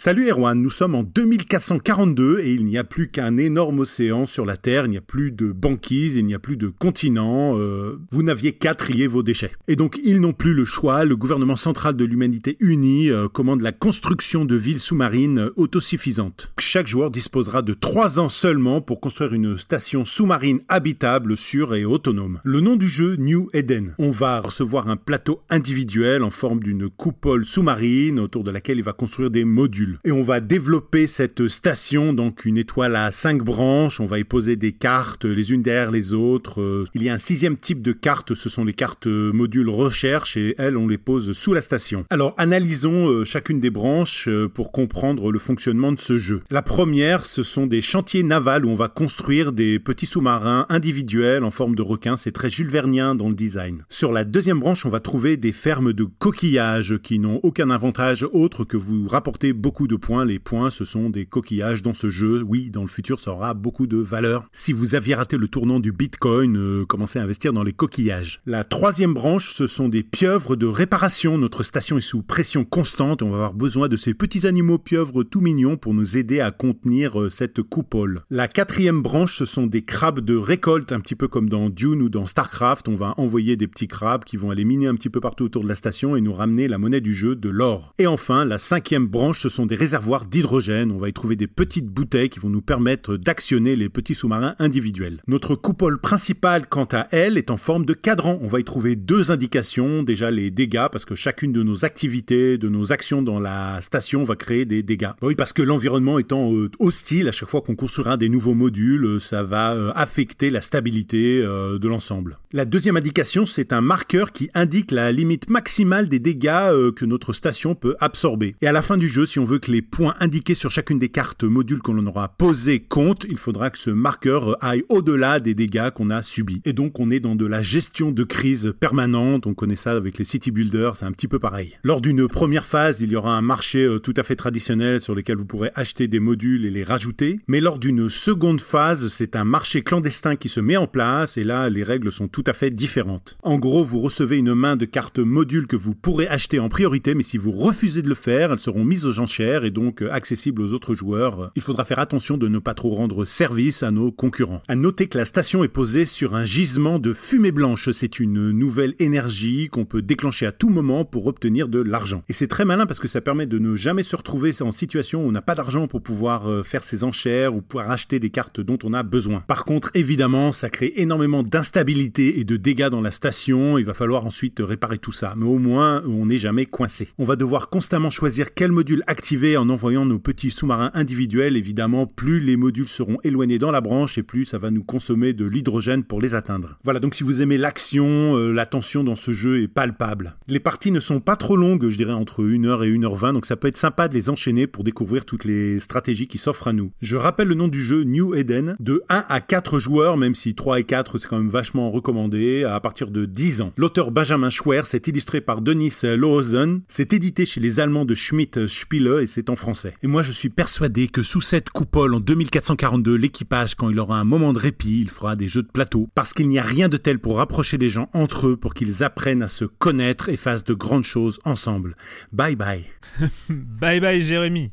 Speaker 6: Salut Erwan, nous sommes en 2442 et il n'y a plus qu'un énorme océan sur la Terre, il n'y a plus de banquise, il n'y a plus de continent, euh, vous n'aviez qu'à trier vos déchets. Et donc ils n'ont plus le choix, le gouvernement central de l'humanité unie euh, commande la construction de villes sous-marines euh, autosuffisantes. Chaque joueur disposera de 3 ans seulement pour construire une station sous-marine habitable, sûre et autonome. Le nom du jeu, New Eden. On va recevoir un plateau individuel en forme d'une coupole sous-marine autour de laquelle il va construire des modules. Et on va développer cette station, donc une étoile à cinq branches. On va y poser des cartes les unes derrière les autres. Euh, Il y a un sixième type de cartes, ce sont les cartes modules recherche et elles, on les pose sous la station. Alors analysons euh, chacune des branches euh, pour comprendre le fonctionnement de ce jeu. La première, ce sont des chantiers navals où on va construire des petits sous-marins individuels en forme de requin. C'est très Jules Vernien dans le design. Sur la deuxième branche, on va trouver des fermes de coquillages qui n'ont aucun avantage autre que vous rapporter beaucoup de points. Les points, ce sont des coquillages dans ce jeu. Oui, dans le futur, ça aura beaucoup de valeur. Si vous aviez raté le tournant du Bitcoin, euh, commencez à investir dans les coquillages. La troisième branche, ce sont des pieuvres de réparation. Notre station est sous pression constante. On va avoir besoin de ces petits animaux pieuvres tout mignons pour nous aider à contenir euh, cette coupole. La quatrième branche, ce sont des crabes de récolte, un petit peu comme dans Dune ou dans StarCraft. On va envoyer des petits crabes qui vont aller miner un petit peu partout autour de la station et nous ramener la monnaie du jeu, de l'or. Et enfin, la cinquième branche, ce sont des réservoirs d'hydrogène. On va y trouver des petites bouteilles qui vont nous permettre d'actionner les petits sous-marins individuels. Notre coupole principale, quant à elle, est en forme de cadran. On va y trouver deux indications. Déjà les dégâts, parce que chacune de nos activités, de nos actions dans la station va créer des dégâts. Oui, parce que l'environnement étant euh, hostile, à chaque fois qu'on construira des nouveaux modules, euh, ça va euh, affecter la stabilité de l'ensemble. La deuxième indication, c'est un marqueur qui indique la limite maximale des dégâts que notre station peut absorber. Et à la fin du jeu, si on veut que les points indiqués sur chacune des cartes modules qu'on aura posées comptent, il faudra que ce marqueur aille au-delà des dégâts qu'on a subis. Et donc on est dans de la gestion de crise permanente, on connaît ça avec les city builders, c'est un petit peu pareil. Lors d'une première phase, il y aura un marché euh, tout à fait traditionnel sur lequel vous pourrez acheter des modules et les rajouter, mais lors d'une seconde phase, c'est un marché clandestin qui se met en place et là les règles sont tout à fait différentes. En gros, vous recevez une main de cartes modules que vous pourrez acheter en priorité, mais si vous refusez de le faire, elles seront mises aux enchères et donc euh, accessibles aux autres joueurs. Il faudra faire attention de ne pas trop rendre service à nos concurrents. À noter que la station est posée sur un gisement de fumée blanche. C'est une nouvelle énergie qu'on peut déclencher à tout moment pour obtenir de l'argent. Et c'est très malin parce que ça permet de ne jamais se retrouver en situation où on n'a pas d'argent pour pouvoir euh, faire ses enchères ou pouvoir acheter des cartes dont on a besoin. Par contre, évidemment, ça crée énormément d'instabilité et de dégâts dans la station. Il va falloir ensuite réparer tout ça. Mais au moins, on n'est jamais coincé. On va devoir constamment choisir quel module activer en envoyant nos petits sous-marins individuels. Évidemment, plus les modules seront éloignés dans la branche et plus ça va nous consommer de l'hydrogène pour les atteindre. Voilà, donc si vous aimez l'action, euh, la tension dans ce jeu est palpable. Les parties ne sont pas trop longues, je dirais entre 1h et 1h20, donc ça peut être sympa de les enchaîner pour découvrir toutes les stratégies qui s'offrent à nous. Je rappelle le nom du jeu New Eden, de 1 à 4 joueurs, même si 3 et 4 c'est quand même vachement recommandé, à partir de 10 ans. L'auteur Benjamin Schwer, c'est illustré par Denis Lohosen, c'est édité chez les Allemands de Schmidt Spiele et c'est en français. Et moi je suis persuadé que sous cette coupole en 2442, l'équipage, quand il aura un moment de répit, il fera des jeux de plateau, parce qu'il n'y a rien de tel pour rapprocher les gens entre eux, pour qu'ils apprennent à se connaître et fassent de grandes choses ensemble. Bye bye.
Speaker 1: Bye bye Jérémy.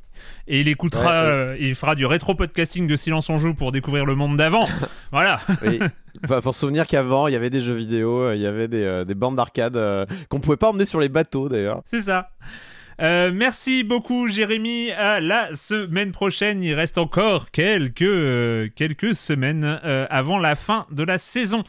Speaker 1: Et il écoutera,
Speaker 2: Ouais, ouais.
Speaker 1: euh, il fera du rétro-podcasting de Silence on Joue pour découvrir le monde d'avant. voilà.
Speaker 2: Oui. Bah, pour se souvenir qu'avant, il y avait des jeux vidéo, euh, il y avait des, euh, des bandes d'arcade euh, qu'on pouvait pas emmener sur les bateaux d'ailleurs.
Speaker 1: C'est ça. Euh, merci beaucoup Jérémy. À la semaine prochaine, il reste encore quelques, euh, quelques semaines euh, avant la fin de la saison.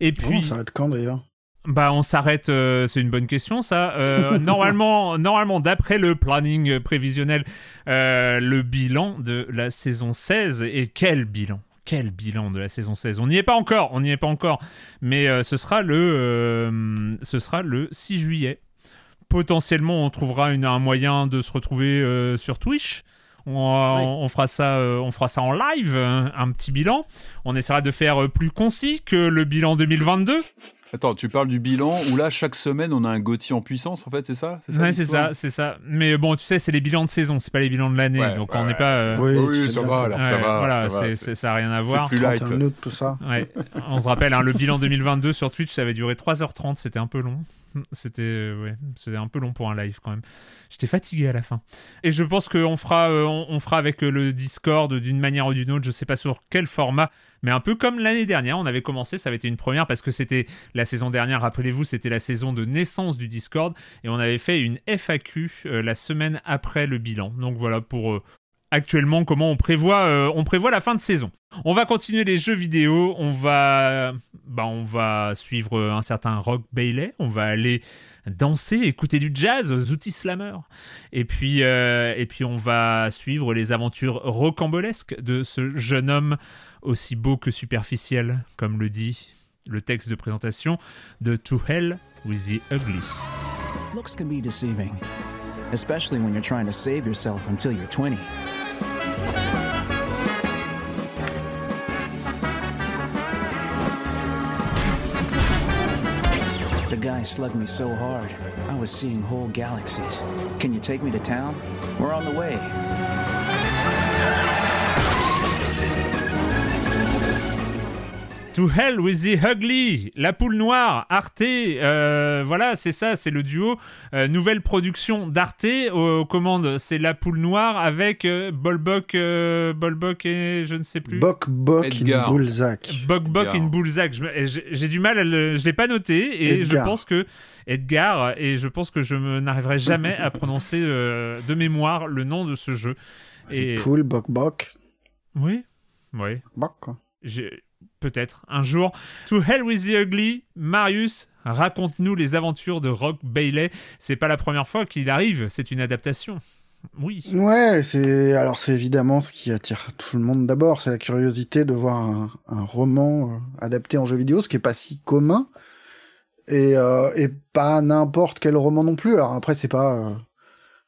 Speaker 1: Et
Speaker 4: Bon,
Speaker 1: puis,
Speaker 4: ça va être quand d'ailleurs?
Speaker 1: Bah, on s'arrête. euh, c'est une bonne question, ça. Euh, normalement, normalement, d'après le planning prévisionnel, euh, le bilan de la saison 16 et quel bilan quel bilan de la saison 16 On n'y est pas encore, on n'y est pas encore, mais ce sera le, ce sera le 6 juillet. Potentiellement, on trouvera une- un moyen de se retrouver euh, sur Twitch. On, on- on fera ça, euh, on fera ça en live, un, un petit bilan. On essaiera de faire euh, plus concis que le bilan 2022.
Speaker 3: Attends, tu parles du bilan où là, chaque semaine, on a un Gauthier en puissance, en fait, c'est ça?
Speaker 1: Ouais, c'est
Speaker 3: l'histoire
Speaker 1: ça, c'est ça. Mais bon, tu sais, c'est les bilans de saison, c'est pas les bilans de l'année,
Speaker 3: Ouais,
Speaker 1: donc
Speaker 3: ouais,
Speaker 1: on n'est pas. euh,
Speaker 4: Oui,
Speaker 3: Oui,
Speaker 4: c'est
Speaker 3: ça va alors, ça va.
Speaker 1: voilà,
Speaker 3: ça va,
Speaker 1: c'est- c'est- ça a rien à voir.
Speaker 3: plus light.
Speaker 4: 31 minutes, tout ça.
Speaker 1: Ouais. On se rappelle, hein, le bilan 2022 sur Twitch, ça avait duré 3h30, c'était un peu long. C'était euh, c'était un peu long pour un live quand même. J'étais fatigué à la fin. Et je pense qu'on fera, euh, on, fera avec euh, le Discord d'une manière ou d'une autre. Je sais pas sur quel format, mais un peu comme l'année dernière. On avait commencé, ça avait été une première parce que c'était la saison dernière. Rappelez-vous, c'était la saison de naissance du Discord et on avait fait une FAQ la semaine après le bilan. Donc voilà pour actuellement comment on prévoit, euh, on prévoit la fin de saison. On va continuer les jeux vidéo, on va, bah, on va suivre un certain Rock Bailey, on va aller danser, écouter du jazz aux outils slammer. Et puis, euh, et puis on va suivre les aventures rocambolesques de ce jeune homme aussi beau que superficiel, comme le dit le texte de présentation de To Hell with the Ugly.
Speaker 7: Looks can be deceiving, especially when you're trying to save yourself until you're 20. The guy slugged me so hard, I was seeing whole galaxies. Can you take me to town? We're on the way.
Speaker 1: To Hell with the Ugly, La Poule Noire, Arte, euh, voilà, c'est ça, c'est le duo. Euh, nouvelle production d'Arte, aux commandes, c'est La Poule Noire avec euh, Bolbok, euh, Bolbok et je ne sais plus.
Speaker 4: Bok Bok
Speaker 3: Edgar.
Speaker 4: in Bulzac.
Speaker 1: Bok Bok
Speaker 3: Edgar.
Speaker 1: in J'ai j'ai du mal, à le, je l'ai pas noté et
Speaker 4: Edgar.
Speaker 1: je pense que Edgar et je pense que je me- n'arriverai jamais à prononcer euh, de mémoire le nom de ce jeu. Et
Speaker 4: Poule, Bok Bok.
Speaker 1: oui, oui.
Speaker 4: Bok.
Speaker 1: J'ai- Peut-être un jour. To Hell with the Ugly, Marius, raconte-nous les aventures de Rock Bailey. C'est pas la première fois qu'il arrive, c'est une adaptation. Oui.
Speaker 4: Ouais, c'est alors c'est évidemment ce qui attire tout le monde d'abord, c'est la curiosité de voir un, roman euh, adapté en jeu vidéo, ce qui est pas si commun et euh, et pas n'importe quel roman non plus. Alors après c'est pas, euh,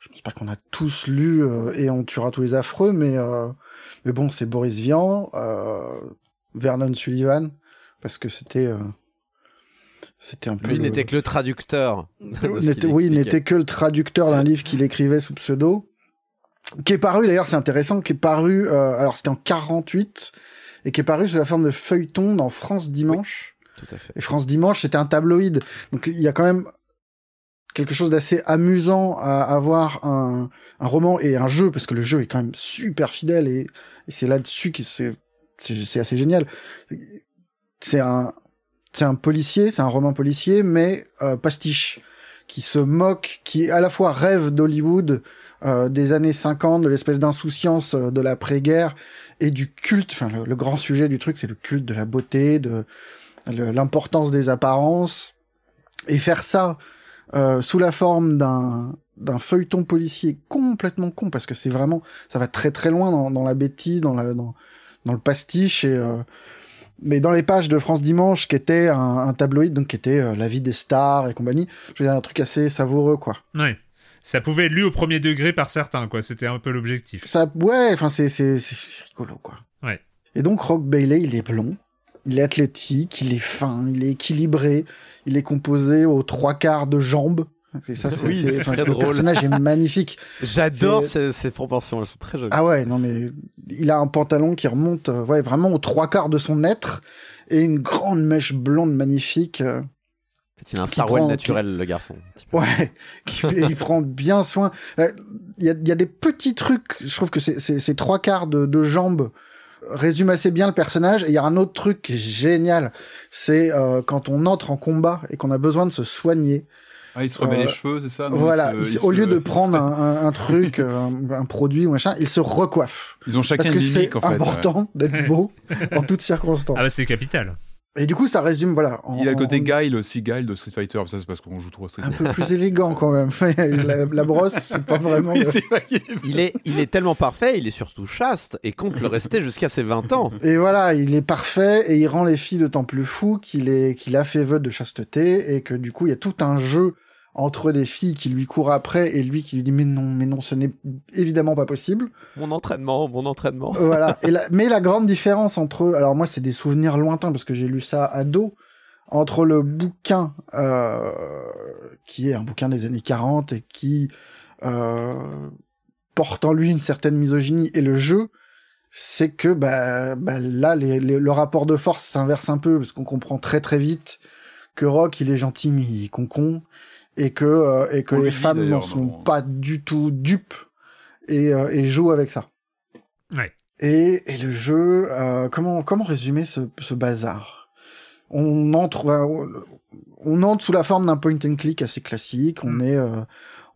Speaker 4: je pense pas qu'on a tous lu et on tuera tous les affreux, mais mais bon c'est Boris Vian, Vernon Sullivan parce que c'était euh, c'était un peu
Speaker 2: Lui
Speaker 4: le-
Speaker 2: n'était que le traducteur.
Speaker 4: oui, il n'était que le traducteur d'un livre qu'il écrivait sous pseudo, qui est paru d'ailleurs, c'est intéressant, qui est paru, euh, alors c'était en 48, et qui est paru sous la forme de feuilleton dans France Dimanche.
Speaker 2: Tout à fait.
Speaker 4: Et France Dimanche, c'était un tabloïd. Donc il y a quand même quelque chose d'assez amusant à avoir un, un roman et un jeu, parce que le jeu est quand même super fidèle, et, et c'est là-dessus que c'est c'est assez génial. C'est un c'est un policier, c'est un roman policier, mais euh, pastiche, qui se moque, qui à la fois rêve d'Hollywood euh, des années 50, de l'espèce d'insouciance euh, de l'après-guerre et du culte. Enfin, le, grand sujet du truc, c'est le culte de la beauté, de l'importance des apparences, et faire ça sous la forme d'un d'un feuilleton policier complètement con parce que c'est vraiment ça va très très loin dans, dans la bêtise dans la dans, dans le pastiche et euh, mais dans les pages de France Dimanche qui était un, un tabloïd donc qui était euh, la vie des stars et compagnie je veux dire un truc assez savoureux quoi
Speaker 1: Ouais. Ça pouvait être lu au premier degré par certains, quoi. C'était un peu l'objectif.
Speaker 4: ça ouais enfin c'est c'est rigolo quoi
Speaker 1: Ouais.
Speaker 4: et donc Rock Bailey il est blond il est athlétique il est fin il est équilibré il est composé aux trois quarts de jambes et ça c'est
Speaker 2: Oui,
Speaker 4: c'est-
Speaker 2: c'est
Speaker 4: enfin,
Speaker 2: très
Speaker 4: le
Speaker 2: drôle.
Speaker 4: personnage est magnifique
Speaker 2: J'adore ces, ces proportions, elles sont très jolies.
Speaker 4: Ah ouais, non mais il a un pantalon qui remonte euh, ouais, vraiment aux trois quarts de son être et une grande mèche blonde magnifique. euh,
Speaker 2: il a un sarouel
Speaker 4: prend-
Speaker 2: naturel, le garçon.
Speaker 4: ouais, qui, il prend bien soin. Euh, Il y, a, il y a des petits trucs, je trouve que ces trois quarts de, de jambes résument assez bien le personnage. Et il y a un autre truc qui est génial, c'est euh, quand on entre en combat et qu'on a besoin de se soigner.
Speaker 3: Ah, il se remet
Speaker 4: Euh,
Speaker 3: les cheveux, c'est ça non,
Speaker 4: voilà,
Speaker 3: il se-
Speaker 4: il-
Speaker 3: il
Speaker 4: au
Speaker 3: se-
Speaker 4: lieu de prendre un, un- un truc, euh, un, un produit ou machin, il se recoiffe.
Speaker 3: Ils ont chacun
Speaker 4: Parce que
Speaker 3: une
Speaker 4: c'est
Speaker 3: en fait. ouais.
Speaker 4: important d'être beau en toutes circonstances.
Speaker 1: Ah bah c'est capital.
Speaker 4: Et du coup, ça résume, voilà. en-
Speaker 3: Il a le côté
Speaker 4: en-
Speaker 3: Guile aussi, Guile de Street Fighter, ça c'est parce qu'on joue trop à Street
Speaker 4: un
Speaker 3: Fighter.
Speaker 4: peu plus élégant quand même. la, la brosse, c'est pas vraiment.
Speaker 3: Oui, vrai est-
Speaker 2: Il est, il est tellement parfait, il est surtout chaste et compte le rester jusqu'à ses 20 ans.
Speaker 4: Et voilà, il est parfait et il rend les filles d'autant plus fous qu'il est qu'il a fait vœu de chasteté et que du coup il y a tout un jeu entre des filles qui lui courent après et lui qui lui dit mais non mais non ce n'est évidemment pas possible.
Speaker 2: Mon entraînement, mon entraînement.
Speaker 4: voilà. Et la- mais la grande différence entre alors moi c'est des souvenirs lointains parce que j'ai lu ça ado, entre le bouquin euh, qui est un bouquin des années 40 et qui euh, porte en lui une certaine misogynie et le jeu, c'est que bah, bah là les, les- le rapport de force s'inverse un peu parce qu'on comprend très très vite que Rock il est gentil mais il est con et que euh, et que
Speaker 3: On
Speaker 4: les femmes n'en sont pas du tout dupes et, euh, et jouent avec ça.
Speaker 1: Ouais.
Speaker 4: Et, et le jeu, euh, comment comment résumer ce, ce bazar? On entre on entre sous la forme d'un point and click assez classique. On
Speaker 1: Mm.
Speaker 4: est euh,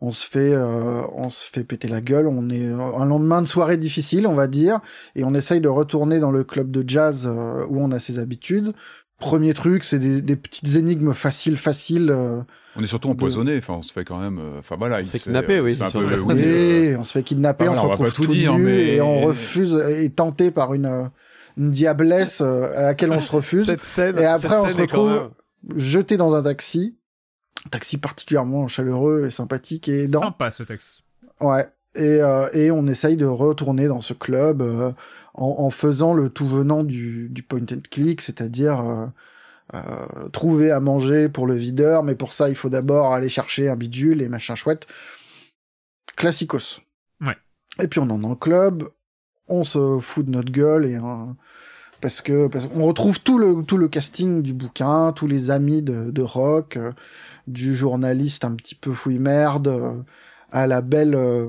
Speaker 4: on se fait euh, on se fait péter la gueule. On est euh, un lendemain de soirée difficile, on va dire, et on essaye de retourner dans le club de jazz euh, où on a ses habitudes. Premier truc, c'est des, des petites énigmes faciles, faciles. euh,
Speaker 3: On est surtout empoisonné. Enfin, on se fait quand même. euh, Enfin voilà, il
Speaker 2: fait
Speaker 3: se
Speaker 2: kidnapper,
Speaker 3: fait un
Speaker 2: sur
Speaker 3: peu
Speaker 2: le-
Speaker 3: oui,
Speaker 4: on se fait kidnapper, on se
Speaker 3: on
Speaker 4: retrouve
Speaker 3: tout
Speaker 4: tout
Speaker 3: dire,
Speaker 4: nu
Speaker 3: mais-
Speaker 4: et on refuse, est tenté par une, une diablesse euh, à laquelle on se refuse.
Speaker 2: Cette scène,
Speaker 4: Et après,
Speaker 2: cette
Speaker 4: on
Speaker 2: scène
Speaker 4: se retrouve
Speaker 2: même-
Speaker 4: jeté dans un taxi, un taxi particulièrement chaleureux et sympathique et dans,
Speaker 1: Sympa ce texte.
Speaker 4: ouais. Et, euh, et on essaye de retourner dans ce club euh, en, en faisant le tout venant du, du point and click, c'est-à-dire euh, euh, trouver à manger pour le videur, mais pour ça il faut d'abord aller chercher un bidule et machin chouette. Classicos.
Speaker 1: Ouais.
Speaker 4: Et puis on est dans le club, on se fout de notre gueule et euh, parce que parce qu'on retrouve tout le tout le casting du bouquin, tous les amis de, de Rock, euh, du journaliste un petit peu fouille merde, euh, à la belle euh,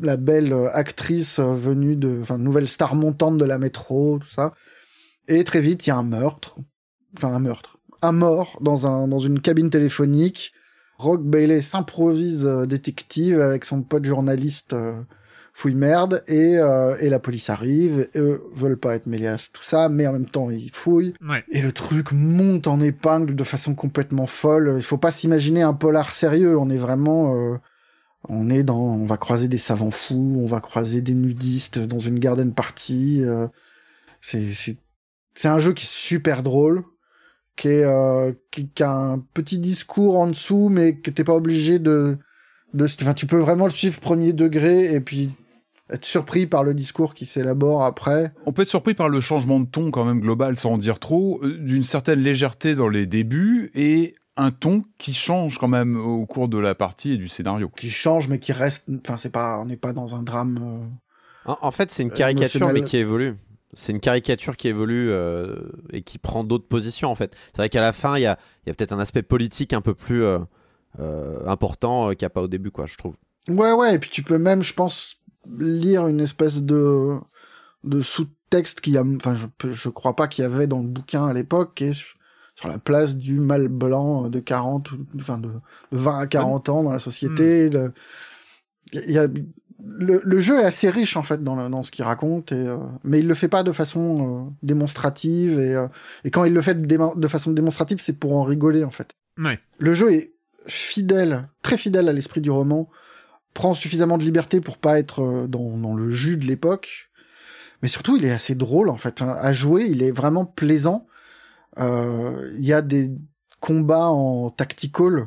Speaker 4: la belle euh, actrice euh, venue de enfin nouvelle star montante de la métro, tout ça. Et très vite, il y a un meurtre, enfin un meurtre, un mort dans un dans une cabine téléphonique. Rock Bailey s'improvise euh, détective avec son pote journaliste euh, fouille merde et, euh, et la police arrive. Eux veulent pas être mêlés à tout ça, mais en même temps ils fouillent.
Speaker 1: Ouais.
Speaker 4: Et le truc monte en épingle de façon complètement folle. Il faut pas s'imaginer un polar sérieux. On est vraiment, euh, on est dans, on va croiser des savants fous, on va croiser des nudistes dans une garden party. euh, c'est, c'est, c'est un jeu qui est super drôle, qui est, euh, qui, qui a un petit discours en dessous, mais que t'es pas obligé de, de, enfin, tu peux vraiment le suivre premier degré et puis être surpris par le discours qui s'élabore après.
Speaker 3: On peut être surpris par le changement de ton quand même global, sans en dire trop, euh, d'une certaine légèreté dans les débuts et un ton qui change quand même au cours de la partie et du scénario.
Speaker 4: qui change mais qui reste enfin c'est pas on n'est pas dans un drame euh,
Speaker 2: En, en fait, c'est une
Speaker 4: Euh,
Speaker 2: caricature,
Speaker 4: émotionnel.
Speaker 2: mais qui évolue. C'est une caricature qui évolue euh, et qui prend d'autres positions, en fait. C'est vrai qu'à la fin, il y a, il y a peut-être un aspect politique un peu plus euh, euh, important euh, qu'il n'y a pas au début, quoi, je trouve.
Speaker 4: ouais ouais et puis tu peux même je pense lire une espèce de de sous-texte qui a enfin je je crois pas qu'il y avait dans le bouquin à l'époque qui est sur, la place du mâle blanc de 40 ou- enfin de, de 20 à 40 ans dans la société le- il y a le, le jeu est assez riche en fait dans, le- dans ce qu'il raconte, et, euh, mais il le fait pas de façon euh, démonstrative et, euh, et quand il le fait de, façon démonstrative, c'est pour en rigoler en fait.
Speaker 1: Ouais.
Speaker 4: Le jeu est fidèle, très fidèle à l'esprit du roman, prend suffisamment de liberté pour pas être euh, dans, dans le jus de l'époque, mais surtout il est assez drôle en fait. À jouer, il est vraiment plaisant. Euh, Il y a des combats en tactical.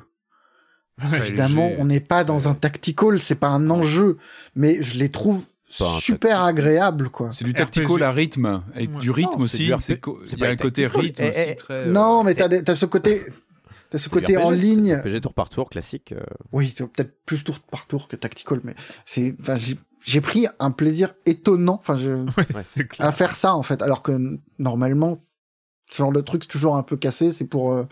Speaker 1: Ouais,
Speaker 4: Évidemment, on n'est pas dans un tactical, c'est pas un enjeu, mais je les trouve super agréables quoi.
Speaker 3: C'est du
Speaker 1: RPG.
Speaker 3: tactical à rythme, avec
Speaker 1: Ouais.
Speaker 3: du rythme
Speaker 2: Non,
Speaker 3: aussi.
Speaker 2: du RP.
Speaker 3: Il y
Speaker 2: pas
Speaker 3: a un côté rythme
Speaker 2: Eh,
Speaker 3: aussi
Speaker 2: eh,
Speaker 3: très.
Speaker 4: Non,
Speaker 3: euh,
Speaker 4: mais t'as t'as ce côté, t'as ce
Speaker 2: C'est
Speaker 4: côté
Speaker 2: du
Speaker 4: en
Speaker 2: RPG,
Speaker 4: ligne.
Speaker 2: RPG tour par tour, classique. euh.
Speaker 4: Oui, peut-être plus tour par tour que tactical, mais c'est, enfin, j'ai- pris un plaisir étonnant, enfin, je,
Speaker 1: Ouais, c'est clair.
Speaker 4: à faire ça en fait, alors que normalement, ce genre de truc c'est toujours un peu cassé, c'est pour euh,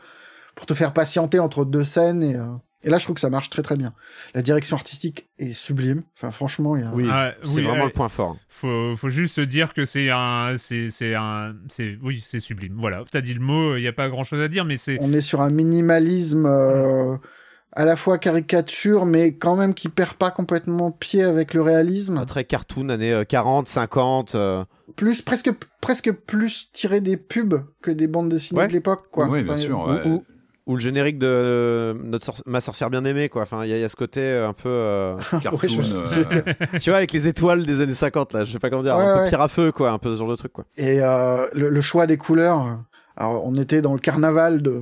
Speaker 4: pour te faire patienter entre deux scènes et euh, et là je trouve que ça marche très très bien. La direction artistique est sublime, enfin franchement, il y a
Speaker 2: Oui,
Speaker 1: Ah,
Speaker 2: c'est
Speaker 1: oui,
Speaker 2: vraiment
Speaker 1: ouais.
Speaker 2: le point fort.
Speaker 1: Faut, faut juste se dire que c'est un, c'est, c'est un, c'est, oui, c'est sublime. Voilà. T'as dit le mot, il n'y a pas grand chose à dire, mais c'est,
Speaker 4: on est sur un minimalisme euh, à la fois caricature, mais quand même qui perd pas complètement pied avec le réalisme.
Speaker 2: Très cartoon, années euh, 40, 50. euh,
Speaker 4: Plus presque presque plus tiré des pubs que des bandes dessinées
Speaker 2: Ouais.
Speaker 4: de l'époque, quoi.
Speaker 3: Oui, bien
Speaker 4: Enfin,
Speaker 3: sûr.
Speaker 2: ou,
Speaker 3: ouais.
Speaker 2: ou- ou le générique de euh, notre sor- ma sorcière bien aimée, quoi. Enfin, il y, y a ce côté euh, un peu. euh,
Speaker 3: Cartoon,
Speaker 4: Ouais, je-
Speaker 3: euh,
Speaker 2: tu vois, avec les étoiles des années 50, là. Je sais pas comment dire.
Speaker 4: Ouais,
Speaker 2: un peu pire à feu, quoi. Un peu ce genre de truc, quoi.
Speaker 4: Et euh, le, le choix des couleurs. euh, Alors, on était dans le carnaval de,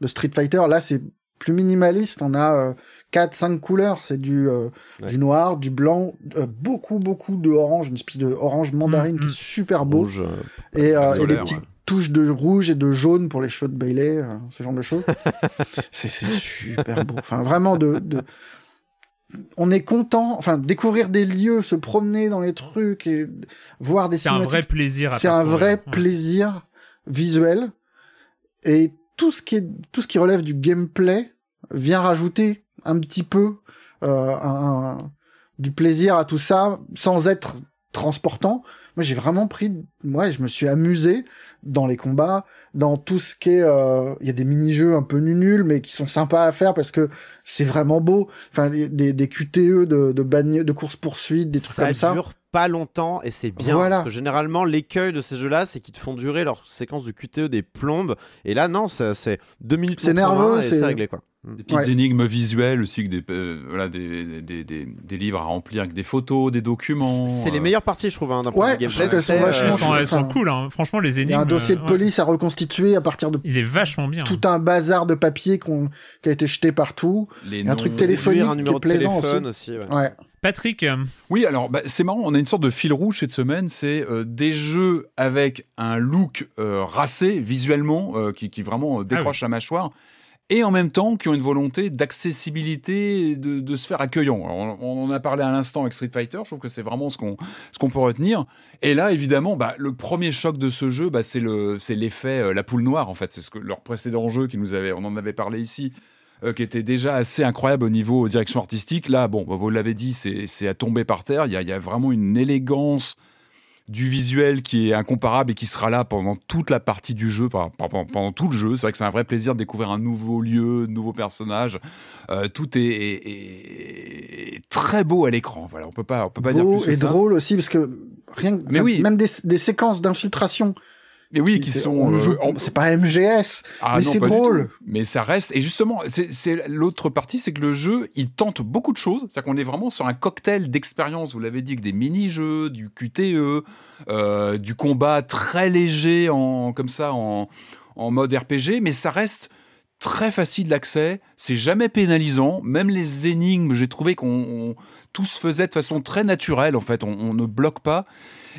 Speaker 4: de Street Fighter. Là, c'est plus minimaliste. On a euh, 4 5 couleurs, c'est du euh,
Speaker 2: Ouais.
Speaker 4: du noir, du blanc, euh, beaucoup beaucoup de orange, une espèce de orange mandarine
Speaker 1: Mm,
Speaker 4: qui
Speaker 1: mm.
Speaker 4: est super beau
Speaker 2: Rouge. euh,
Speaker 4: et, euh, et des
Speaker 3: solaire,
Speaker 4: petites
Speaker 3: ouais.
Speaker 4: touches de rouge et de jaune pour les cheveux de Bailey, euh, ce genre de choses. c'est c'est super beau. Enfin vraiment de, de on est content, enfin découvrir des lieux, se promener dans les trucs et voir des
Speaker 1: c'est un vrai plaisir à
Speaker 4: c'est un vrai
Speaker 1: Ouais.
Speaker 4: plaisir visuel et tout ce qui est tout ce qui relève du gameplay vient rajouter un petit peu euh, un- un- du plaisir à tout ça sans être transportant. Moi, j'ai vraiment pris, moi, je me suis amusé dans les combats, dans tout ce qui est, euh, il y a des mini-jeux un peu nuls, mais qui sont sympas à faire parce que c'est vraiment beau. Enfin, des, des, QTE de, de bagne, de course poursuite, des trucs
Speaker 2: ça
Speaker 4: comme ça.
Speaker 2: dure pas longtemps et c'est bien.
Speaker 4: Voilà.
Speaker 2: Parce que généralement, l'écueil de ces jeux-là, c'est qu'ils te font durer leur séquence de QTE des plombes. Et là, non, c'est deux minutes.
Speaker 4: C'est nerveux, c'est
Speaker 2: réglé quoi.
Speaker 3: Des petites
Speaker 4: Ouais.
Speaker 3: énigmes visuelles aussi, que des, euh, voilà, des, des, des, des livres à remplir avec des photos, des documents.
Speaker 2: C'est les
Speaker 3: euh,
Speaker 2: meilleures parties, je trouve, hein, d'un point
Speaker 4: Ouais,
Speaker 2: de gameplay.
Speaker 4: qu'elles sont
Speaker 2: C'est,
Speaker 1: Elles
Speaker 4: vachement
Speaker 1: sont, elles sont
Speaker 4: enfin,
Speaker 1: cool, hein. franchement, les
Speaker 4: Il
Speaker 1: énigmes.
Speaker 4: y a un dossier de
Speaker 1: euh, ouais.
Speaker 4: police à reconstituer à partir de
Speaker 1: Il est vachement bien.
Speaker 4: tout un bazar de papier qu'on, qui a été jeté partout.
Speaker 3: les
Speaker 4: un truc téléphonique
Speaker 2: un
Speaker 4: qui
Speaker 2: numéro
Speaker 4: est
Speaker 2: de
Speaker 4: plaisant
Speaker 2: téléphone aussi. ouais.
Speaker 4: Ouais.
Speaker 1: Patrick, euh,
Speaker 3: Oui, alors bah, c'est marrant, on a une sorte de fil rouge cette semaine, c'est euh, des jeux avec un look euh, racé visuellement euh, qui, qui vraiment euh, décroche la mâchoire. Et en même temps, qui ont une volonté d'accessibilité et de, se faire accueillant. On, en a parlé à l'instant avec Street Fighter, je trouve que c'est vraiment ce qu'on peut retenir. Et là, évidemment, bah, le premier choc de ce jeu, bah, c'est c'est l'effet euh, la poule noire en fait. C'est ce que leur précédent jeu qui nous on en avait parlé ici, euh, qui était déjà assez incroyable au niveau direction artistique. Là, bon, bah, vous l'avez dit, c'est à tomber par terre. Il y a, il y a vraiment une élégance du visuel qui est incomparable et qui sera là pendant toute la partie du jeu, enfin, pendant, pendant tout le jeu. C'est vrai que c'est un vrai plaisir de découvrir un nouveau lieu, de nouveaux personnages. Euh, tout est, est- est- est très beau à l'écran. Voilà, on peut pas, on peut pas dire
Speaker 4: Beau
Speaker 3: plus que
Speaker 4: et
Speaker 3: ça.
Speaker 4: drôle aussi parce que rien,
Speaker 3: Mais
Speaker 4: enfin,
Speaker 3: oui.
Speaker 4: même des, des séquences d'infiltration.
Speaker 3: Mais oui, qui
Speaker 4: c'est-
Speaker 3: sont. euh, en-
Speaker 4: C'est pas MGS,
Speaker 3: Ah
Speaker 4: mais c'est drôle.
Speaker 3: Mais ça reste. Et justement, c'est l'autre partie, c'est que le jeu, il tente beaucoup de choses. C'est-à-dire qu'on est vraiment sur un cocktail d'expériences. Vous l'avez dit, avec des mini-jeux, du QTE, euh, du combat très léger, en, comme ça, en, en mode RPG. Mais ça reste très facile d'accès. C'est jamais pénalisant. Même les énigmes, j'ai trouvé qu'on on- tout se faisait de façon très naturelle. En fait, on, on ne bloque pas.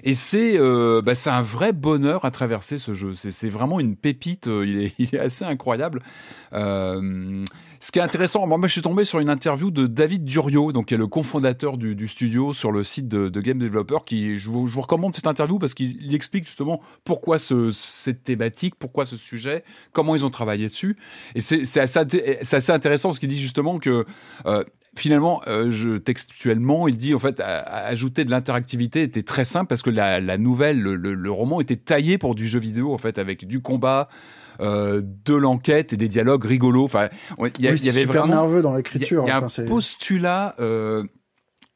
Speaker 3: Et c'est euh, bah, un vrai bonheur à traverser ce jeu. C'est vraiment une pépite. euh, Il est, assez incroyable. Euh, ce qui est intéressant, moi, je suis tombé sur une interview de David Durio, donc qui est le cofondateur du, studio sur le site de, Game Developer. Qui, je, vous, je vous recommande cette interview parce qu'il il explique justement pourquoi ce, cette thématique, pourquoi ce sujet, comment ils ont travaillé dessus. Et c'est assez, assez intéressant ce qu'il dit justement que euh, finalement, euh, je, textuellement, il dit en fait, à- à ajouter de l'interactivité était très simple parce que la, la nouvelle, le, le- le roman était taillé pour du jeu vidéo en fait, avec du combat, euh, de l'enquête et des dialogues rigolos. Enfin, il y,
Speaker 4: Oui,
Speaker 3: y avait
Speaker 4: super
Speaker 3: vraiment
Speaker 4: nerveux dans
Speaker 3: il y a-
Speaker 4: l'écriture.
Speaker 3: y a,
Speaker 4: enfin,
Speaker 3: un postulat euh,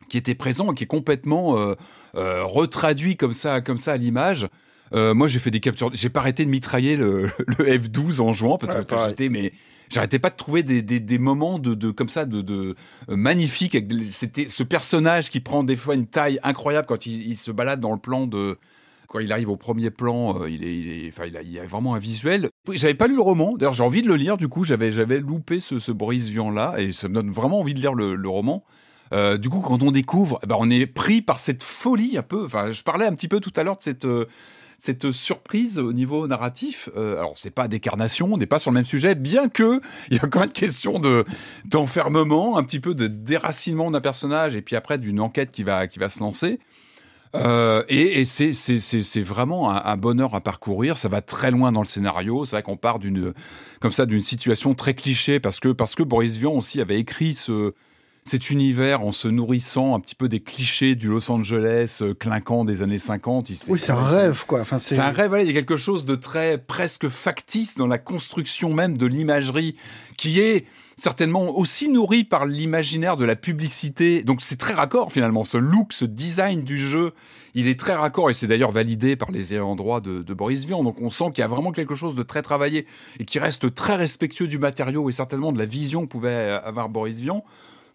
Speaker 3: qui était présent et qui est complètement retraduit comme ça, comme ça à l'image. Euh, moi, j'ai fait des captures. J'ai pas arrêté de mitrailler le, le F12 en jouant parce que j'étais mais j'arrêtais pas de trouver des, des, moments de, de comme ça de, de euh, magnifiques. C'était ce personnage qui prend des fois une taille incroyable quand il, se balade dans le plan de quand il arrive au premier plan, euh, il est, enfin, il a, il a vraiment un visuel. J'avais pas lu le roman. D'ailleurs, j'ai envie de le lire. Du coup, j'avais, j'avais loupé ce, ce Boris Vian là, et ça me donne vraiment envie de lire le, le roman. Euh, du coup, quand on découvre, eh ben, on est pris par cette folie un peu. Enfin, je parlais un petit peu tout à l'heure de cette cette surprise au niveau narratif. Euh, alors, c'est pas décarnation, on n'est pas sur le même sujet, bien que il y a quand même une question de d'enfermement, un petit peu de déracinement d'un personnage, et puis après d'une enquête qui va qui va se lancer. Euh, et c'est vraiment un, un bonheur à parcourir. Ça va très loin dans le scénario. C'est vrai qu'on part d'une comme ça d'une situation très cliché parce que parce que Boris Vian aussi avait écrit ce cet univers en se nourrissant un petit peu des clichés du Los Angeles euh, clinquant des années 50. Il s'est-
Speaker 4: Oui, c'est un rêve, quoi. Enfin, c'est
Speaker 3: un rêve, voilà, il y a quelque chose de très presque factice dans la construction même de l'imagerie qui est certainement aussi nourri par l'imaginaire de la publicité. Donc c'est très raccord finalement, ce look, ce design du jeu, il est très raccord et c'est d'ailleurs validé par les ayants droit de, de Boris Vian. Donc on sent qu'il y a vraiment quelque chose de très travaillé et qui reste très respectueux du matériau et certainement de la vision que pouvait avoir Boris Vian.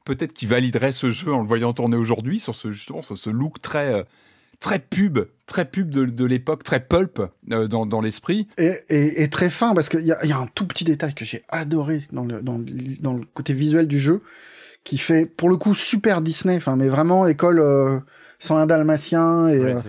Speaker 3: Peut-être qu'il validerait ce jeu en le voyant tourner aujourd'hui sur ce justement sur ce look très euh, très pub, très pub de, de l'époque, très pulp euh, dans, dans l'esprit.
Speaker 4: et, et, et très fin parce qu'il y a, il y a un tout petit détail que j'ai adoré dans le, dans, le, dans le côté visuel du jeu qui fait pour le coup super Disney, enfin mais vraiment l'école euh, sans un dalmatien et
Speaker 2: Ouais,
Speaker 4: euh,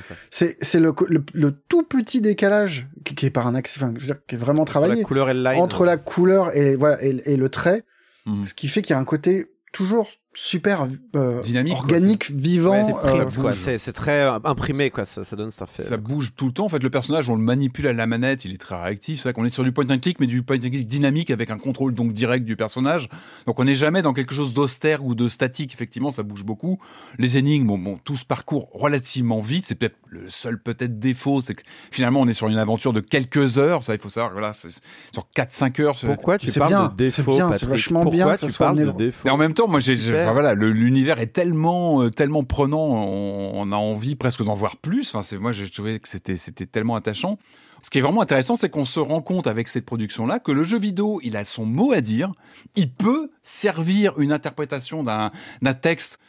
Speaker 2: c'est
Speaker 4: le, le le tout petit décalage qui, qui est par un axe, enfin je veux dire, qui est vraiment travaillé
Speaker 2: La couleur et le line.
Speaker 4: entre la couleur et voilà et, et le trait,
Speaker 3: Mhm.
Speaker 4: ce qui fait qu'il y a un côté toujours super euh,
Speaker 3: Dynamique, quoi,
Speaker 4: organique, vivant.
Speaker 3: Ouais,
Speaker 2: C'est
Speaker 3: euh, ça
Speaker 2: quoi.
Speaker 3: bouge.
Speaker 2: C'est c'est très euh, imprimé, quoi. Ça, ça donne cet effet.
Speaker 3: Ça bouge tout le temps. En fait, le personnage, on le manipule à la manette, il est très réactif. C'est vrai qu'on est sur du point and click, mais du point and click dynamique avec un contrôle donc direct du personnage. Donc on n'est jamais dans quelque chose d'austère ou de statique. Effectivement, ça bouge beaucoup. Les énigmes, bon, bon tout se parcourt relativement vite. C'est peut-être le seul peut-être défaut, c'est que finalement on est sur une aventure de quelques heures. Ça, il faut savoir. Voilà, c'est sur 4-5 heures. c'est-
Speaker 2: Pourquoi tu parles
Speaker 4: bien,
Speaker 2: de défaut,
Speaker 4: c'est bien, c'est
Speaker 2: Patrick
Speaker 4: vachement
Speaker 2: Pourquoi
Speaker 4: bien que ça
Speaker 2: tu
Speaker 4: soit
Speaker 2: parles
Speaker 4: un
Speaker 2: de défaut
Speaker 3: Mais en même temps, moi, j'ai. Enfin, voilà, l'univers est tellement, euh, tellement prenant, on, on a envie presque d'en voir plus. Enfin, c'est, moi, j'ai trouvé que c'était, c'était tellement attachant. Ce qui est vraiment intéressant, c'est qu'on se rend compte avec cette production-là que le jeu vidéo, il a son mot à dire. Il peut servir une interprétation d'un, d'un texte.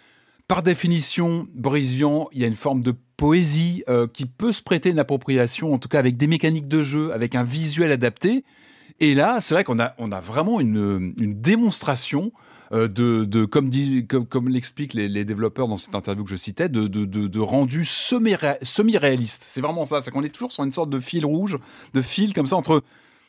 Speaker 3: Par définition, Boris Vian, il y a une forme de poésie euh, qui peut se prêter une appropriation, en tout cas avec des mécaniques de jeu, avec un visuel adapté. Et là, c'est vrai qu'on a, on a vraiment une, une démonstration de, de, comme, comme, l'expliquent les, développeurs dans cette interview que je citais, de, de, rendu semi-ré- semi-réaliste. C'est vraiment ça, c'est qu'on est toujours sur une sorte de fil rouge, de fil comme ça entre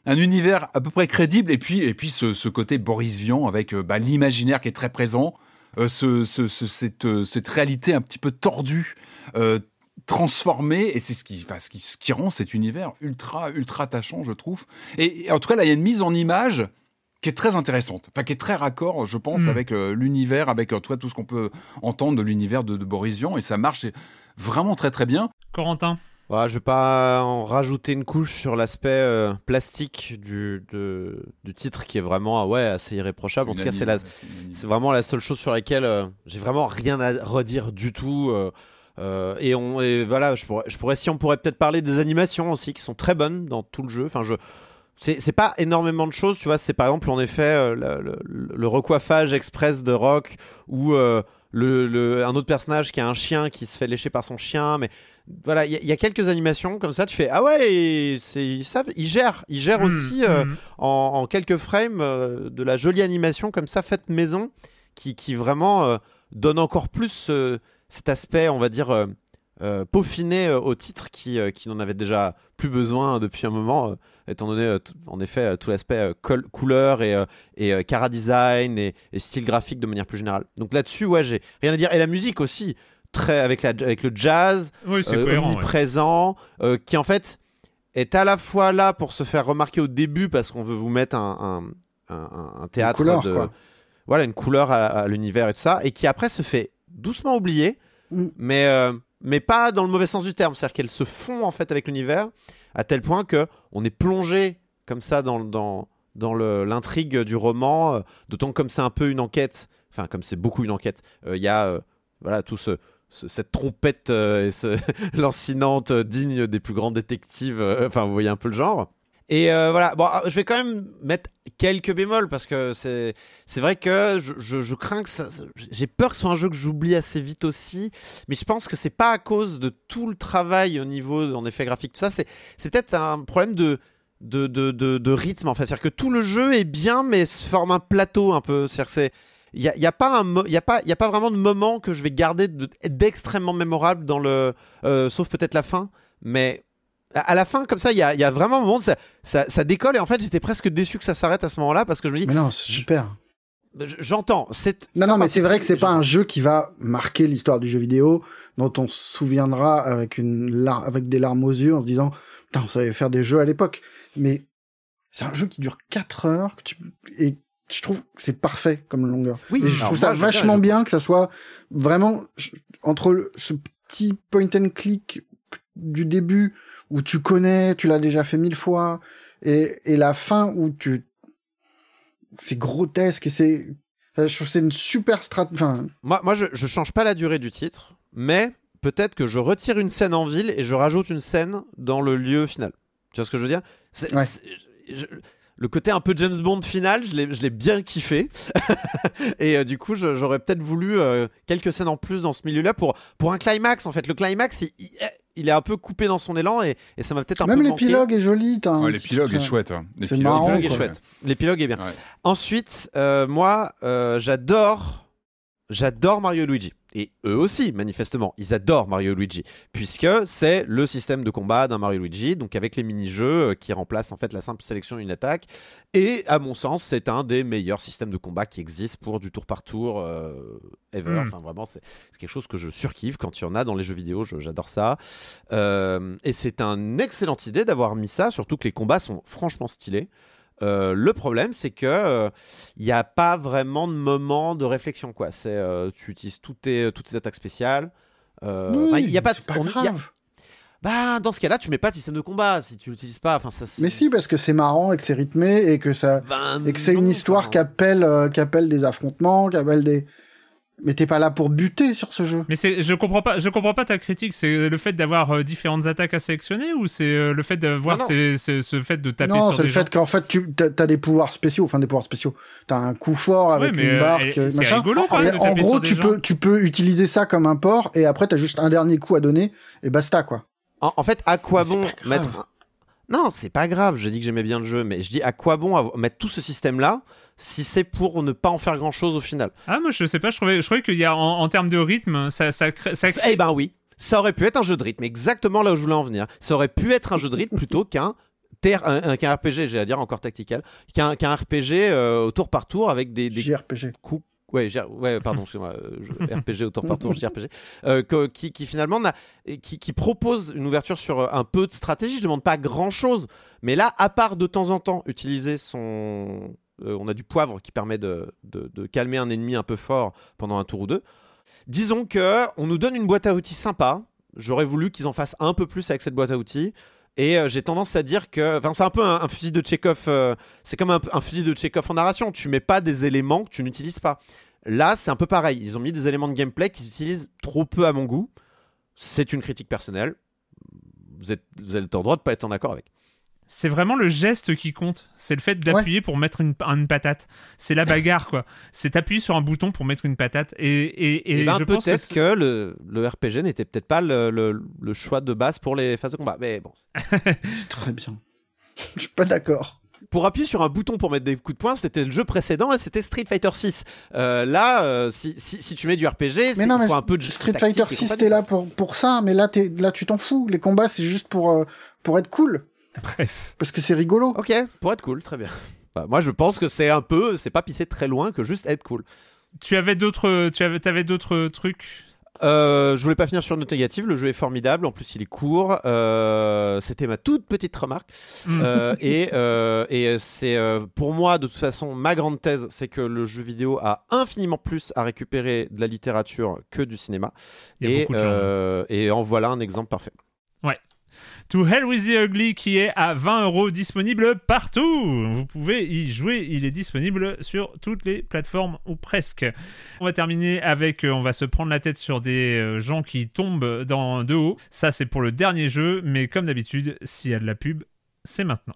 Speaker 3: un univers à peu près crédible et puis, et puis ce, côté Boris Vian avec euh, bah, l'imaginaire qui est très présent, euh, ce, ce, ce- cette, euh, cette réalité un petit peu tordue, euh, transformée, et c'est ce qui, ce, qui, ce qui rend cet univers ultra, ultra attachant, je trouve. Et en tout cas, là, il y a une mise en image qui est très intéressante, enfin qui est très raccord, je pense,
Speaker 1: Mm.
Speaker 3: avec euh, l'univers, avec euh, toi, tout ce qu'on peut entendre de l'univers de, de Boris Vian, et ça marche vraiment très très bien.
Speaker 1: Corentin
Speaker 2: Ouais, je vais pas en rajouter une couche sur l'aspect euh, plastique du, de- du titre qui est vraiment ah ouais, assez irréprochable. En tout cas, c'est la, c'est vraiment la seule chose sur laquelle euh, j'ai vraiment rien à redire du tout. euh, euh, et, on, et voilà, je pourrais, je pourrais, si on pourrait peut-être parler des animations aussi qui sont très bonnes dans tout le jeu. Enfin, je, c'est pas énormément de choses, tu vois. C'est par exemple, en effet, euh, le, le- le recoiffage express de Rock ou euh, le, le- un autre personnage qui a un chien qui se fait lécher par son chien. Mais voilà, il y, a- il y a quelques animations comme ça. Tu fais ah ouais, ils savent, ils gèrent, ils gèrent aussi. euh,
Speaker 1: Mm, mm.
Speaker 2: en, en quelques frames euh, de la jolie animation comme ça faite maison qui, qui vraiment euh, donne encore plus euh, cet aspect on va dire euh, euh, peaufiné euh, au titre qui, euh, qui n'en avait déjà plus besoin depuis un moment euh, étant donné euh, en effet euh, tout l'aspect euh, couleur et, euh, et euh, cara design et, et style graphique de manière plus générale donc là-dessus ouais j'ai rien à dire et la musique aussi très avec, la, avec le jazz
Speaker 1: Oui,
Speaker 2: euh,
Speaker 1: cohérent. ouais.
Speaker 2: omniprésent, euh, qui en fait est à la fois là pour se faire remarquer au début parce qu'on veut vous mettre un, un, un- un théâtre
Speaker 4: couleur,
Speaker 2: de
Speaker 4: quoi.
Speaker 2: voilà une couleur à, à l'univers et tout ça, et qui après se fait doucement oublier,
Speaker 4: Mm.
Speaker 2: mais euh, mais pas dans le mauvais sens du terme, c'est-à-dire qu'elle se fond en fait avec l'univers à tel point que on est plongé comme ça dans dans dans l'intrigue du roman, euh, d'autant comme c'est un peu une enquête, enfin comme c'est beaucoup une enquête, euh, il y a euh, voilà tout ce ce- cette trompette euh, et ce lancinante digne des plus grands détectives. Enfin, vous voyez un peu le genre. Et voilà, bon, euh, je vais quand même mettre quelques bémols parce que c'est c'est vrai que je, je- crains que ça. J'ai peur que ce soit un jeu que j'oublie assez vite aussi, mais je pense que c'est pas à cause de tout le travail au niveau en effet graphique, tout ça. C'est c'est peut-être un problème de de, de, de, rythme en fait. C'est-à-dire que tout le jeu est bien, mais se forme un plateau un peu. C'est-à-dire c'est il y a, a pas un y a pas y a pas vraiment de moment que je vais garder de- d'extrêmement mémorable dans le euh, sauf peut-être la fin mais à la fin comme ça il y a, il y a vraiment un moment ça, ça, ça décolle et en fait j'étais presque déçu que ça s'arrête à ce moment-là parce que je me dis
Speaker 4: Mais non, c'est super.
Speaker 2: j'entends c'est
Speaker 4: Non, non, mais c'est vrai que c'est pas un jeu qui va marquer l'histoire du jeu vidéo, dont on se souviendra avec une lar- avec des larmes aux yeux en se disant, putain, on savait faire des jeux à l'époque. Mais c'est un jeu qui dure 4 heures, que tu... et je trouve que c'est parfait comme longueur.
Speaker 2: oui
Speaker 4: Et je trouve ça
Speaker 2: moi,
Speaker 4: vachement bien que ça soit vraiment entre ce petit point and click du début où tu connais, tu l'as déjà fait mille fois, et, et la fin où tu c'est grotesque et c'est enfin, je trouve que c'est une super strat enfin
Speaker 2: moi, moi je, je change pas la durée du titre mais peut-être que je retire une scène en ville et je rajoute une scène dans le lieu final tu vois ce que je veux dire? C'est-
Speaker 4: Ouais.
Speaker 2: c'est- je- le côté un peu James Bond final, je l'ai je l'ai bien kiffé. et euh, du coup, je- j'aurais peut-être voulu euh, quelques scènes en plus dans ce milieu-là pour, pour un climax. En fait, le climax, il, il- il est un peu coupé dans son élan et, et ça m'a peut-être un
Speaker 4: même
Speaker 2: peu manqué.
Speaker 4: l'épilogue est joli
Speaker 3: Ouais, l'épilogue est chouette. hein.
Speaker 4: c'est
Speaker 3: L'épilogue-
Speaker 4: marrant,
Speaker 2: L'épilogue est chouette. L'épilogue est bien.
Speaker 3: Ouais.
Speaker 2: Ensuite, euh, moi, euh, j'adore, j'adore Mario Luigi. Et eux aussi, manifestement, ils adorent Mario Luigi, puisque c'est le système de combat d'un Mario Luigi, donc avec les mini-jeux euh, qui remplacent en fait la simple sélection d'une attaque. Et à mon sens, c'est un des meilleurs systèmes de combat qui existent pour du tour par tour euh, ever.
Speaker 1: Mm.
Speaker 2: Enfin, vraiment, c'est quelque chose que je surkiffe quand il y en a dans les jeux vidéo. je- J'adore ça. Euh, et c'est une excellente idée d'avoir mis ça, surtout que les combats sont franchement stylés. Euh, le problème, c'est que euh, il n'y a pas vraiment de moment de réflexion. Quoi. C'est, euh, tu utilises toutes tes, toutes tes attaques spéciales. Euh,
Speaker 4: Oui,
Speaker 2: il y a pas,
Speaker 4: c'est
Speaker 2: de-
Speaker 4: pas
Speaker 2: on- il y a-
Speaker 4: grave.
Speaker 2: bah, dans ce cas-là, tu mets pas de système de combat si tu l'utilises pas. Enfin, ça,
Speaker 4: Mais si, parce que c'est marrant et que c'est rythmé et que ça
Speaker 2: Ben,
Speaker 4: et que c'est une histoire qui appelle, euh, qui appelle des affrontements, qui appelle des. Mais t'es pas là pour buter sur ce jeu.
Speaker 1: Mais c'est, je comprends pas, je comprends pas ta critique. C'est le fait d'avoir euh, différentes attaques à sélectionner ou c'est euh, le fait d'avoir ces- ces- ce fait de taper
Speaker 4: non,
Speaker 1: sur
Speaker 4: c'est le
Speaker 1: gens
Speaker 4: fait qu'en fait tu t'as as des pouvoirs spéciaux, enfin des pouvoirs spéciaux. T'as un coup fort avec
Speaker 1: Ouais, mais,
Speaker 4: une
Speaker 1: euh,
Speaker 4: barque,
Speaker 1: c'est rigolo, quand même, de
Speaker 4: en gros,
Speaker 1: sur des
Speaker 4: tu
Speaker 1: gens.
Speaker 4: peux tu peux utiliser ça comme un port et après t'as juste un dernier coup à donner et basta quoi.
Speaker 2: En, en fait, à quoi bon mettre. Non, c'est pas grave. Je dis que j'aimais bien le jeu, mais je dis à quoi bon mettre tout ce système-là si c'est pour ne pas en faire grand-chose au final?
Speaker 1: Ah, moi je sais pas. Je trouvais, je trouvais qu'il y a en, en termes de rythme, ça, ça, crée- ça crée-
Speaker 2: Eh ben oui, ça aurait pu être un jeu de rythme, exactement là où je voulais en venir. Ça aurait pu être un jeu de rythme plutôt qu'un ter- un, un- qu'un RPG, j'ai à dire encore tactical, qu'un qu'un RPG euh, au tour par tour avec des, des
Speaker 4: JRPG.
Speaker 2: coups. Ouais, ouais, pardon, je- RPG au tour par tour, je dis RPG, euh, que- qui, qui finalement qui, qui propose une ouverture sur euh, un peu de stratégie. Je demande pas grand chose, mais là, à part de temps en temps utiliser son, euh, on a du poivre qui permet de, de- de calmer un ennemi un peu fort pendant un tour ou deux. Disons que on nous donne une boîte à outils sympa. J'aurais voulu qu'ils en fassent un peu plus avec cette boîte à outils. Et euh, j'ai tendance à dire que, enfin, c'est un peu un, fusil de Chekhov. euh, c'est comme un, fusil de Chekhov en narration. Tu mets pas des éléments que tu n'utilises pas. Là, c'est un peu pareil. Ils ont mis des éléments de gameplay qu'ils utilisent trop peu à mon goût. C'est une critique personnelle. Vous, êtes, vous avez le droit de pas être en accord avec.
Speaker 1: C'est vraiment le geste qui compte. C'est le fait d'appuyer pour mettre une, une patate. C'est la bagarre, quoi. C'est appuyer sur un bouton pour mettre une patate. Et, et, et
Speaker 2: Et, ben,
Speaker 1: je pense que
Speaker 2: peut-être que, le, le RPG n'était peut-être pas le, le- le choix de base pour les phases de combat. Mais bon,
Speaker 4: C'est très bien. Je suis pas d'accord.
Speaker 2: pour appuyer sur un bouton pour mettre des coups de poing, c'était le jeu précédent et c'était Street Fighter 6. là, euh, si, si, si tu mets du RPG,
Speaker 4: Mais
Speaker 2: c'est-
Speaker 4: non,
Speaker 2: il
Speaker 4: mais
Speaker 2: faut un peu de
Speaker 4: Street Fighter
Speaker 2: et
Speaker 4: 6
Speaker 2: compagnie.
Speaker 4: t'es là pour pour ça, mais là tu t'en fous. Les combats c'est juste pour euh, pour être cool
Speaker 1: Bref.
Speaker 4: parce que c'est rigolo.
Speaker 2: Ok, pour être cool, très bien. Bah, moi, je pense que c'est un peu, c'est pas pisser très loin que juste être cool.
Speaker 1: Tu avais d'autres, tu avais, avais d'autres trucs?
Speaker 2: Euh, je voulais pas finir sur une note négative. Le jeu est formidable. En plus, il est court. Euh, C'était ma toute petite remarque. Euh, et euh, et c'est pour moi, de toute façon, ma grande thèse, c'est que le jeu vidéo a infiniment plus à récupérer de la littérature que du cinéma. Et, euh, et en voilà un exemple parfait.
Speaker 1: To Hell with the Ugly qui est à 20 euros disponible partout. Vous pouvez y jouer, il est disponible sur toutes les plateformes ou presque. On va terminer avec, euh, on va se prendre la tête sur des euh, gens qui tombent dans, de haut. Ça c'est pour le dernier jeu, mais comme d'habitude, s'il y a de la pub, c'est maintenant.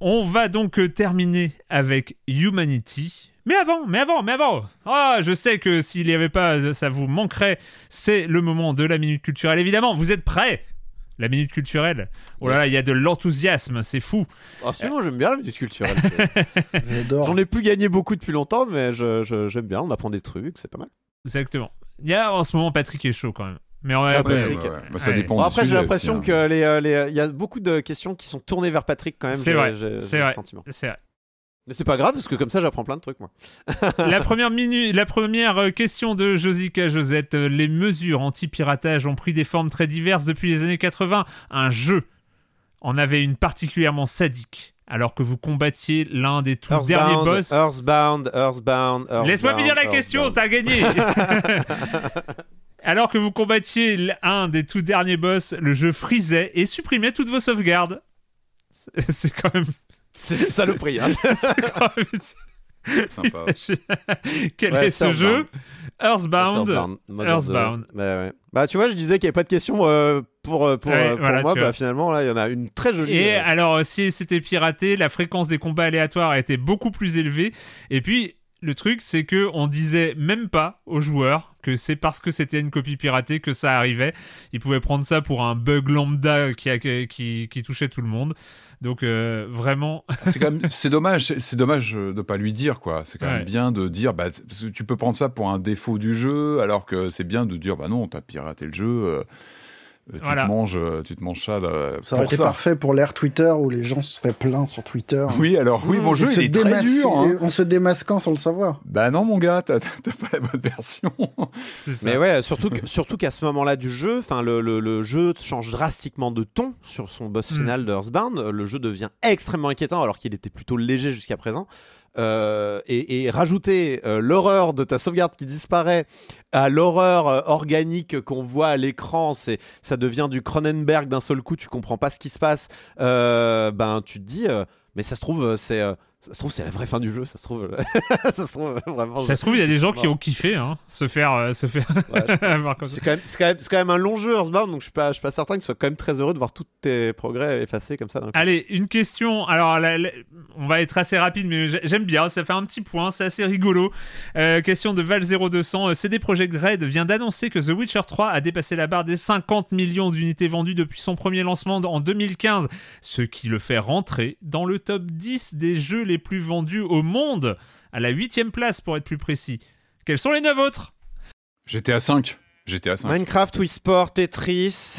Speaker 1: On va donc euh, terminer avec Humanity. Mais avant, mais avant, mais avant Ah, je sais que s'il n'y avait pas, euh, ça vous manquerait. C'est le moment de la minute culturelle. Évidemment, vous êtes prêts? La minute culturelle. Oh là là, il y a de l'enthousiasme, c'est fou.
Speaker 2: Ah, sinon, j'aime bien la musique culturelle. J'en ai plus gagné beaucoup depuis longtemps, mais je- je- j'aime bien. On apprend des trucs, c'est pas mal.
Speaker 1: Exactement. Il y a en ce moment Patrick est chaud quand même. Mais on va après-
Speaker 2: Patrick.
Speaker 3: ouais, ouais. Bah, ça dépend
Speaker 2: Bon, après, j'ai l'impression
Speaker 3: hein.
Speaker 2: que les, euh, les- il y a beaucoup de questions qui sont tournées vers Patrick quand même.
Speaker 1: C'est vrai, c'est vrai. C'est vrai.
Speaker 2: Mais c'est pas grave parce que comme ça, j'apprends plein de trucs moi.
Speaker 1: la première minute, la première euh, question de Josica Josette. Euh, Les mesures anti-piratage ont pris des formes très diverses depuis les années 80. Un jeu en avait une particulièrement sadique. Alors que vous combattiez l'un des tout derniers boss.
Speaker 2: Earthbound, Earthbound, Earthbound.
Speaker 1: Laisse-moi finir la question, t'as gagné Alors que vous combattiez l'un des tout derniers boss, le jeu frisait et supprimait toutes vos sauvegardes. C'est- C'est quand même...
Speaker 2: C'est une saloperie. Hein.
Speaker 3: Sympa.
Speaker 1: Quel
Speaker 2: Ouais,
Speaker 1: est ce
Speaker 2: c'est
Speaker 1: jeu Earthbound.
Speaker 2: Earthbound. Bah, ouais. Bah, tu vois, je disais qu'il n'y avait pas de question euh, pour, euh, pour,
Speaker 1: Ouais,
Speaker 2: euh, pour
Speaker 1: voilà,
Speaker 2: moi. Bah, finalement, là, il y en a une très jolie.
Speaker 1: Et
Speaker 2: euh,
Speaker 1: alors, si c'était piraté, la fréquence des combats aléatoires a été beaucoup plus élevée. Et puis, le truc, c'est que on disait même pas aux joueurs que c'est parce que c'était une copie piratée que ça arrivait. Ils pouvaient prendre ça pour un bug lambda qui, a- qui, qui touchait tout le monde. Donc, euh, vraiment,
Speaker 3: C'est même, c'est dommage, c'est- dommage de pas lui dire quoi. C'est quand
Speaker 1: Ouais.
Speaker 3: même bien de dire, bah, tu peux prendre ça pour un défaut du jeu, alors que c'est bien de dire, bah non, t'as piraté le jeu, euh, tu
Speaker 1: Voilà.
Speaker 3: te manges, euh, tu te manges ça. euh,
Speaker 4: Ça aurait été parfait pour l'ère Twitter où les gens seraient pleins sur Twitter.
Speaker 3: Oui, alors oui, mon jeu
Speaker 4: se
Speaker 3: il est très dur. hein.
Speaker 4: En se démasquant sans le savoir.
Speaker 3: Bah non, mon gars, t'as pas la bonne version.
Speaker 1: ça.
Speaker 2: Mais ouais, surtout que- surtout qu'à ce moment-là du jeu, enfin le, le, le jeu change drastiquement de ton sur son boss
Speaker 1: Mm.
Speaker 2: final de Earthbound. Le jeu devient extrêmement inquiétant alors qu'il était plutôt léger jusqu'à présent. Euh, et, rajouter euh, l'horreur de ta sauvegarde qui disparaît à l'horreur euh, organique qu'on voit à l'écran, c'est ça devient du Cronenberg d'un seul coup. Tu comprends pas ce qui se passe. Ben tu te dis, mais ça se trouve c'est ça se trouve c'est la vraie fin du jeu. Ça se trouve ça se trouve vraiment.
Speaker 1: ça se trouve, il y a des gens qui ont kiffé hein, se faire, euh, se faire
Speaker 2: Ouais. C'est quand, même- quand, quand un long jeu Earthbound, donc je suis pas, je suis pas certain que tu sois quand même très heureux de voir tous tes progrès effacés comme ça.
Speaker 1: Allez, une question. Alors, la- la- on va être assez rapide, mais j'ai- j'aime bien. Ça fait un petit point, c'est assez rigolo. Euh, question de Val0200. Euh, CD Projekt Red vient d'annoncer que The Witcher 3 a dépassé la barre des 50 millions d'unités vendues depuis son premier lancement en 2015, ce qui le fait rentrer dans le top 10 des jeux les plus vendus au monde, à la huitième place pour être plus précis. Quels sont les neuf autres?
Speaker 3: J'étais à 5. J'étais à 5.
Speaker 2: Minecraft, Wii Sport, Tetris.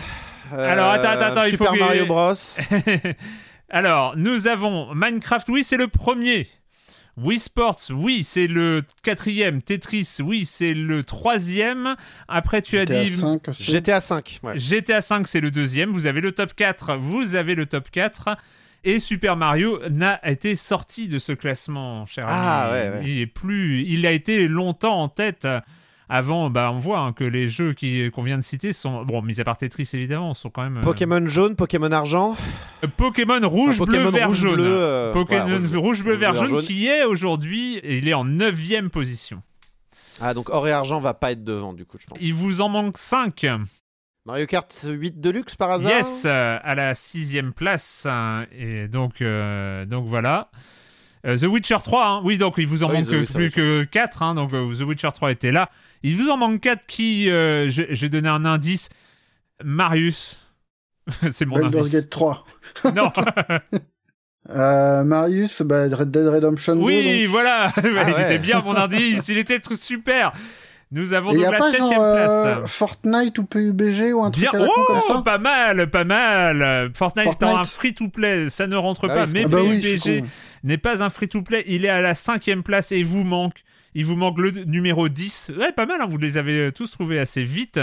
Speaker 2: euh,
Speaker 1: Alors, attends, attends, attends, il
Speaker 2: Super
Speaker 1: faut que-
Speaker 2: Mario Bros.
Speaker 1: Alors, nous avons Minecraft, oui, c'est le premier. Wii Sports, oui, c'est le quatrième. Tetris, oui, c'est le troisième. Après, tu as
Speaker 4: J'étais à
Speaker 1: dit
Speaker 4: 5 aussi.
Speaker 2: GTA 5. Ouais.
Speaker 1: GTA 5, c'est le deuxième. Vous avez le top 4, vous avez le top 4. Et Super Mario n'a été sorti de ce classement, cher
Speaker 2: Ah,
Speaker 1: ami.
Speaker 2: ouais, ouais.
Speaker 1: Il est plus, il a été longtemps en tête. Avant, bah, on voit hein, que les jeux qui- qu'on vient de citer sont, bon, mis à part Tetris évidemment, sont quand même. euh,
Speaker 2: Pokémon jaune, Pokémon argent.
Speaker 1: euh, Pokémon rouge,
Speaker 2: Enfin, Pokémon
Speaker 1: bleu, vert,
Speaker 2: rouge,
Speaker 1: jaune.
Speaker 2: bleu, euh,
Speaker 1: Pokémon
Speaker 2: voilà, rouge,
Speaker 1: rouge, bleu, vert,
Speaker 2: vert,
Speaker 1: jaune,
Speaker 2: jaune.
Speaker 1: qui est aujourd'hui, il est en 9 position.
Speaker 2: Ah, donc or et argent va pas être devant, du coup, je pense.
Speaker 1: Il vous en manque 5.
Speaker 2: Mario Kart 8 Deluxe par hasard
Speaker 1: Yes, euh, à la sixième place. hein, et donc, euh, donc voilà. Euh, The Witcher 3, hein. oui, donc il vous en
Speaker 2: Ah oui,
Speaker 1: manque
Speaker 2: The-
Speaker 1: plus que 4. donc The Witcher 3 était là. Il vous en manque 4 qui, euh, je- j'ai donné un indice. Marius. C'est mon
Speaker 4: Baldur's
Speaker 1: indice.
Speaker 4: Gate 3.
Speaker 1: Non.
Speaker 4: Euh, Marius, bah, Red Dead Redemption 2.
Speaker 1: oui,
Speaker 4: donc.
Speaker 1: voilà. il
Speaker 2: ouais.
Speaker 1: était bien mon indice. Il était super. Nous avons donc
Speaker 4: a
Speaker 1: la
Speaker 4: pas
Speaker 1: septième
Speaker 4: genre euh,
Speaker 1: place.
Speaker 4: Fortnite ou PUBG ou un truc
Speaker 1: Bien,
Speaker 4: à la
Speaker 1: oh,
Speaker 4: comme ça
Speaker 1: pas mal, pas mal. Fortnite,
Speaker 4: Fortnite.
Speaker 1: étant un free-to-play, ça ne rentre
Speaker 2: Ah
Speaker 1: pas,
Speaker 2: oui,
Speaker 1: mais
Speaker 4: Ah bah
Speaker 1: PUBG n'est pas un free-to-play. Il est à la cinquième place et il vous manque. Il vous manque le numéro 10. Ouais, pas mal, hein, vous les avez tous trouvés assez vite.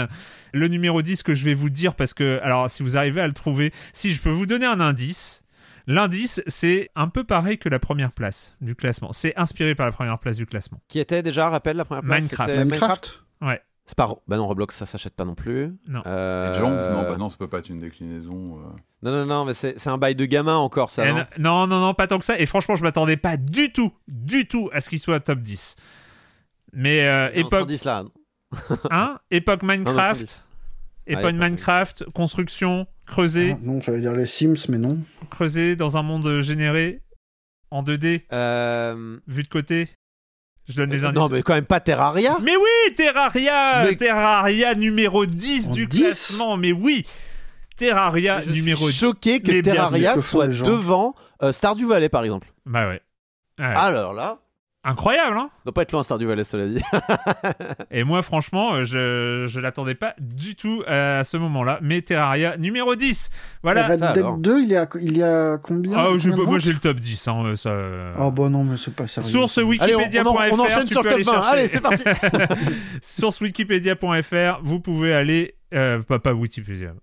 Speaker 1: Le numéro 10 que je vais vous dire, parce que, alors, si vous arrivez à le trouver, si je peux vous donner un indice. L'indice, c'est un peu pareil que la première place du classement. C'est inspiré par la première place du classement.
Speaker 2: Qui était déjà, rappelle la première place
Speaker 1: Minecraft.
Speaker 2: c'était
Speaker 4: Minecraft
Speaker 1: Ouais.
Speaker 2: C'est pas. Bah non, Roblox, ça s'achète pas non plus.
Speaker 1: Non.
Speaker 2: Euh,
Speaker 3: Legends, non, bah non, ça peut pas être une déclinaison. euh.
Speaker 2: Non, non, non, mais c'est c'est un bail de gamin encore, ça.
Speaker 1: Et
Speaker 2: non
Speaker 1: non, non, non, pas tant que ça. Et franchement, je m'attendais pas du tout, du tout à ce qu'il soit top 10. Mais euh, époque,
Speaker 2: 110, là.
Speaker 1: hein, époque
Speaker 2: non,
Speaker 1: Minecraft,
Speaker 2: 110.
Speaker 1: époque
Speaker 2: Ouais,
Speaker 1: Minecraft, construction, creuser,
Speaker 4: Ah, Non, j'allais dire les Sims, mais non.
Speaker 1: creuser dans un monde généré en 2D,
Speaker 2: Euh...
Speaker 1: vu de côté. Je donne les indices.
Speaker 2: Non, mais quand même pas Terraria.
Speaker 1: Mais oui, Terraria
Speaker 4: Mais-
Speaker 1: Terraria numéro 10
Speaker 4: En
Speaker 1: du
Speaker 4: 10?
Speaker 1: classement, mais oui Terraria
Speaker 2: Je
Speaker 1: numéro
Speaker 2: suis
Speaker 1: 10.
Speaker 2: choqué que
Speaker 1: Mais
Speaker 2: Terraria soit devant euh, Stardew Valley, par exemple.
Speaker 1: Bah ouais. Ouais.
Speaker 2: Alors là,
Speaker 1: Incroyable, hein
Speaker 2: doit pas être loin Stardew Valley, cela dit.
Speaker 1: Et moi, franchement, euh, je, je l'attendais pas du tout à ce moment-là. Mais Terraria numéro 10. Voilà.
Speaker 4: Red
Speaker 2: ça,
Speaker 4: Dead
Speaker 2: alors.
Speaker 4: 2, il y a, il y a combien
Speaker 1: Ah, je-
Speaker 4: combien de
Speaker 1: moi, j'ai le top 10. Hein, euh, ça...
Speaker 4: Oh bah non, mais c'est pas sérieux.
Speaker 1: Source
Speaker 4: ça.
Speaker 2: Allez, on, on, on enchaîne sur le top 20.
Speaker 1: chercher.
Speaker 2: Allez, c'est parti.
Speaker 1: Source wikipedia.fr. Vous pouvez aller. euh, pas, pas Wikipédia.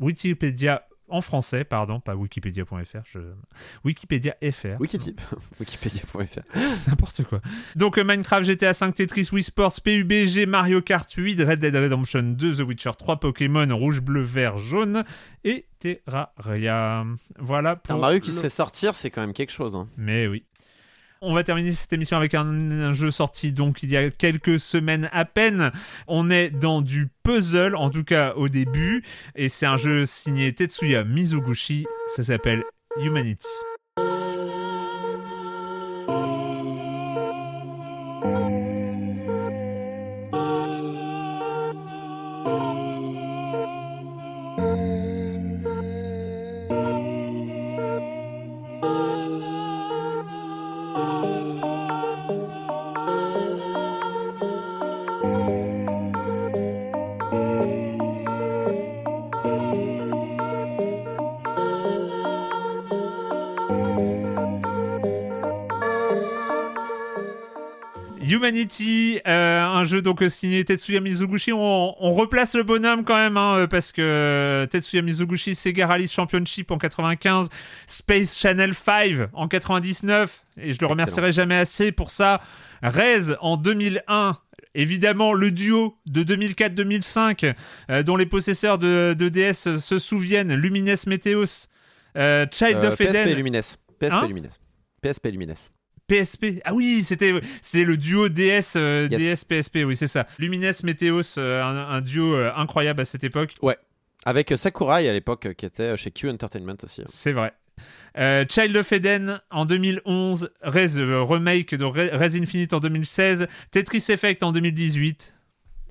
Speaker 1: Wikipédia. En français, pardon, pas Wikipédia.fr, je... Wikipédia FR.
Speaker 2: Wikitip. Wikipédia.fr.
Speaker 1: N'importe quoi. Donc euh, Minecraft, GTA 5, Tetris, Wii Sports, PUBG, Mario Kart 8, Red Dead Redemption 2, The Witcher 3, Pokémon, Rouge, Bleu, Vert, Jaune et Terraria. Voilà pour
Speaker 2: Un Mario qui
Speaker 1: le-
Speaker 2: se fait sortir, c'est quand même quelque chose. hein.
Speaker 1: Mais oui. On va terminer cette émission avec un, jeu sorti donc il y a quelques semaines à peine. On est dans du puzzle, en tout cas au début, et c'est un jeu signé Tetsuya Mizuguchi. Ça s'appelle Humanity. Humanity, euh, un jeu donc signé Tetsuya Mizuguchi. On, on replace le bonhomme quand même, hein, parce que Tetsuya Mizuguchi, Sega Rally Championship en 95, Space Channel 5 en 99, et je le remercierai jamais assez pour ça. Rez en 2001. Évidemment, le duo de 2004-2005, euh, dont les possesseurs de, de DS se souviennent, Lumines Meteos, euh, Child
Speaker 2: Euh,
Speaker 1: of
Speaker 2: PSP
Speaker 1: Eden.
Speaker 2: Lumines. PSP
Speaker 1: Hein
Speaker 2: Lumines. PSP Lumines.
Speaker 1: PSP. Ah oui, c'était c'était le duo DS euh,
Speaker 2: Yes.
Speaker 1: DS PSP, oui, c'est ça. Lumines Meteos, euh, un, un duo euh, incroyable à cette époque.
Speaker 2: Avec euh, Sakurai à l'époque, qui était chez Q Entertainment aussi. hein.
Speaker 1: C'est vrai. Child of Eden en 2011, Rez remake de Re- Rez Infinite en 2016, Tetris Effect en 2018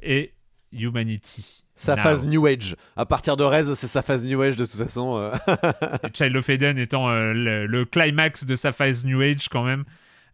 Speaker 1: et Humanity.
Speaker 2: Sa
Speaker 1: Now.
Speaker 2: phase New Age. À partir de Rez, c'est sa phase New Age de toute façon.
Speaker 1: Child of Eden étant euh, le, le climax de sa phase New Age quand même.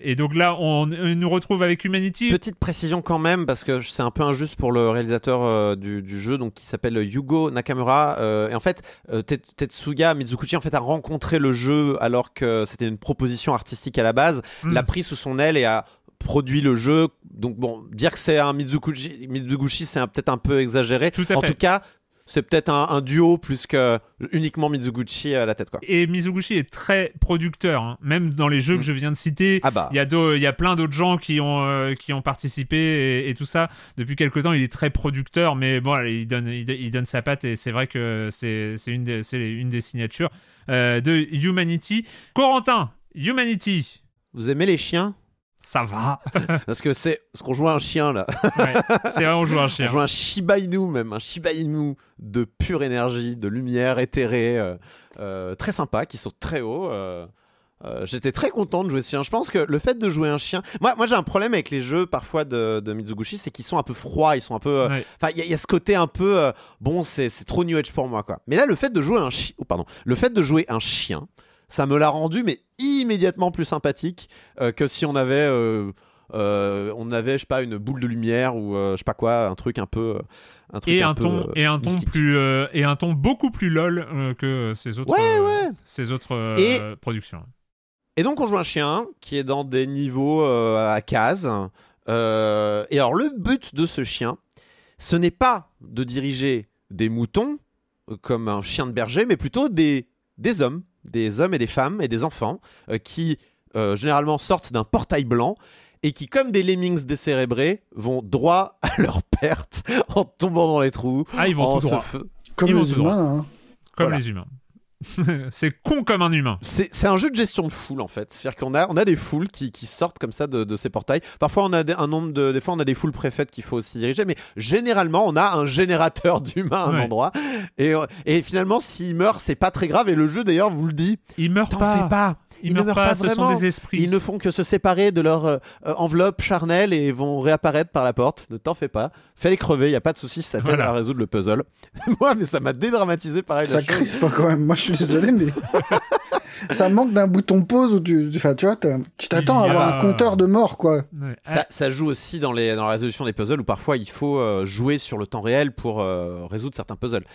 Speaker 1: Et donc là, on, on nous retrouve avec Humanity.
Speaker 2: Petite précision quand même, parce que c'est un peu injuste pour le réalisateur euh, du, du jeu, donc qui s'appelle Yugo Nakamura. euh, et en fait, euh, Tet- Tetsuya Mizuguchi en fait a rencontré le jeu alors que c'était une proposition artistique à la base,
Speaker 1: Mm.
Speaker 2: l'a pris sous son aile et a produit le jeu. Donc bon, dire que c'est un Mizuguchi, Mizuguchi c'est peut-être un peu exagéré.
Speaker 1: Tout à
Speaker 2: en
Speaker 1: fait.
Speaker 2: tout cas, c'est peut-être un, un duo plus que uniquement Mizuguchi à la tête quoi.
Speaker 1: Et Mizuguchi est très producteur, hein. même dans les jeux
Speaker 2: Mm.
Speaker 1: que je viens de citer.
Speaker 2: Ah bah.
Speaker 1: Il y a, d'au- il y a plein d'autres gens qui ont, euh, qui ont participé et, et tout ça. Depuis quelque temps, il est très producteur, mais bon, il donne, il, il donne sa patte et c'est vrai que c'est c'est une, des- c'est une des signatures euh, de Humanity. Corentin, Humanity,
Speaker 2: Vous aimez les chiens?
Speaker 1: Ça va.
Speaker 2: Parce que c'est ce qu'on joue à un chien là.
Speaker 1: Ouais, c'est vrai, on joue un chien.
Speaker 2: On joue un Shiba Inu même, un Shiba Inu de pure énergie, de lumière éthérée, euh, euh, très sympa, qui saute très haut. euh, J'étais très content de jouer ce chien. Je pense que le fait de jouer un chien, moi, moi j'ai un problème avec les jeux parfois de, de Mizuguchi, c'est qu'ils sont un peu froids, ils sont un peu,
Speaker 1: Ouais.
Speaker 2: enfin il y, y a ce côté un peu, bon c'est c'est trop New Age pour moi quoi. Mais là le fait de jouer un chien, oh, pardon, le fait de jouer un chien, ça me l'a rendu mais immédiatement plus sympathique euh, que si on avait euh, euh, on avait, je sais pas, une boule de lumière ou je sais pas quoi, un truc un peu. Un truc
Speaker 1: Et
Speaker 2: un,
Speaker 1: un,
Speaker 2: peu,
Speaker 1: ton, et un ton plus et un ton beaucoup plus lol que ces autres
Speaker 2: Ouais, ouais.
Speaker 1: ces autres
Speaker 2: Et-
Speaker 1: productions.
Speaker 2: Et donc on joue un chien qui est dans des niveaux à cases. Euh, et alors le but de ce chien, ce n'est pas de diriger des moutons comme un chien de berger, mais plutôt des, des hommes, des hommes et des femmes et des enfants euh, qui euh, généralement sortent d'un portail blanc et qui, comme des lemmings décérébrés, vont droit à leur perte en tombant dans les trous.
Speaker 1: Ah, ils vont
Speaker 2: en
Speaker 1: tout droit.
Speaker 2: se f-
Speaker 4: Comme
Speaker 1: Ils vont droit.
Speaker 4: hein.
Speaker 1: Comme
Speaker 2: Voilà.
Speaker 1: les humains. c'est con comme un humain.
Speaker 2: C'est un jeu de gestion de foule en fait. C'est-à-dire qu'on a, on a des foules qui, qui sortent comme ça de, de ces portails. Parfois on a des, un nombre de, des fois on a des foules préfaites qu'il faut aussi diriger, mais généralement on a un générateur d'humains à un
Speaker 1: Ouais.
Speaker 2: endroit. Et, et finalement s'il meurt c'est pas très grave. Et le jeu d'ailleurs vous le dit.
Speaker 1: Pas.
Speaker 2: fais pas.
Speaker 1: Ils,
Speaker 2: Ils ne
Speaker 1: meurent
Speaker 2: meurent
Speaker 1: pas,
Speaker 2: pas
Speaker 1: ce sont
Speaker 2: vraiment.
Speaker 1: des esprits.
Speaker 2: Ils ne font que se séparer de leur euh, euh, enveloppe charnelle et vont réapparaître par la porte. Ne t'en fais pas. Fais-les crever, il y a pas de souci, ça t'aide
Speaker 1: Voilà.
Speaker 2: à résoudre le puzzle. Moi, mais ça m'a dédramatisé pareil.
Speaker 4: Ça
Speaker 2: chose.
Speaker 4: crispe quand même. Moi, je suis désolé, mais ça manque d'un bouton pause où tu, enfin, tu vois, tu t'attends à avoir
Speaker 1: a-
Speaker 4: un compteur de mort, quoi.
Speaker 1: Ouais.
Speaker 2: Ça, ça joue aussi dans, les, dans la résolution des puzzles où parfois il faut euh, jouer sur le temps réel pour euh, résoudre certains puzzles.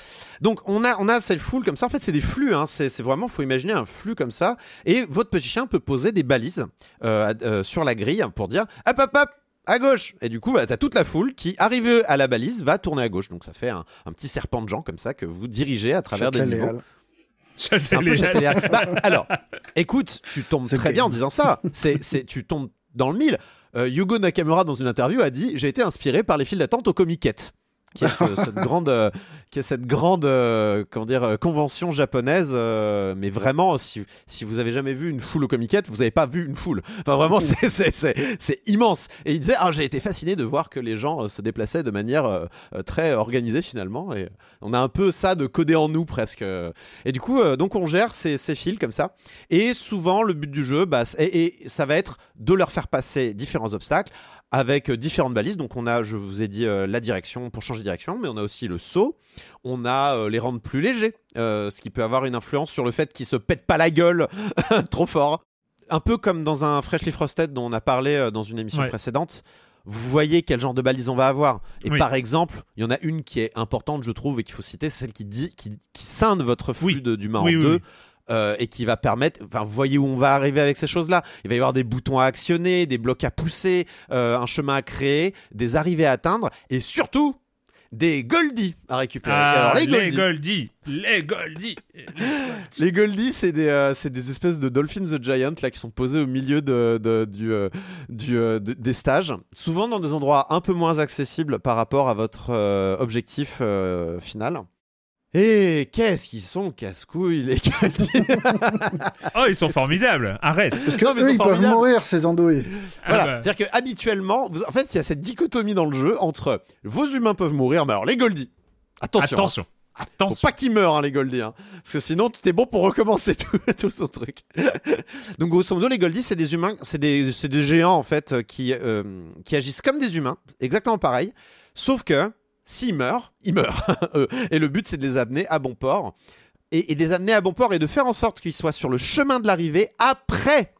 Speaker 2: Donc on a, on a cette foule comme ça. En fait, c'est des flux. Hein. C'est, vraiment, faut imaginer un flux comme ça. Et votre petit chien peut poser des balises euh, euh, sur la grille pour dire hop hop hop. À gauche Et du coup, bah, t'as toute la foule qui, arrivée à la balise, va tourner à gauche. Donc ça fait un, un petit serpent de gens comme ça que vous dirigez à travers des niveaux. C'est un peu. Bah, alors, écoute, tu tombes très
Speaker 4: bien.
Speaker 2: bien en disant ça. C'est, c'est, tu tombes dans le mille. Euh, Yugo Nakamura, dans une interview, a dit J'ai été inspiré par les files d'attente au Comiquette. Qui est ce- cette grande, euh, qui est cette grande euh, comment dire, euh, convention japonaise. euh, mais vraiment, si, si vous avez jamais vu une foule au Comiquette, vous n'avez pas vu une foule. Enfin, vraiment, c'est, immense. Et il disait ah, J'ai été fasciné de voir que les gens euh, se déplaçaient de manière euh, euh, très organisée finalement. Et on a un peu ça de codé en nous presque. Et du coup, euh, donc on gère ces, ces fils comme ça. Et souvent, le but du jeu, bah, et ça va être de leur faire passer différents obstacles avec euh, différentes balises. Donc on a, je vous ai dit, euh, la direction pour changer de direction, mais on a aussi le saut. On a euh, les rendre plus légers, euh, ce qui peut avoir une influence sur le fait qu'ils se pètent pas la gueule trop fort. Un peu comme dans un Freshly Frosted dont on a parlé dans une émission
Speaker 1: Ouais.
Speaker 2: précédente. Vous voyez quel genre de balise on va avoir. Et
Speaker 1: Oui.
Speaker 2: par exemple, il y en a une qui est importante, je trouve, et qu'il faut citer, c'est celle qui dit, qui, qui scinde votre flux
Speaker 1: Oui.
Speaker 2: de- d'humain
Speaker 1: Oui,
Speaker 2: en deux. Euh, et qui va permettre. Enfin, vous voyez où on va arriver avec ces choses-là. Il va y avoir des boutons à actionner, des blocs à pousser, euh, un chemin à créer, des arrivées à atteindre et surtout des Goldie à récupérer.
Speaker 1: Ah,
Speaker 2: Alors, les
Speaker 1: les
Speaker 2: Goldie.
Speaker 1: Goldie, les Goldie.
Speaker 2: Les Goldie, c'est des, euh, des espèces de Dolphins the Giant là, qui sont posés au milieu de, de- du, euh, du, euh, de- des stages, souvent dans des endroits un peu moins accessibles par rapport à votre objectif final. Et qu'est-ce qu'ils sont casse-couilles les Goldie
Speaker 1: Oh, ils sont formidables. Arrête.
Speaker 4: Parce que
Speaker 2: Non, ils
Speaker 4: eux, ils peuvent mourir, ces andouilles.
Speaker 2: Voilà,
Speaker 1: Ah bah.
Speaker 2: c'est-à-dire que habituellement, vous- en fait, il y a cette dichotomie dans le jeu entre vos humains peuvent mourir, mais alors les Goldie, attention, hein.
Speaker 1: Attention.
Speaker 2: Faut
Speaker 1: Attention.
Speaker 2: pas qu'ils meurent, hein, les Goldie. hein. Parce que sinon, tu es bon pour recommencer tout, tout ce truc. Donc, grosso modo, les Goldie, c'est des humains, c'est des, c'est des géants, en fait, euh, qui, euh, qui agissent comme des humains, exactement pareil. Sauf que, s'ils meurent, ils meurent. Eux. et le but, c'est de les amener à bon port. Et, et de les amener à bon port et de faire en sorte qu'ils soient sur le chemin de l'arrivée après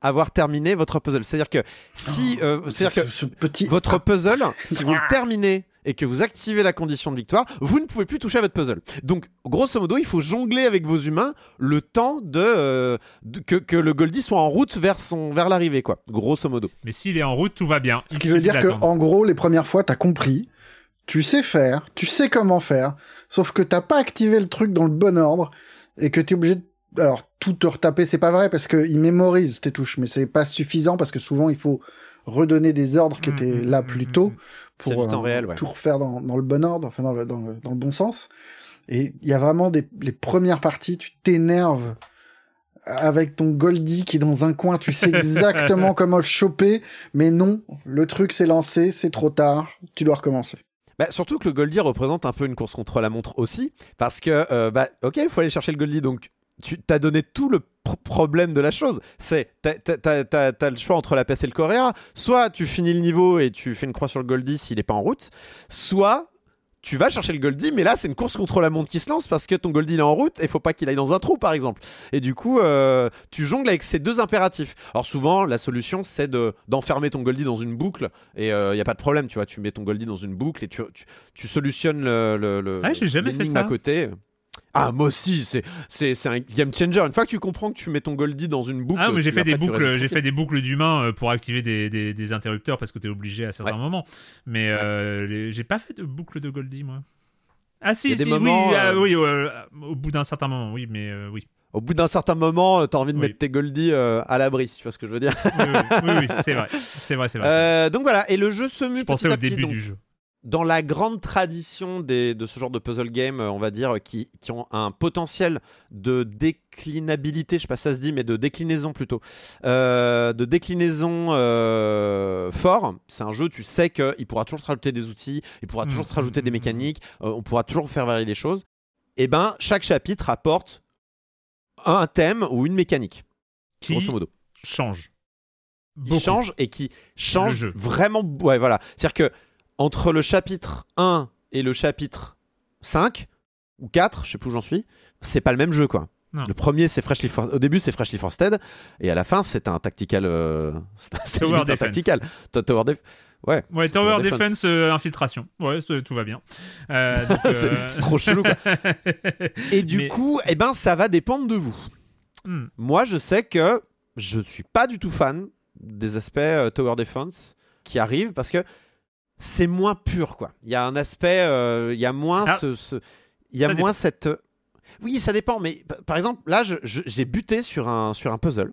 Speaker 2: avoir terminé votre puzzle. C'est-à-dire que si. euh, c'est-à-dire que
Speaker 4: Ce, ce petit.
Speaker 2: votre puzzle, si vous le terminez et que vous activez la condition de victoire, vous ne pouvez plus toucher à votre puzzle. Donc, grosso modo, il faut jongler avec vos humains le temps de, euh, de- que, que le Goldie soit en route vers son vers l'arrivée, quoi. Grosso modo.
Speaker 1: Mais s'il est en route, tout va bien.
Speaker 4: Ce qui veut dire que, en gros, les premières fois, t'as compris, tu sais faire, tu sais comment faire, sauf que t'as pas activé le truc dans le bon ordre et que t'es obligé de. Alors, tout te retaper, c'est pas vrai parce qu'il mémorise tes touches, mais c'est pas suffisant parce que souvent, il faut redonner des ordres qui
Speaker 1: Mm,
Speaker 4: étaient
Speaker 1: mm,
Speaker 4: là
Speaker 1: mm,
Speaker 4: plus tôt pour euh,
Speaker 2: réel, ouais.
Speaker 4: tout refaire dans, dans le bon ordre, enfin dans le, dans le, dans le bon sens. Et il y a vraiment des les premières parties, tu t'énerves avec ton Goldie qui est dans un coin, tu sais exactement comment le choper, mais non, le truc s'est lancé, c'est trop tard, tu dois recommencer.
Speaker 2: Bah, surtout que le Goldie représente un peu une course contre la montre aussi, parce que, euh, bah, ok, il faut aller chercher le Goldie, donc tu t'as donné tout le pr- problème de la chose. C'est, t'as, le choix entre la peste et le choléra. Soit tu finis le niveau et tu fais une croix sur le Goldie s'il est pas en route, soit tu vas chercher le Goldie, mais là c'est une course contre la montre qui se lance parce que ton Goldie il est en route et il faut pas qu'il aille dans un trou par exemple. Et du coup, euh, tu jongles avec ces deux impératifs. Alors souvent, la solution c'est de d'enfermer ton Goldie dans une boucle et il y a pas de problème, tu vois, tu mets ton Goldie dans une boucle et tu, tu, tu solutionnes le, le, le-
Speaker 1: Ah, j'ai jamais fait ça.
Speaker 2: à côté. Ah, moi aussi, c'est, c'est, c'est un game changer. Une fois que tu comprends que tu mets ton Goldie dans une boucle.
Speaker 1: Ah, mais j'ai
Speaker 2: tu-
Speaker 1: fait des
Speaker 2: tu
Speaker 1: boucles, j'ai fait des boucles d'humains euh, pour activer des, des, des interrupteurs parce que t'es obligé à certains
Speaker 2: Ouais.
Speaker 1: moments. Mais euh, les- j'ai pas fait de boucle de Goldie moi. Ah si, si,
Speaker 2: moments,
Speaker 1: oui, ah,
Speaker 2: euh,
Speaker 1: oui, euh, au bout d'un certain moment, oui, mais oui.
Speaker 2: Au bout d'un certain moment, euh, t'as envie de
Speaker 1: Oui.
Speaker 2: mettre tes Goldie à l'abri, si tu vois ce que je veux dire.
Speaker 1: Oui, oui, oui, oui, c'est vrai, c'est vrai, c'est vrai.
Speaker 2: Donc voilà, et le jeu se mue
Speaker 1: Je pensais au
Speaker 2: petit,
Speaker 1: début
Speaker 2: donc,
Speaker 1: du jeu.
Speaker 2: Dans la grande tradition des, de ce genre de puzzle game, euh, on va dire, qui, qui ont un potentiel de déclinabilité, je sais pas si ça se dit, mais de déclinaison plutôt, euh, de déclinaison euh, fort. C'est un jeu, tu sais qu'il pourra toujours te rajouter des outils, il pourra toujours te rajouter
Speaker 1: mm,
Speaker 2: des
Speaker 1: mm,
Speaker 2: mécaniques, euh, on pourra toujours faire varier les choses. Et ben, chaque chapitre apporte un thème ou une mécanique,
Speaker 1: Qui
Speaker 2: grosso modo
Speaker 1: change.
Speaker 2: qui
Speaker 1: Beaucoup.
Speaker 2: change et qui change vraiment. Ouais, voilà. C'est-à-dire que entre le chapitre 1 et le chapitre 5 ou 4, je sais plus où j'en suis, c'est pas le même jeu quoi.
Speaker 1: Non.
Speaker 2: Le premier, c'est Freshly For- au début, c'est Freshly Forsted, et à la fin, c'est un tactical. euh, c'est un-
Speaker 1: Tower Defense.
Speaker 2: tactical. To- Tower Def- Ouais.
Speaker 1: Ouais, Tower
Speaker 2: Tower
Speaker 1: Defense,
Speaker 2: Defense.
Speaker 1: euh, infiltration. Ouais, tout va bien. Euh,
Speaker 2: C'est- trop chelou, quoi. Et du
Speaker 1: Mais-
Speaker 2: coup, eh ben, ça va dépendre de vous.
Speaker 1: Hmm.
Speaker 2: Moi, je sais que je suis pas du tout fan des aspects Tower Defense qui arrivent parce que c'est moins pur, quoi. Il y a un aspect, euh, il y a moins
Speaker 1: Ah,
Speaker 2: ce, ce- il y a moins cette. Oui, ça dépend, mais par exemple, là, j'ai buté sur un, sur un puzzle.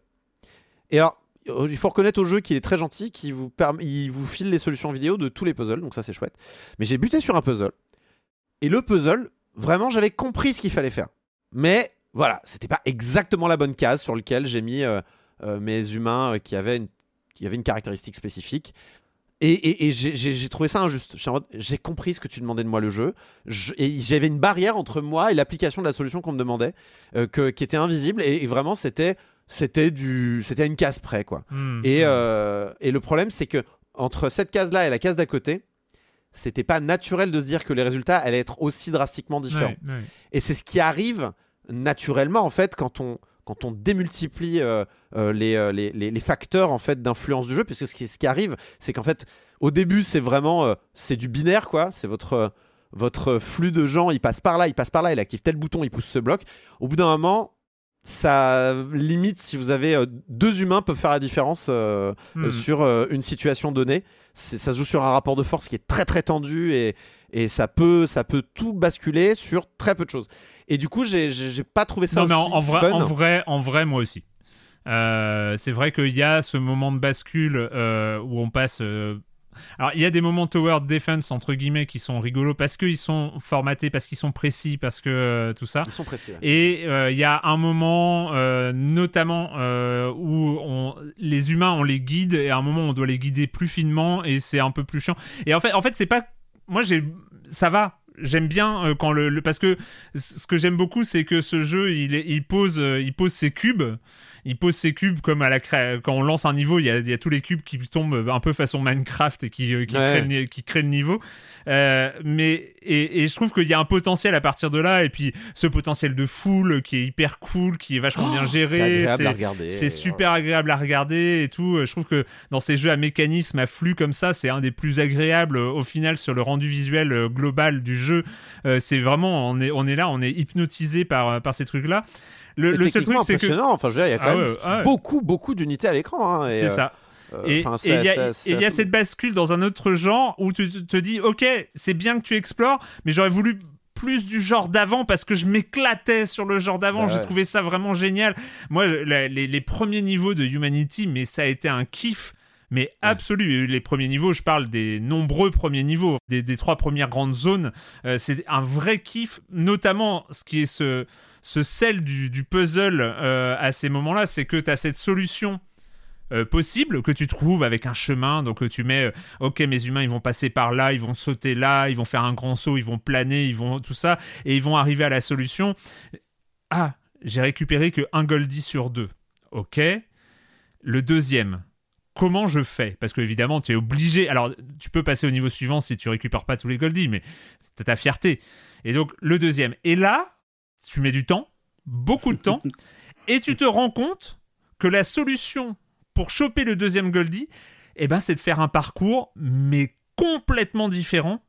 Speaker 2: Et alors, euh, il faut reconnaître au jeu qu'il est très gentil, qu'il vous, il vous file les solutions vidéo de tous les puzzles, donc ça c'est chouette. Mais j'ai buté sur un puzzle. Et le puzzle, vraiment, j'avais compris ce qu'il fallait faire. Mais voilà, c'était pas exactement la bonne case sur laquelle j'ai mis euh, euh, mes humains qui, avaient une, qui avaient une caractéristique spécifique. Et, et- et j'ai- trouvé ça injuste. J'ai compris ce que tu demandais de moi le jeu. Je- et j'avais une barrière entre moi et l'application de la solution qu'on me demandait, euh, que- qui était invisible. Et, et vraiment, c'était c'était du c'était à une case près quoi.
Speaker 1: Hmm.
Speaker 2: Et, euh, et le problème, c'est que entre cette case-là et la case d'à côté, c'était pas naturel de se dire que les résultats allaient être aussi drastiquement différents.
Speaker 1: Ouais, ouais.
Speaker 2: Et c'est ce qui arrive naturellement en fait quand on quand on démultiplie euh, euh, les, euh, les, les- les facteurs en fait d'influence du jeu, puisque ce qui, ce qui arrive, c'est qu'en fait au début c'est vraiment euh, c'est du binaire quoi, c'est votre votre flux de gens, il passe par là, il passe par là, il active tel bouton, il pousse ce bloc. Au bout d'un moment, ça limite si vous avez euh, deux humains peuvent faire la différence euh,
Speaker 1: Hmm.
Speaker 2: euh, sur une situation donnée. Ça se joue sur un rapport de force qui est très très tendu et, et ça peut ça peut tout basculer sur très peu de choses. Et du coup, j'ai j'ai pas trouvé ça
Speaker 1: non, mais
Speaker 2: aussi
Speaker 1: en, en vrai,
Speaker 2: fun.
Speaker 1: en vrai, en vrai, moi aussi. Euh, c'est vrai qu'il y a ce moment de bascule euh, où on passe. euh, Alors, il y a des moments tower defense entre guillemets qui sont rigolos parce qu'ils sont formatés, parce qu'ils sont précis, parce que tout ça.
Speaker 2: Ils sont précis. ouais.
Speaker 1: Et il y a un moment, notamment, où on, les humains, on les guide, et à un moment, on doit les guider plus finement, et c'est un peu plus chiant. Et en fait, en fait c'est pas. Moi, j'ai. Ça va. J'aime bien euh, quand le, Parce que ce que j'aime beaucoup, c'est que ce jeu, il, pose, euh, il pose ses cubes. Il pose ses cubes comme à la cré- quand on lance un niveau, il y, a, il y a tous les cubes qui tombent un peu façon Minecraft et qui, euh, qui,
Speaker 2: Ouais.
Speaker 1: créent, le ni- qui créent le niveau. Euh, mais et, et je trouve qu'il y a un potentiel à partir de là et puis ce potentiel de foule qui est hyper cool, qui est vachement bien géré.
Speaker 2: Oh, C'est agréable
Speaker 1: c'est-
Speaker 2: à regarder.
Speaker 1: c'est super agréable à regarder et tout. Je trouve que dans ces jeux à mécanisme, à flux comme ça, c'est un des plus agréables euh, au final sur le rendu visuel global du jeu. Euh, c'est vraiment, on est, on est là, on est hypnotisé par, par ces trucs-là. Le, seul truc, c'est que.
Speaker 2: Enfin, je veux dire, il y a quand
Speaker 1: Ah
Speaker 2: même
Speaker 1: ouais, ah ouais.
Speaker 2: beaucoup, beaucoup d'unités à l'écran. hein,
Speaker 1: C'est
Speaker 2: euh,
Speaker 1: ça. Et
Speaker 2: enfin,
Speaker 1: il y a, et y cette bascule dans un autre genre où tu te- dis, ok, c'est bien que tu explores, mais j'aurais voulu plus du genre d'avant parce que je m'éclatais sur le genre d'avant.
Speaker 2: Bah
Speaker 1: J'ai trouvé ça vraiment génial. Moi, la- les, les premiers niveaux de Humanity, mais ça a été un kiff. Mais absolu, les premiers niveaux, je parle des nombreux premiers niveaux, des, des trois premières grandes zones, euh, c'est un vrai kiff, notamment ce qui est ce, ce sel du, du puzzle euh, à ces moments-là, c'est que tu as cette solution euh, possible que tu trouves avec un chemin. Donc tu mets, euh, ok, mes humains, ils vont passer par là, ils vont sauter là, ils vont faire un grand saut, ils vont planer, ils vont tout ça, et ils vont arriver à la solution. Ah, j'ai récupéré que un Goldie sur deux. Ok. Le deuxième. Comment je fais? Parce que évidemment, tu es obligé. Alors, tu peux passer au niveau suivant si tu récupères pas tous les Goldie, mais t'as ta fierté. Et donc, le deuxième. Et là, tu mets du temps, beaucoup de temps, et tu te rends compte que la solution pour choper le deuxième Goldie, eh ben, c'est de faire un parcours, mais complètement différent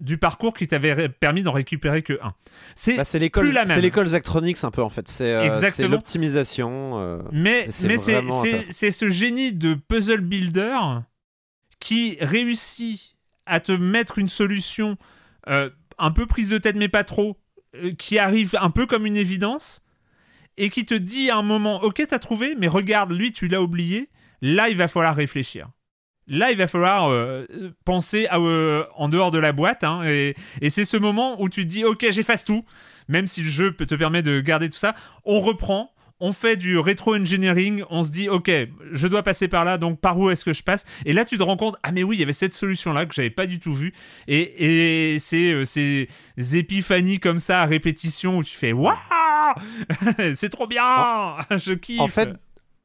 Speaker 1: du parcours qui t'avait permis d'en récupérer que un. C'est
Speaker 2: Bah, l'école,
Speaker 1: plus la même.
Speaker 2: c'est l'école Zachtronics un peu en fait. C'est euh, l'optimisation. euh,
Speaker 1: Mais,
Speaker 2: c'est
Speaker 1: ce génie de puzzle builder qui réussit à te mettre une solution euh, un peu prise de tête, mais pas trop, qui arrive un peu comme une évidence, et qui te dit à un moment, ok, t'as trouvé, mais regarde, lui, tu l'as oublié, là, il va falloir réfléchir. Là, il va falloir euh, penser à, euh, en dehors de la boîte, hein, et, et c'est ce moment où tu te dis, ok, j'efface tout, même si le jeu peut te permet de garder tout ça, on reprend, on fait du rétro-engineering, on se dit, ok, je dois passer par là, donc par où est-ce que je passe? Et là, tu te rends compte, ah mais oui, il y avait cette solution-là que j'avais pas du tout vue. Et, et c'est euh, ces épiphanies comme ça à répétition où tu fais, waouh! C'est trop bien! Je kiffe!
Speaker 2: En fait,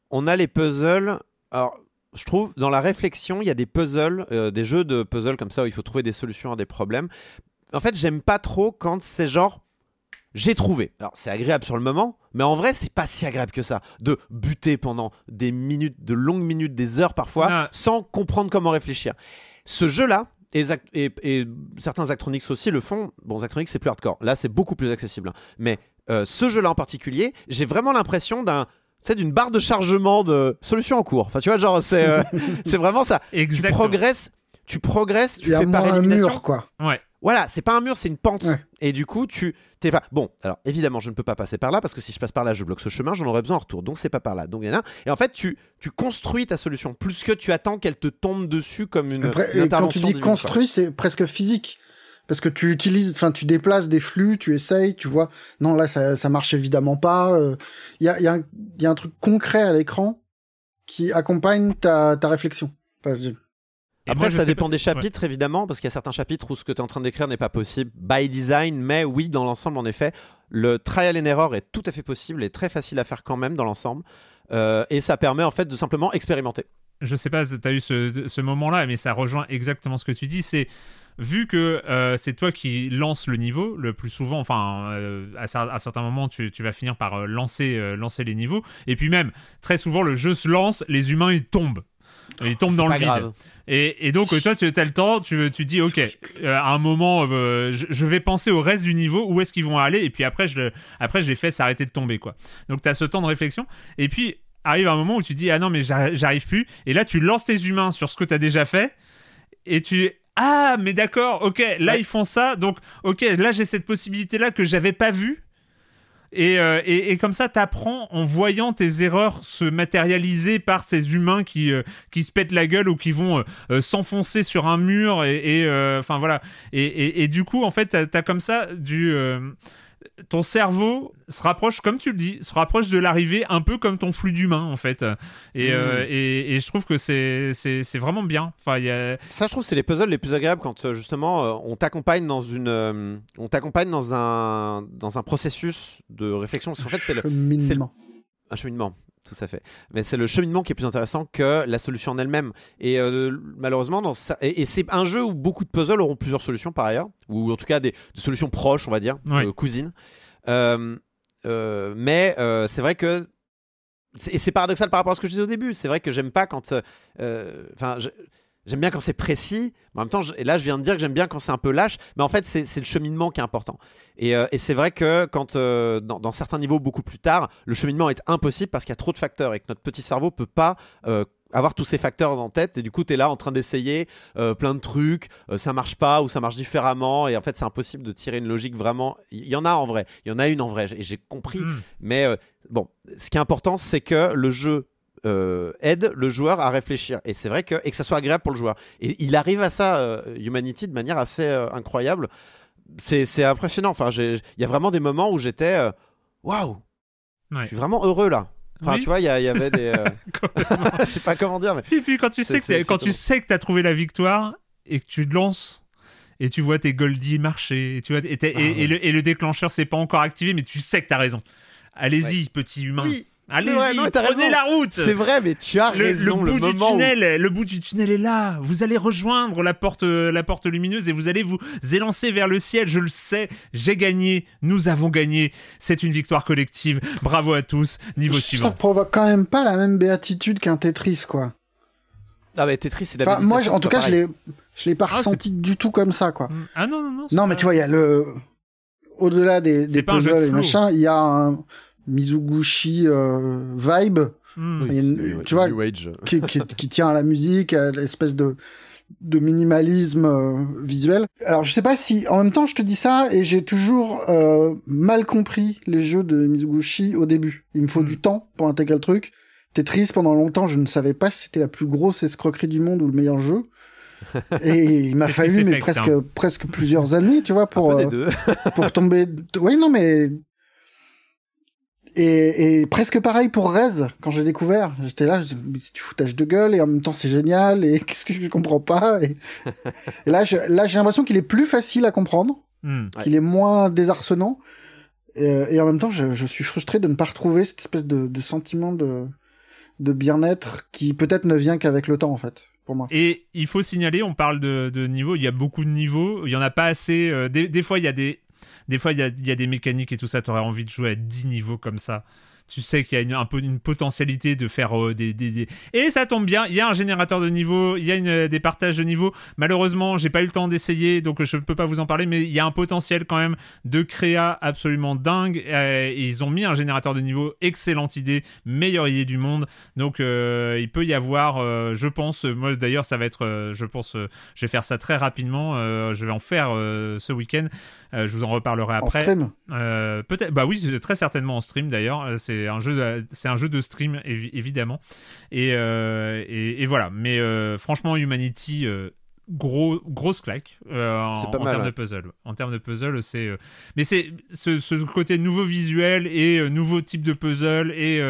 Speaker 2: on a les puzzles. Alors, je trouve, dans la réflexion, il y a des puzzles, euh, des jeux de puzzles comme ça où il faut trouver des solutions à des problèmes. En fait, j'aime pas trop quand c'est genre. J'ai trouvé. Alors, c'est agréable sur le moment, mais en vrai, c'est pas si agréable que ça. De buter pendant des minutes, de longues minutes, des heures parfois,
Speaker 1: Ah.
Speaker 2: sans comprendre comment réfléchir. Ce jeu-là, et, Zac- et- et certains Actronics aussi le font. Bon, Actronics, c'est plus hardcore. Là, c'est beaucoup plus accessible. Mais euh, ce jeu-là en particulier, j'ai vraiment l'impression d'un. C'est d'une barre de chargement de solutions en cours. Enfin, tu vois, genre, c'est euh, c'est vraiment ça. Tu progresses, tu progresses, tu
Speaker 4: Il y a
Speaker 2: fais par
Speaker 4: moins un
Speaker 2: élimination.
Speaker 4: mur, quoi.
Speaker 1: Ouais.
Speaker 2: Voilà, c'est pas un mur, c'est une pente.
Speaker 4: Ouais.
Speaker 2: Et du coup, tu t'es pas. Bon, alors évidemment, je ne peux pas passer par là parce que si je passe par là, je bloque ce chemin, j'en aurais besoin en retour. Donc c'est pas par là. Donc il y en a. Et en fait, tu, tu construis ta solution plus que tu attends qu'elle te tombe dessus comme une,
Speaker 4: Après,
Speaker 2: une
Speaker 4: et quand tu
Speaker 2: intervention
Speaker 4: dis
Speaker 2: divine, quoi.
Speaker 4: construit, c'est presque physique. Parce que tu utilises, enfin, tu déplaces des flux, tu essayes, tu vois. Non, là, ça, ça marche évidemment pas. euh, Il y, a, il y, a un- il y a un truc concret à l'écran qui accompagne ta, ta réflexion. Enfin, je-
Speaker 1: Et
Speaker 2: Après,
Speaker 1: moi,
Speaker 2: ça dépend
Speaker 1: pas-
Speaker 2: des chapitres, évidemment, parce qu'il y a certains chapitres où ce que tu es en train d'écrire n'est pas possible by design, mais oui, dans l'ensemble, en effet, le trial and error est tout à fait possible et très facile à faire quand même dans l'ensemble. Euh, et ça permet en fait de simplement expérimenter.
Speaker 1: je sais pas, tu as eu ce, ce moment-là, mais ça rejoint exactement ce que tu dis. C'est vu que euh, c'est toi qui lance le niveau le plus souvent, enfin, euh, à, à certains moments, tu, tu vas finir par euh, lancer, lancer les niveaux. Et puis même, très souvent, le jeu se lance, les humains, ils tombent. Ils tombent dans le vide.
Speaker 2: grave.
Speaker 1: Et, et donc, toi, tu as le temps, tu, tu dis, OK, euh, à un moment, euh, je, je vais penser au reste du niveau, où est-ce qu'ils vont aller, et puis après, je, le- après, je les fais s'arrêter de tomber, quoi. Donc, tu as ce temps de réflexion, et puis arrive un moment où tu dis, ah non, mais j'arri- j'arrive plus, et là, tu lances tes humains sur ce que tu as déjà fait, et tu. Ah, mais d'accord, ok, là,
Speaker 2: Ouais.
Speaker 1: ils font ça, donc, ok, là, j'ai cette possibilité-là que j'avais pas vue. Et, euh, et, et comme ça, t'apprends en voyant tes erreurs se matérialiser par ces humains qui, euh, qui se pètent la gueule ou qui vont euh, s'enfoncer sur un mur. Et enfin voilà. Et, et, et du coup, en fait, t'as as comme ça du. Ton cerveau se rapproche, comme tu le dis, se rapproche de l'arrivée un peu comme ton flux d'humains en fait. Et, euh, et, et je trouve que c'est c'est c'est vraiment bien. Enfin, il y a.
Speaker 2: Ça, je trouve, c'est les puzzles les plus agréables quand euh, justement euh, on t'accompagne dans une, on t'accompagne dans un, dans un processus de réflexion. Parce qu'en fait, c'est le,
Speaker 4: cheminement.
Speaker 2: un cheminement. Tout à fait. Mais c'est le cheminement qui est plus intéressant que la solution en elle-même. Et euh, malheureusement, dans ça... et, et c'est un jeu où beaucoup de puzzles auront plusieurs solutions par ailleurs, ou en tout cas des, des solutions proches, on va dire,
Speaker 1: Ouais.
Speaker 2: euh, cousines. Euh, mais c'est vrai que c'est- et c'est paradoxal par rapport à ce que je disais au début. C'est vrai que j'aime pas quand, enfin, j'aime bien quand c'est précis. Mais en même temps, je- et là, je viens de dire que j'aime bien quand c'est un peu lâche. Mais en fait, c'est le cheminement qui est important. Et, euh, et c'est vrai que quand euh, dans, dans certains niveaux beaucoup plus tard, le cheminement est impossible parce qu'il y a trop de facteurs et que notre petit cerveau peut pas euh, avoir tous ces facteurs en tête et du coup tu es là en train d'essayer plein de trucs, ça marche pas ou ça marche différemment et en fait c'est impossible de tirer une logique vraiment. Il y en a en vrai, il y en a une en vrai et j'ai compris.
Speaker 1: Hmm.
Speaker 2: Mais bon, ce qui est important c'est que le jeu euh, aide le joueur à réfléchir et c'est vrai que et que ça soit agréable pour le joueur. Et il arrive à ça euh, Humanity de manière assez euh, incroyable. C'est c'est impressionnant. Enfin, il y a vraiment des moments où j'étais waouh,
Speaker 1: Ouais.
Speaker 2: je suis vraiment heureux là. Enfin,
Speaker 1: Oui,
Speaker 2: tu vois, il y, avait des. je sais pas comment dire, mais.
Speaker 1: Et puis quand tu sais que quand tu sais que t'as trouvé la victoire et que tu te lances et tu vois tes Goldie marcher et tu vois et, et-
Speaker 2: Ah
Speaker 1: et
Speaker 2: ouais.
Speaker 1: le, et le déclencheur c'est pas encore activé mais tu sais que t'as raison. Allez-y petit humain.
Speaker 2: Oui,
Speaker 1: Allez-y, prenez la route.
Speaker 2: C'est vrai, mais tu as
Speaker 1: Le,
Speaker 2: raison.
Speaker 1: le bout du
Speaker 2: moment où-
Speaker 1: tunnel, le bout du tunnel est là. Vous allez rejoindre la porte, la porte lumineuse et vous allez vous élancer vers le ciel. Je le sais, j'ai gagné. Nous avons gagné. C'est une victoire collective. Bravo à tous. Niveau
Speaker 4: Ça
Speaker 1: suivant.
Speaker 4: provoque quand même pas la même béatitude qu'un Tetris, quoi.
Speaker 2: Ah, mais Tetris, c'est la
Speaker 4: Enfin, moi, en tout cas, je l'ai, je l'ai pas
Speaker 1: Ah,
Speaker 4: ressenti du tout comme ça, quoi.
Speaker 1: Ah non non non.
Speaker 4: Non, mais tu vois, il y a le. Au-delà des, des puzzles et machin, il y a un Mizuguchi euh, vibe
Speaker 1: Hmm.
Speaker 4: une-
Speaker 2: Oui, oui,
Speaker 4: tu vois,
Speaker 2: New Age.
Speaker 4: qui, qui, qui tient à la musique, à l'espèce de, de minimalisme euh, visuel. Alors, je sais pas si, en même temps, je te dis ça et j'ai toujours euh, mal compris les jeux de Mizuguchi au début. Il me faut
Speaker 1: Mm.
Speaker 4: du temps pour intégrer le truc. Tetris, pendant longtemps, je ne savais pas si c'était la plus grosse escroquerie du monde ou le meilleur jeu. Et il m'a fallu mais presque,
Speaker 1: hein.
Speaker 4: presque plusieurs années, tu vois, pour, euh, pour tomber. Oui, non, mais. Et, et presque pareil pour Rez, quand j'ai découvert. J'étais là, je me c'est du foutage de gueule, et en même temps c'est génial, et qu'est-ce que je comprends pas. Et, et là, je- là, j'ai l'impression qu'il est plus facile à comprendre,
Speaker 1: Hmm.
Speaker 2: Ouais.
Speaker 4: qu'il est moins désarçonnant. Et, et en même temps, je, je suis frustré de ne pas retrouver cette espèce de, de sentiment de, de bien-être qui peut-être ne vient qu'avec le temps, en fait, pour moi.
Speaker 1: Et il faut signaler, on parle de, de niveaux, il y a beaucoup de niveaux, il y en a pas assez. euh, des, des fois, il y a des, des fois, il y a, des mécaniques et tout ça. T'aurais envie de jouer à 10 niveaux comme ça. Tu sais qu'il y a une, un peu une potentialité de faire euh, des, des, des- Et ça tombe bien, il y a un générateur de niveau, il y a une, euh, des partages de niveau. Malheureusement, j'ai pas eu le temps d'essayer, donc je ne peux pas vous en parler, mais il y a un potentiel quand même de créa absolument dingue. Euh, ils ont mis un générateur de niveau, excellente idée, meilleure idée du monde. Donc euh, il peut y avoir, euh, je pense, euh, moi d'ailleurs ça va être, euh, je pense, euh, je vais faire ça très rapidement, euh, je vais en faire euh, ce week-end, Euh, je vous en reparlerai
Speaker 4: En
Speaker 1: après.
Speaker 4: stream?
Speaker 1: Euh, peut-être, bah oui, c'est très certainement en stream d'ailleurs. Euh, C'est un jeu, de- c'est un jeu de stream évi- évidemment. Et, euh, et, et voilà. Mais euh, franchement, Humanity, euh, gros, grosse claque en, en
Speaker 2: mal,
Speaker 1: termes de puzzle. En termes de puzzle, c'est. mais c'est ce, ce côté nouveau visuel et nouveau type de puzzle et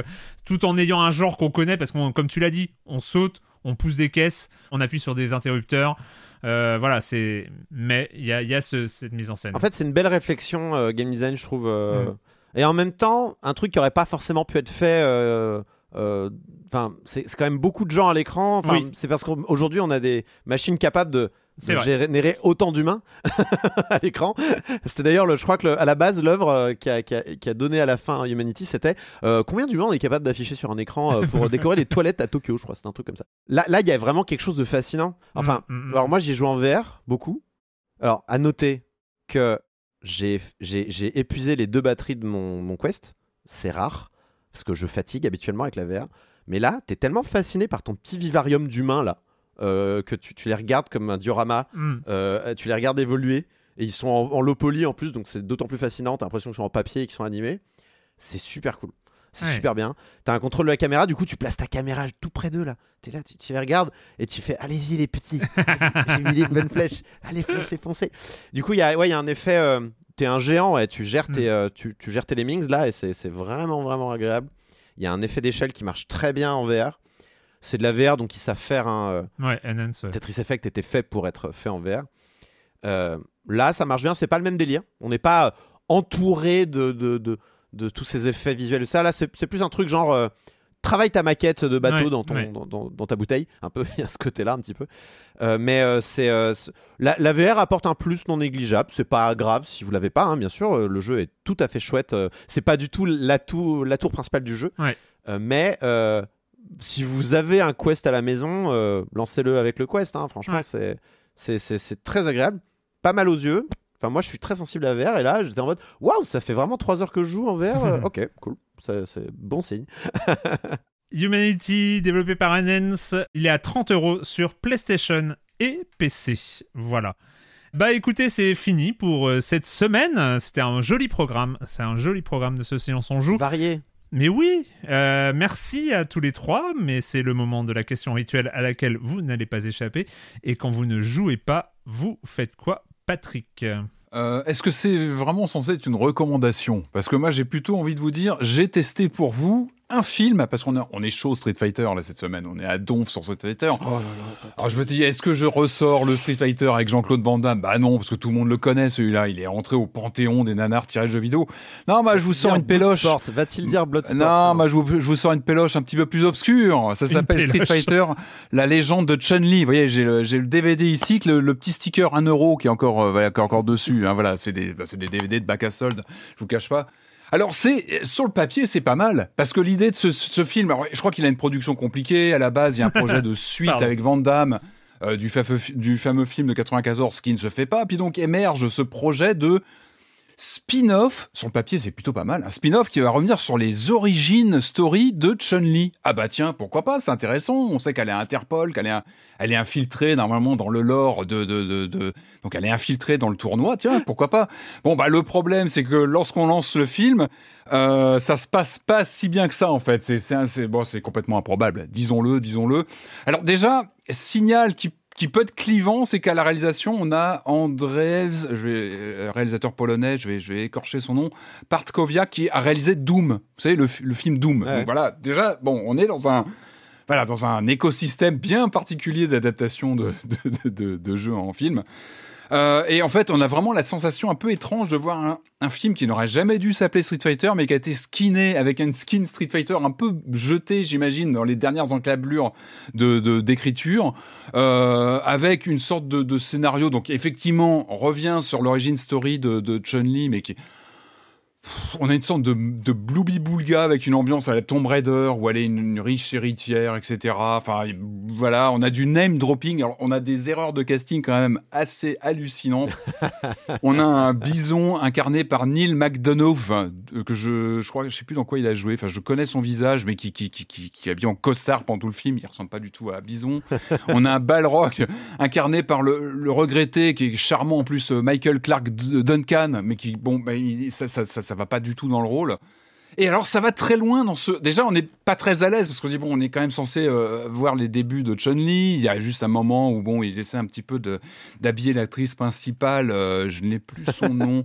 Speaker 1: tout en ayant un genre qu'on connaît parce qu'on, comme tu l'as dit, on saute, on pousse des caisses, on appuie sur des interrupteurs. Euh, voilà, c'est. Mais il y a, il y a ce- cette mise en scène.
Speaker 2: En fait, c'est une belle réflexion euh, game design, je trouve. euh,
Speaker 1: Mm.
Speaker 2: Et en même temps, un truc qui aurait pas forcément pu être fait. euh, euh, Enfin, c'est quand même beaucoup de gens à l'écran. Enfin,
Speaker 1: Oui.
Speaker 2: c'est parce qu'aujourd'hui, on a des machines capables de, générer autant d'humains à l'écran. C'était d'ailleurs, le- je crois que le- à la base, l'œuvre euh, qui, a, qui a- qui a donné à la fin Humanity, c'était euh, combien d'humains on est capable d'afficher sur un écran euh, pour décorer les toilettes à Tokyo, je crois. C'est un truc comme ça. Là, là, il y a vraiment quelque chose de fascinant. Enfin,
Speaker 1: Mm, mm, mm.
Speaker 2: alors moi, j'ai joué en VR beaucoup. Alors, à noter que j'ai épuisé les deux batteries de mon, mon Quest. C'est rare, parce que je fatigue habituellement avec la VR. Mais là, t'es tellement fasciné par ton petit vivarium d'humains, là, euh, que tu, tu les regardes comme un diorama,
Speaker 1: Mm.
Speaker 2: euh, tu les regardes évoluer, et ils sont en, en low poly en plus, donc c'est d'autant plus fascinant, t'as l'impression qu'ils sont en papier et qu'ils sont animés. C'est super cool. C'est
Speaker 1: Ouais.
Speaker 2: super bien. T'as un contrôle de la caméra, du coup tu places ta caméra tout près d'eux là. T'es là, tu, tu les regardes et tu fais allez-y les petits. J'ai mis les bonnes flèches. Allez foncez, foncez. Du coup il y a, ouais, y a un effet. euh, T'es un géant, ouais, tu gères tes,
Speaker 1: Mm.
Speaker 2: euh, tu, tu gères tes lemmings là et c'est vraiment vraiment agréable. Il y a un effet d'échelle qui marche très bien en VR. C'est de la VR donc ils savent faire un. euh,
Speaker 1: Ouais, Enhance, ouais.
Speaker 2: Tetris Effect était fait pour être fait en VR. Euh, là, ça marche bien, c'est pas le même délire. On n'est pas entouré de, de, de, de tous ces effets visuels. Ça, là, c'est plus un truc genre. euh, travaille ta maquette de bateau
Speaker 1: Ouais,
Speaker 2: dans, ton,
Speaker 1: ouais.
Speaker 2: dans, dans- dans ta bouteille. Un peu, il y a ce côté-là, un petit peu. Euh, mais euh, c'est. euh, la, la VR apporte un plus non négligeable. C'est pas grave si vous l'avez pas, hein, bien sûr. Le jeu est tout à fait chouette. C'est pas du tout l'atout, la tour principale du jeu.
Speaker 1: Ouais.
Speaker 2: Mais. si vous avez un Quest à la maison, lancez-le avec le Quest. hein. Franchement, c'est très agréable. Pas mal aux yeux. Enfin, moi, je suis très sensible à la VR. Et là, j'étais en mode Waouh, ça fait vraiment 3 heures que je joue en VR. Euh, ok, cool. C'est bon signe.
Speaker 1: Humanity, développé par Enhance, il est à 30 euros sur PlayStation et PC. Voilà. Bah écoutez, c'est fini pour euh, cette semaine. C'était un joli programme. C'est un joli programme de ce silence on joue.
Speaker 2: Varié.
Speaker 1: Mais oui, euh, merci à tous les trois, mais c'est le moment de la question rituelle à laquelle vous n'allez pas échapper. Et quand vous ne jouez pas, vous faites quoi, Patrick.
Speaker 3: Euh, Est-ce que c'est vraiment censé être une recommandation? Parce que moi, j'ai plutôt envie de vous dire, j'ai testé pour vous un film, parce qu'on est- on est chaud Street Fighter là cette semaine, on est à donf sur Street Fighter. Alors je me dis, est-ce que je ressors le Street Fighter avec Jean-Claude Van Damme? Bah non, parce que tout le monde le connaît celui-là, il est entré au panthéon des nanars tirés de jeux vidéo. Non, bah je vous sors une péloche.
Speaker 2: Va-t-il dire Bloodsport
Speaker 3: Non, moi je vous, je vous sors une péloche un petit peu plus obscure. Ça s'appelle Street. Fighter, la légende de Chun-Li. Vous voyez, j'ai le, j'ai le DVD ici, que le, le petit sticker 1 euro qui est encore, euh, voilà, qui est encore dessus. hein, voilà, c'est des, bah, c'est des DVD de bac à solde. Je vous cache pas. Alors c'est sur le papier c'est pas mal parce que l'idée de ce, ce film, alors, je crois qu'il a une production compliquée. À la base, il y a un projet de suite avec Van Damme euh, du, fameux, du fameux film de 94 qui ne se fait pas, puis donc émerge ce projet de spin-off, sur le papier c'est plutôt pas mal, un spin-off qui va revenir sur les origines story de Chun-Li. Ah bah tiens, pourquoi pas, c'est intéressant, on sait qu'elle est à Interpol, qu'elle est, infiltrée normalement dans le lore de, de, de, de- Donc elle est infiltrée dans le tournoi, tiens, pourquoi pas. Bon bah le problème c'est que lorsqu'on lance le film, euh, ça se passe pas si bien que ça en fait, c'est bon, complètement improbable, disons-le, disons-le. Alors déjà, signal qui qui peut être clivant, c'est qu'à la réalisation, on a Andrzej, je vais, euh, réalisateur polonais, je vais, je vais écorcher son nom, Partkovia, qui a réalisé Doom. Vous savez, le, fi- le film Doom.
Speaker 2: Ouais.
Speaker 3: Donc voilà, déjà, bon, on est dans un, voilà, dans un écosystème bien particulier d'adaptation de, de, de, de- de jeux en film. Euh, et en fait, on a vraiment la sensation un peu étrange de voir un, film qui n'aurait jamais dû s'appeler Street Fighter, mais qui a été skinné avec un skin Street Fighter un peu jeté, j'imagine, dans les dernières encablures de d'écriture, euh, avec une sorte de, de scénario. Donc effectivement, revient sur l'origine story de, de Chun-Li, mais qui pff, on a une sorte de, de Blooby Boulga avec une ambiance à la Tomb Raider où elle est une, une riche héritière, etc. Enfin, voilà, on a du name dropping. Alors, on a des erreurs de casting quand même assez hallucinantes. on a un bison incarné par Neil McDonough, que je, je crois, je sais plus dans quoi il a joué. Enfin, je connais son visage, mais qui, qui, qui, qui, qui est habillé en costard pendant tout le film. Il ressemble pas du tout à Bison. on a un Balrog incarné par le, le regretté, qui est charmant en plus, euh, Michael Clark Duncan, mais qui, bon, bah, il- ça, ça, ça, ça va pas du tout dans le rôle. Et alors, ça va très loin dans ce. Déjà, on n'est pas très à l'aise parce qu'on dit bon, on est quand même censé euh, voir les débuts de Chun Li. Il y a juste un moment où bon, il essaie un petit peu d'habiller l'actrice principale. euh, je n'ai plus son nom.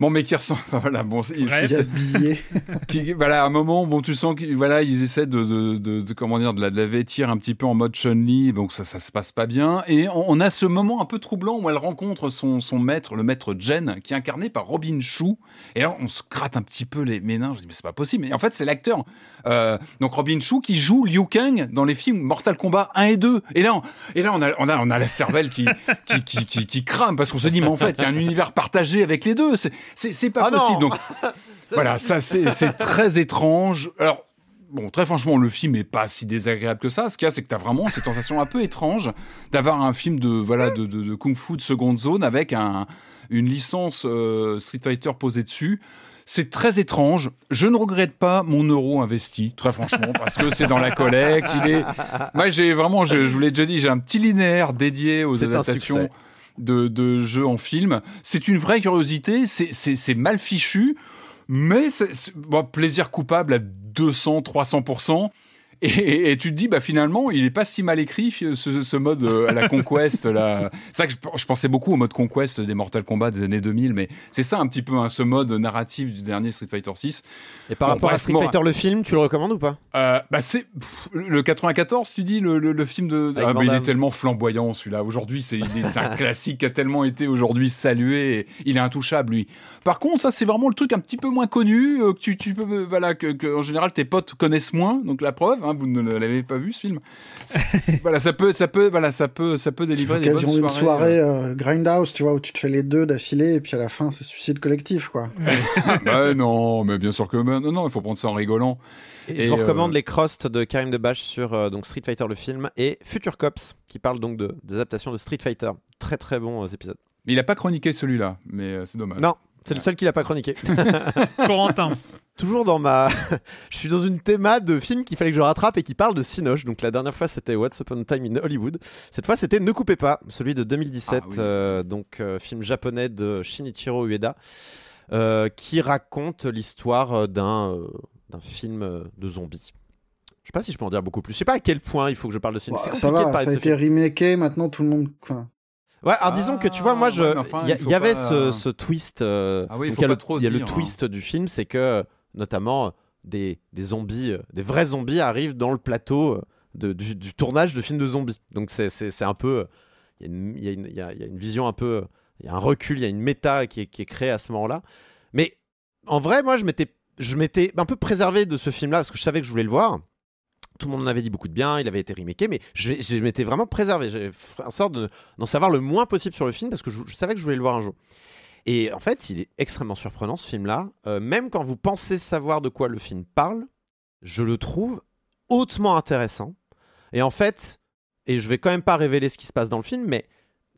Speaker 3: Bon, mais qui ressemble. Voilà, bon, c'est-
Speaker 1: Bref.
Speaker 3: c'est-
Speaker 4: Habillé.
Speaker 3: qui- voilà, à un moment, bon, tu sens qu'ils voilà, ils essaient de, de, de, de- comment dire, de la, de la vêtir un petit peu en mode Chun-Li, donc ça, ça se passe pas bien. Et on, on a ce moment un peu troublant où elle rencontre son, son maître, le maître Jen, qui est incarné par Robin Chou. Et là, on se gratte un petit peu les méninges. Je dis, mais c'est pas possible. Mais en fait, c'est l'acteur. Euh, donc Robin Chou qui joue Liu Kang dans les films Mortal Kombat 1 et 2. Et là, on, et là, on a, on a, on a la cervelle qui, qui, qui, qui, qui crame parce qu'on se dit, mais en fait, il y a un univers partagé avec les deux. C'est, pas
Speaker 2: Ah
Speaker 3: possible. Donc, voilà, ça c'est c'est très étrange. Alors, bon, très franchement, le film est pas si désagréable que ça. Ce qu'il y a, c'est que tu as vraiment cette sensation un peu étrange d'avoir un film de, voilà, de, de, de kung-fu de seconde zone avec un, une licence euh, Street Fighter posée dessus. C'est très étrange. Je ne regrette pas mon euro investi, très franchement, parce que c'est dans la collecte. Il est. Moi, j'ai vraiment, je, je vous l'ai déjà dit, j'ai un petit linéaire dédié aux adaptations de, de jeux en film. C'est une vraie curiosité. C'est- mal fichu, mais c'est c'est- bon, plaisir coupable à 200, 300%. Et, et tu te dis, bah finalement, il est pas si mal écrit ce, ce mode euh, à la Conquest. là. C'est vrai que je, je pensais beaucoup au mode Conquest des Mortal Kombat des années 2000, mais c'est ça un petit peu hein, ce mode narratif du dernier Street Fighter 6.
Speaker 2: Et par
Speaker 3: Bon,
Speaker 2: rapport à Street Fighter le film, tu le recommandes ou pas?
Speaker 3: Euh, bah c'est pff, le 94, tu dis le, le, le film de. Ah, mais il est tellement flamboyant celui-là. Aujourd'hui, c'est un classique qui a tellement été aujourd'hui salué. il est intouchable lui. Par contre, ça c'est vraiment le truc un petit peu moins connu euh, que tu, tu peux euh, voilà que, que, en général tes potes connaissent moins. Donc la preuve, hein, vous ne l'avez pas vu ce film. Voilà, ça peut ça peut voilà ça peut ça peut délivrer des bonnes soirées.
Speaker 4: soirée euh, Grindhouse, tu vois, où tu te fais les deux d'affilée et puis à la fin c'est suicide collectif, quoi.
Speaker 3: euh. bah, non, mais bien sûr que bah, non non, il faut prendre ça en rigolant.
Speaker 2: Et,
Speaker 3: Et,
Speaker 2: je vous recommande
Speaker 3: euh,
Speaker 2: les Crosts de Karim Debache sur euh, donc Street Fighter le film et Future Cops qui parle donc de des adaptations de Street Fighter. Très très bons euh, épisodes.
Speaker 3: Il a pas chroniqué celui-là, mais euh, c'est dommage.
Speaker 2: Non, c'est le seul qui l'a pas chroniqué.
Speaker 1: Corentin.
Speaker 2: Toujours dans ma. je suis dans une théma de film qu'il fallait que je rattrape et qui parle de Cinoche. Donc la dernière fois c'était What's Upon a Time in Hollywood. Cette fois c'était Ne coupez pas, celui de 2017.
Speaker 3: Ah oui.
Speaker 2: euh, donc euh, film japonais de Shinichiro Ueda euh, qui raconte l'histoire d'un euh, d'un film de zombies. Je sais pas si je peux en dire beaucoup plus. Je sais pas à quel point il faut que je parle de ce film.
Speaker 4: Bah,
Speaker 2: C'est
Speaker 4: ça
Speaker 2: compliqué de
Speaker 4: va,
Speaker 2: parler
Speaker 4: ça a
Speaker 2: de ce
Speaker 4: été
Speaker 2: film.
Speaker 4: remaké, maintenant tout le monde. Enfin,
Speaker 2: Ouais, alors disons que tu vois, moi, je,
Speaker 3: Ah, ouais, enfin,
Speaker 2: il y, avait
Speaker 3: pas,
Speaker 2: ce, ce twist. euh,
Speaker 3: Ah oui, il
Speaker 2: y a le-
Speaker 3: trop
Speaker 2: Il y a le
Speaker 3: dire, hein.
Speaker 2: twist du film, c'est que notamment des, des zombies, euh, des vrais zombies arrivent dans le plateau euh, de- du, du tournage de films de zombies. Donc c'est c'est- c'est un peu, il y, a une- il y y a une vision un peu, il y a un recul, il y a une méta qui est, qui est créée à ce moment-là. Mais en vrai, moi, je m'étais, je m'étais un peu préservé de ce film-là parce que je savais que je voulais le voir. Tout le monde en avait dit beaucoup de bien, il avait été remaké, mais je, m'étais vraiment préservé. J'ai fait en sorte de- d'en savoir le moins possible sur le film parce que je, je savais que je voulais le voir un jour. Et en fait, il est extrêmement surprenant ce film-là. Euh, même quand vous pensez savoir de quoi le film parle, je le trouve hautement intéressant. Et en fait, et je vais quand même pas révéler ce qui se passe dans le film, mais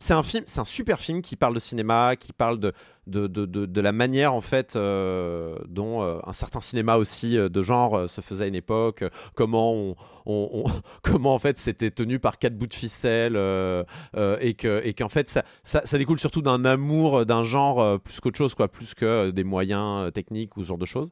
Speaker 2: c'est un film, c'est un super film qui parle de cinéma, qui parle de de, de, de, la manière en fait euh, dont euh, un certain cinéma aussi euh, de genre se faisait à une époque, comment on, comment en fait c'était tenu par quatre bouts de ficelle et que et qu'en fait ça, ça, ça découle surtout d'un amour d'un genre plus qu'autre chose quoi, plus que des moyens techniques ou ce genre de choses.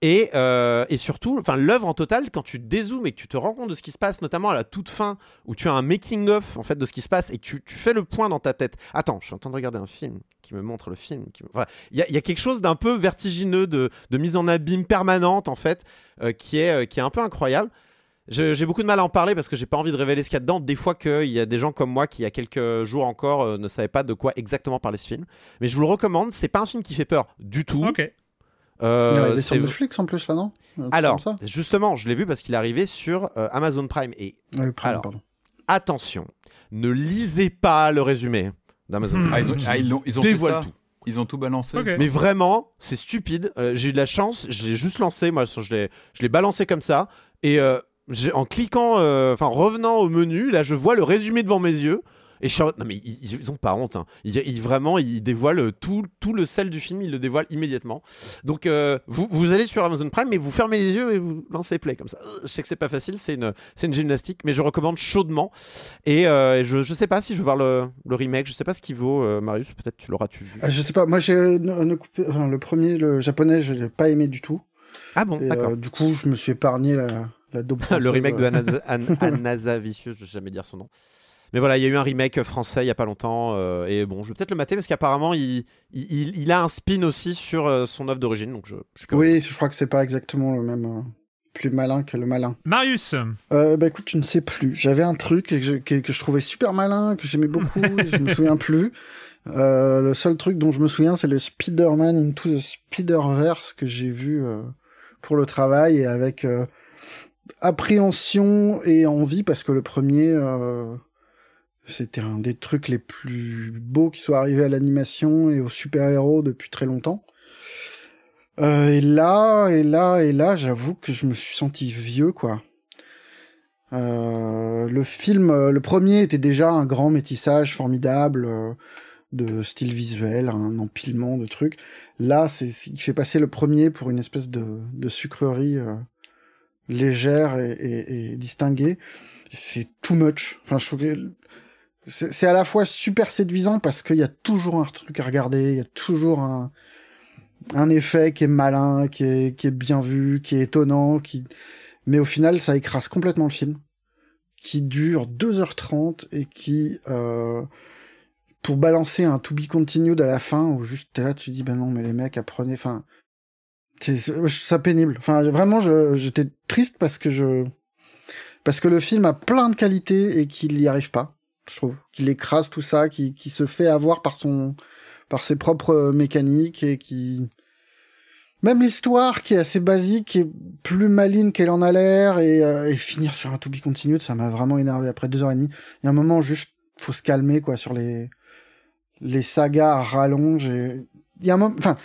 Speaker 2: Et, euh, et surtout, enfin l'œuvre en total, quand tu dézoomes et que tu te rends compte de ce qui se passe, notamment à la toute fin, où tu as un making of en fait de ce qui se passe et que tu, fais le point dans ta tête. Attends, je suis en train de regarder un film qui me montre le film. me- enfin, Il y, a- il y a quelque chose d'un peu vertigineux, de, mise en abîme permanente en fait, euh, qui est euh, qui est un peu incroyable. J'ai beaucoup de mal à en parler parce que j'ai pas envie de révéler ce qu'il y a dedans. Des fois qu'il y a des gens comme moi qui, il y a quelques jours encore, ne savaient pas de quoi exactement parlait ce film. Mais je vous le recommande. C'est pas un film qui fait peur du tout. Euh,
Speaker 4: il est sur
Speaker 2: c'est-
Speaker 4: Netflix en plus là, non
Speaker 2: alors,
Speaker 4: comme ça
Speaker 2: justement, je l'ai vu parce qu'il est arrivé sur euh, Amazon Prime. Et
Speaker 4: Ah oui, Prime,
Speaker 2: alors,
Speaker 4: pardon.
Speaker 2: attention, ne lisez pas le résumé d'Amazon. Prime.
Speaker 3: Ah, ils ont, ah, ils l'ont- ils ont fait
Speaker 2: Dévoile
Speaker 3: ça.
Speaker 2: tout.
Speaker 3: Ils ont tout balancé.
Speaker 2: Mais vraiment, c'est stupide. Euh, j'ai eu de la chance, je l'ai juste lancé, moi, je l'ai, je l'ai balancé comme ça. Et euh, j'ai- en cliquant, euh, enfin, revenant au menu, là, je vois le résumé devant mes yeux. Et mode, non, mais ils, ils- ont pas honte. hein. Ils, ils- vraiment, ils dévoilent tout, tout le sel du film, ils le dévoilent immédiatement. Donc, euh, vous, vous allez sur Amazon Prime, mais vous fermez les yeux et vous lancez play comme ça. Euh, Je sais que c'est pas facile, c'est une, c'est une gymnastique, mais je recommande chaudement. Et euh, je, je sais pas si je veux voir le, le remake, je sais pas ce qu'il vaut, euh, Marius, peut-être tu l'auras-tu vu.
Speaker 4: Ah, je sais pas, moi j'ai euh, le premier, le japonais, je l'ai pas aimé du tout.
Speaker 2: Ah bon,
Speaker 4: Et,
Speaker 2: d'accord.
Speaker 4: euh, du coup, je me suis épargné la, la
Speaker 2: le remake de Anasa, An- Vicious, je sais jamais dire son nom. Mais voilà, il y a eu un remake français il y a pas longtemps. euh, et bon, je vais peut-être le mater parce qu'apparemment, il, il, a un spin aussi sur euh, son œuvre d'origine. Donc je, je suis curieux.
Speaker 4: Oui, je crois que c'est pas exactement le même. euh, plus malin que le malin.
Speaker 1: Marius,
Speaker 4: Euh, bah écoute, je ne sais plus. J'avais un truc que je, que, que je trouvais super malin, que j'aimais beaucoup, et je me souviens plus. Euh, le seul truc dont je me souviens, c'est le Spider-Man Into the Spider-Verse que j'ai vu euh, pour le travail et avec euh, appréhension et envie parce que le premier, euh, c'était un des trucs les plus beaux qui soit arrivé à l'animation et aux super-héros depuis très longtemps. Euh, et là, et là, et là, j'avoue que je me suis senti vieux, quoi. Euh, le film, euh, le premier était déjà un grand métissage formidable de style visuel, un empilement de trucs. Là, c'est, il fait passer le premier pour une espèce de, sucrerie légère et, distinguée. C'est too much. Enfin, je trouve c'est, à la fois super séduisant parce qu'il y a toujours un truc à regarder, il y a toujours un, effet qui est malin, qui est, bien vu, qui est étonnant, qui, mais au final, ça écrase complètement le film, qui dure 2h30 et qui, euh, pour balancer un to be continued à la fin, où juste t'es là, tu dis, ben non, mais les mecs, apprenez, enfin, c'est, ça pénible. Enfin, vraiment, j'étais triste parce que je, parce que le film a plein de qualités et qu'il y arrive pas, je trouve. Qu'il écrase tout ça, qui, qui se fait avoir par son, par ses propres mécaniques et qui, même l'histoire qui est assez basique est plus maligne qu'elle en a l'air et, euh, et finir sur un to be continued, ça m'a vraiment énervé après deux heures et demie. Il y a un moment juste, faut se calmer quoi sur les les sagas à et il y a un moment, enfin,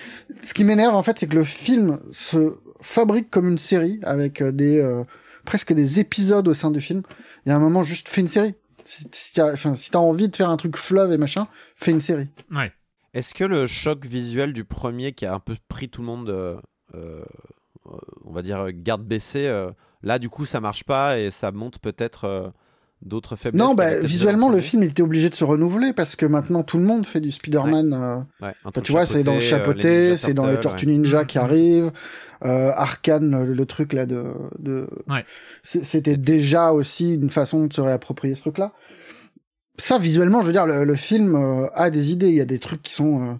Speaker 4: ce qui m'énerve en fait, c'est que le film se fabrique comme une série avec euh, des euh, presque des épisodes au sein du film. Il y a un moment juste fais une série. Si, si t'as si envie de faire un truc fleuve et machin, fais une série.
Speaker 1: ouais.
Speaker 2: Est-ce que le choc visuel du premier qui a un peu pris tout le monde, euh, euh, on va dire, garde baissée, euh, là du coup ça marche pas et ça monte peut-être euh, d'autres faiblesses
Speaker 4: Non, bah, visuellement, le film, il était obligé de se renouveler parce que maintenant, tout le monde fait du Spider-Man. euh,
Speaker 2: Ouais,
Speaker 4: bah, tu vois, c'est dans le
Speaker 2: Ninja
Speaker 4: c'est dans les Tortues
Speaker 2: ouais.
Speaker 4: Ninja qui
Speaker 1: Mhm.
Speaker 4: arrivent, euh, Arkane, le, le truc là de... de...
Speaker 1: Ouais.
Speaker 4: C'était déjà aussi une façon de se réapproprier ce truc-là. Ça, visuellement, je veux dire, le, le film euh, a des idées, il y a des trucs qui sont... euh,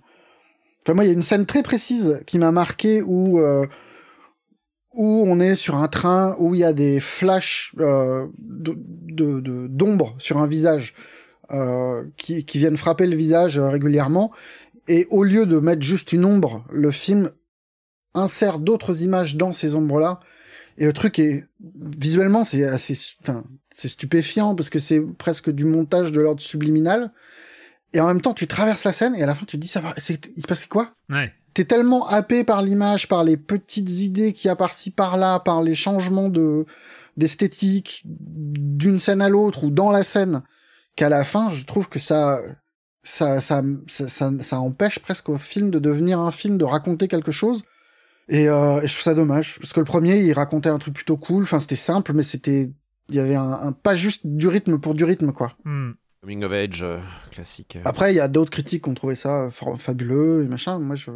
Speaker 4: Enfin, moi, il y a une scène très précise qui m'a marqué où... euh, où on est sur un train où il y a des flashs euh, de de- de- d'ombre sur un visage euh, qui, qui viennent frapper le visage euh, régulièrement et au lieu de mettre juste une ombre, le film insère d'autres images dans ces ombres-là et le truc est visuellement c'est assez enfin c'est stupéfiant parce que c'est presque du montage de l'ordre subliminal et en même temps tu traverses la scène et à la fin tu te dis ça va il se passait quoi?
Speaker 1: Ouais.
Speaker 4: t'es tellement happé par l'image, par les petites idées qu'il y a par-ci par-là, par les changements de d'esthétique d'une scène à l'autre ou dans la scène, qu'à la fin, je trouve que ça ça, ça ça ça ça empêche presque au film de devenir un film, de raconter quelque chose. Et, euh, et je trouve ça dommage parce que le premier, il racontait un truc plutôt cool. Enfin, c'était simple, mais c'était il y avait un, un- pas juste du rythme pour du rythme quoi.
Speaker 1: Hmm.
Speaker 2: Coming of age euh, classique.
Speaker 4: Après, il y a d'autres critiques qui ont trouvé ça fa- fabuleux et machin. Moi, je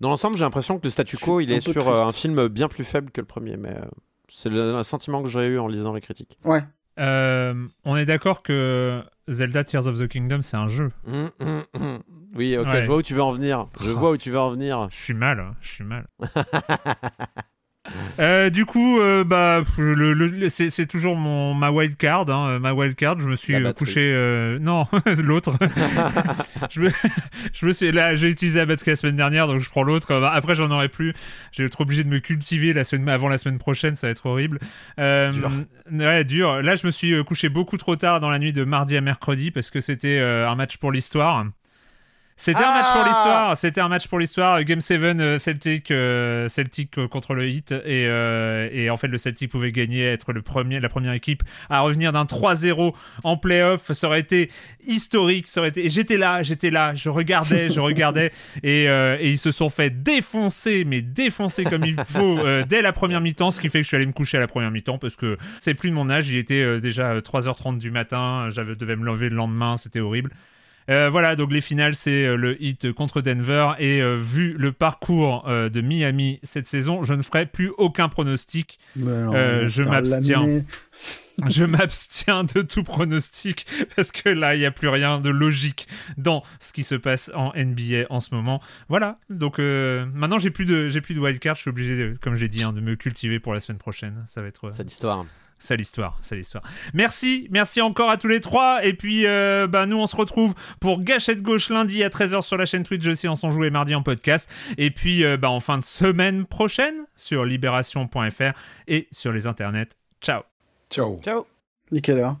Speaker 2: Dans l'ensemble, j'ai l'impression que le statu quo, il est sur euh,
Speaker 4: triste.
Speaker 2: un film bien plus faible que le premier, mais c'est le, le sentiment que j'ai eu en lisant les critiques.
Speaker 4: ouais.
Speaker 1: Euh, on est d'accord que Zelda Tears of the Kingdom, c'est un jeu.
Speaker 2: Hum, hum, hum. Oui, ok,
Speaker 1: Ouais.
Speaker 2: je vois où tu veux en venir. Je vois où tu veux en venir.
Speaker 1: Je suis mal, hein, je suis mal. Euh, du coup, euh, bah, le, le- le- c'est, toujours mon ma wild card, hein, ma wild card. Je me suis euh, couché, non, l'autre. je me, je me suis là, j'ai utilisé la batterie la semaine dernière, donc je prends l'autre. Euh, Après, j'en aurai plus. Je vais être obligé de me cultiver la semaine avant la semaine prochaine, ça va être horrible.
Speaker 2: Dur.
Speaker 1: Ouais, dur. Là, je me suis couché beaucoup trop tard dans la nuit de mardi à mercredi parce que c'était un match pour l'histoire. C'était un match pour
Speaker 2: Ah
Speaker 1: l'histoire. C'était un match pour l'histoire. Game 7, euh, Celtic, euh, Celtic euh, contre le Heat. Et, euh, et en fait, le Celtic pouvait gagner, être le premier, la première équipe à revenir d'un 3-0 en playoff. Ça aurait été historique. Ça aurait été... J'étais là, j'étais là. Je regardais, je regardais. Et, et ils se sont fait défoncer, mais défoncer comme il faut dès la première mi-temps. Ce qui fait que je suis allé me coucher à la première mi-temps parce que c'est plus de mon âge. Il était déjà euh, 3h30 du matin. J'avais devais me lever le lendemain. C'était horrible. Euh, voilà, donc les finales, c'est euh, le hit contre Denver. Et euh, vu le parcours euh, de Miami cette saison, je ne ferai plus aucun pronostic.
Speaker 4: Mais non,
Speaker 1: Euh,
Speaker 4: on
Speaker 1: je m'abstiens. Je m'abstiens de tout pronostic parce que là, il n'y a plus rien de logique dans ce qui se passe en NBA en ce moment. Voilà, donc euh, maintenant, j'ai plus de, j'ai plus de wildcard. Je suis obligé, de- comme j'ai dit, hein, de me cultiver pour la semaine prochaine. Ça va être. euh,
Speaker 2: C'est l'histoire.
Speaker 1: C'est l'histoire, c'est l'histoire. Merci, merci encore à tous les trois. Et puis, euh, bah, nous, on se retrouve pour Gâchette Gauche lundi à 13h sur la chaîne Twitch aussi en son joué mardi en podcast. Et puis, euh, bah, en fin de semaine prochaine sur libération.fr et sur les internets. Ciao.
Speaker 3: Ciao.
Speaker 2: Ciao.
Speaker 4: Nickel. hein.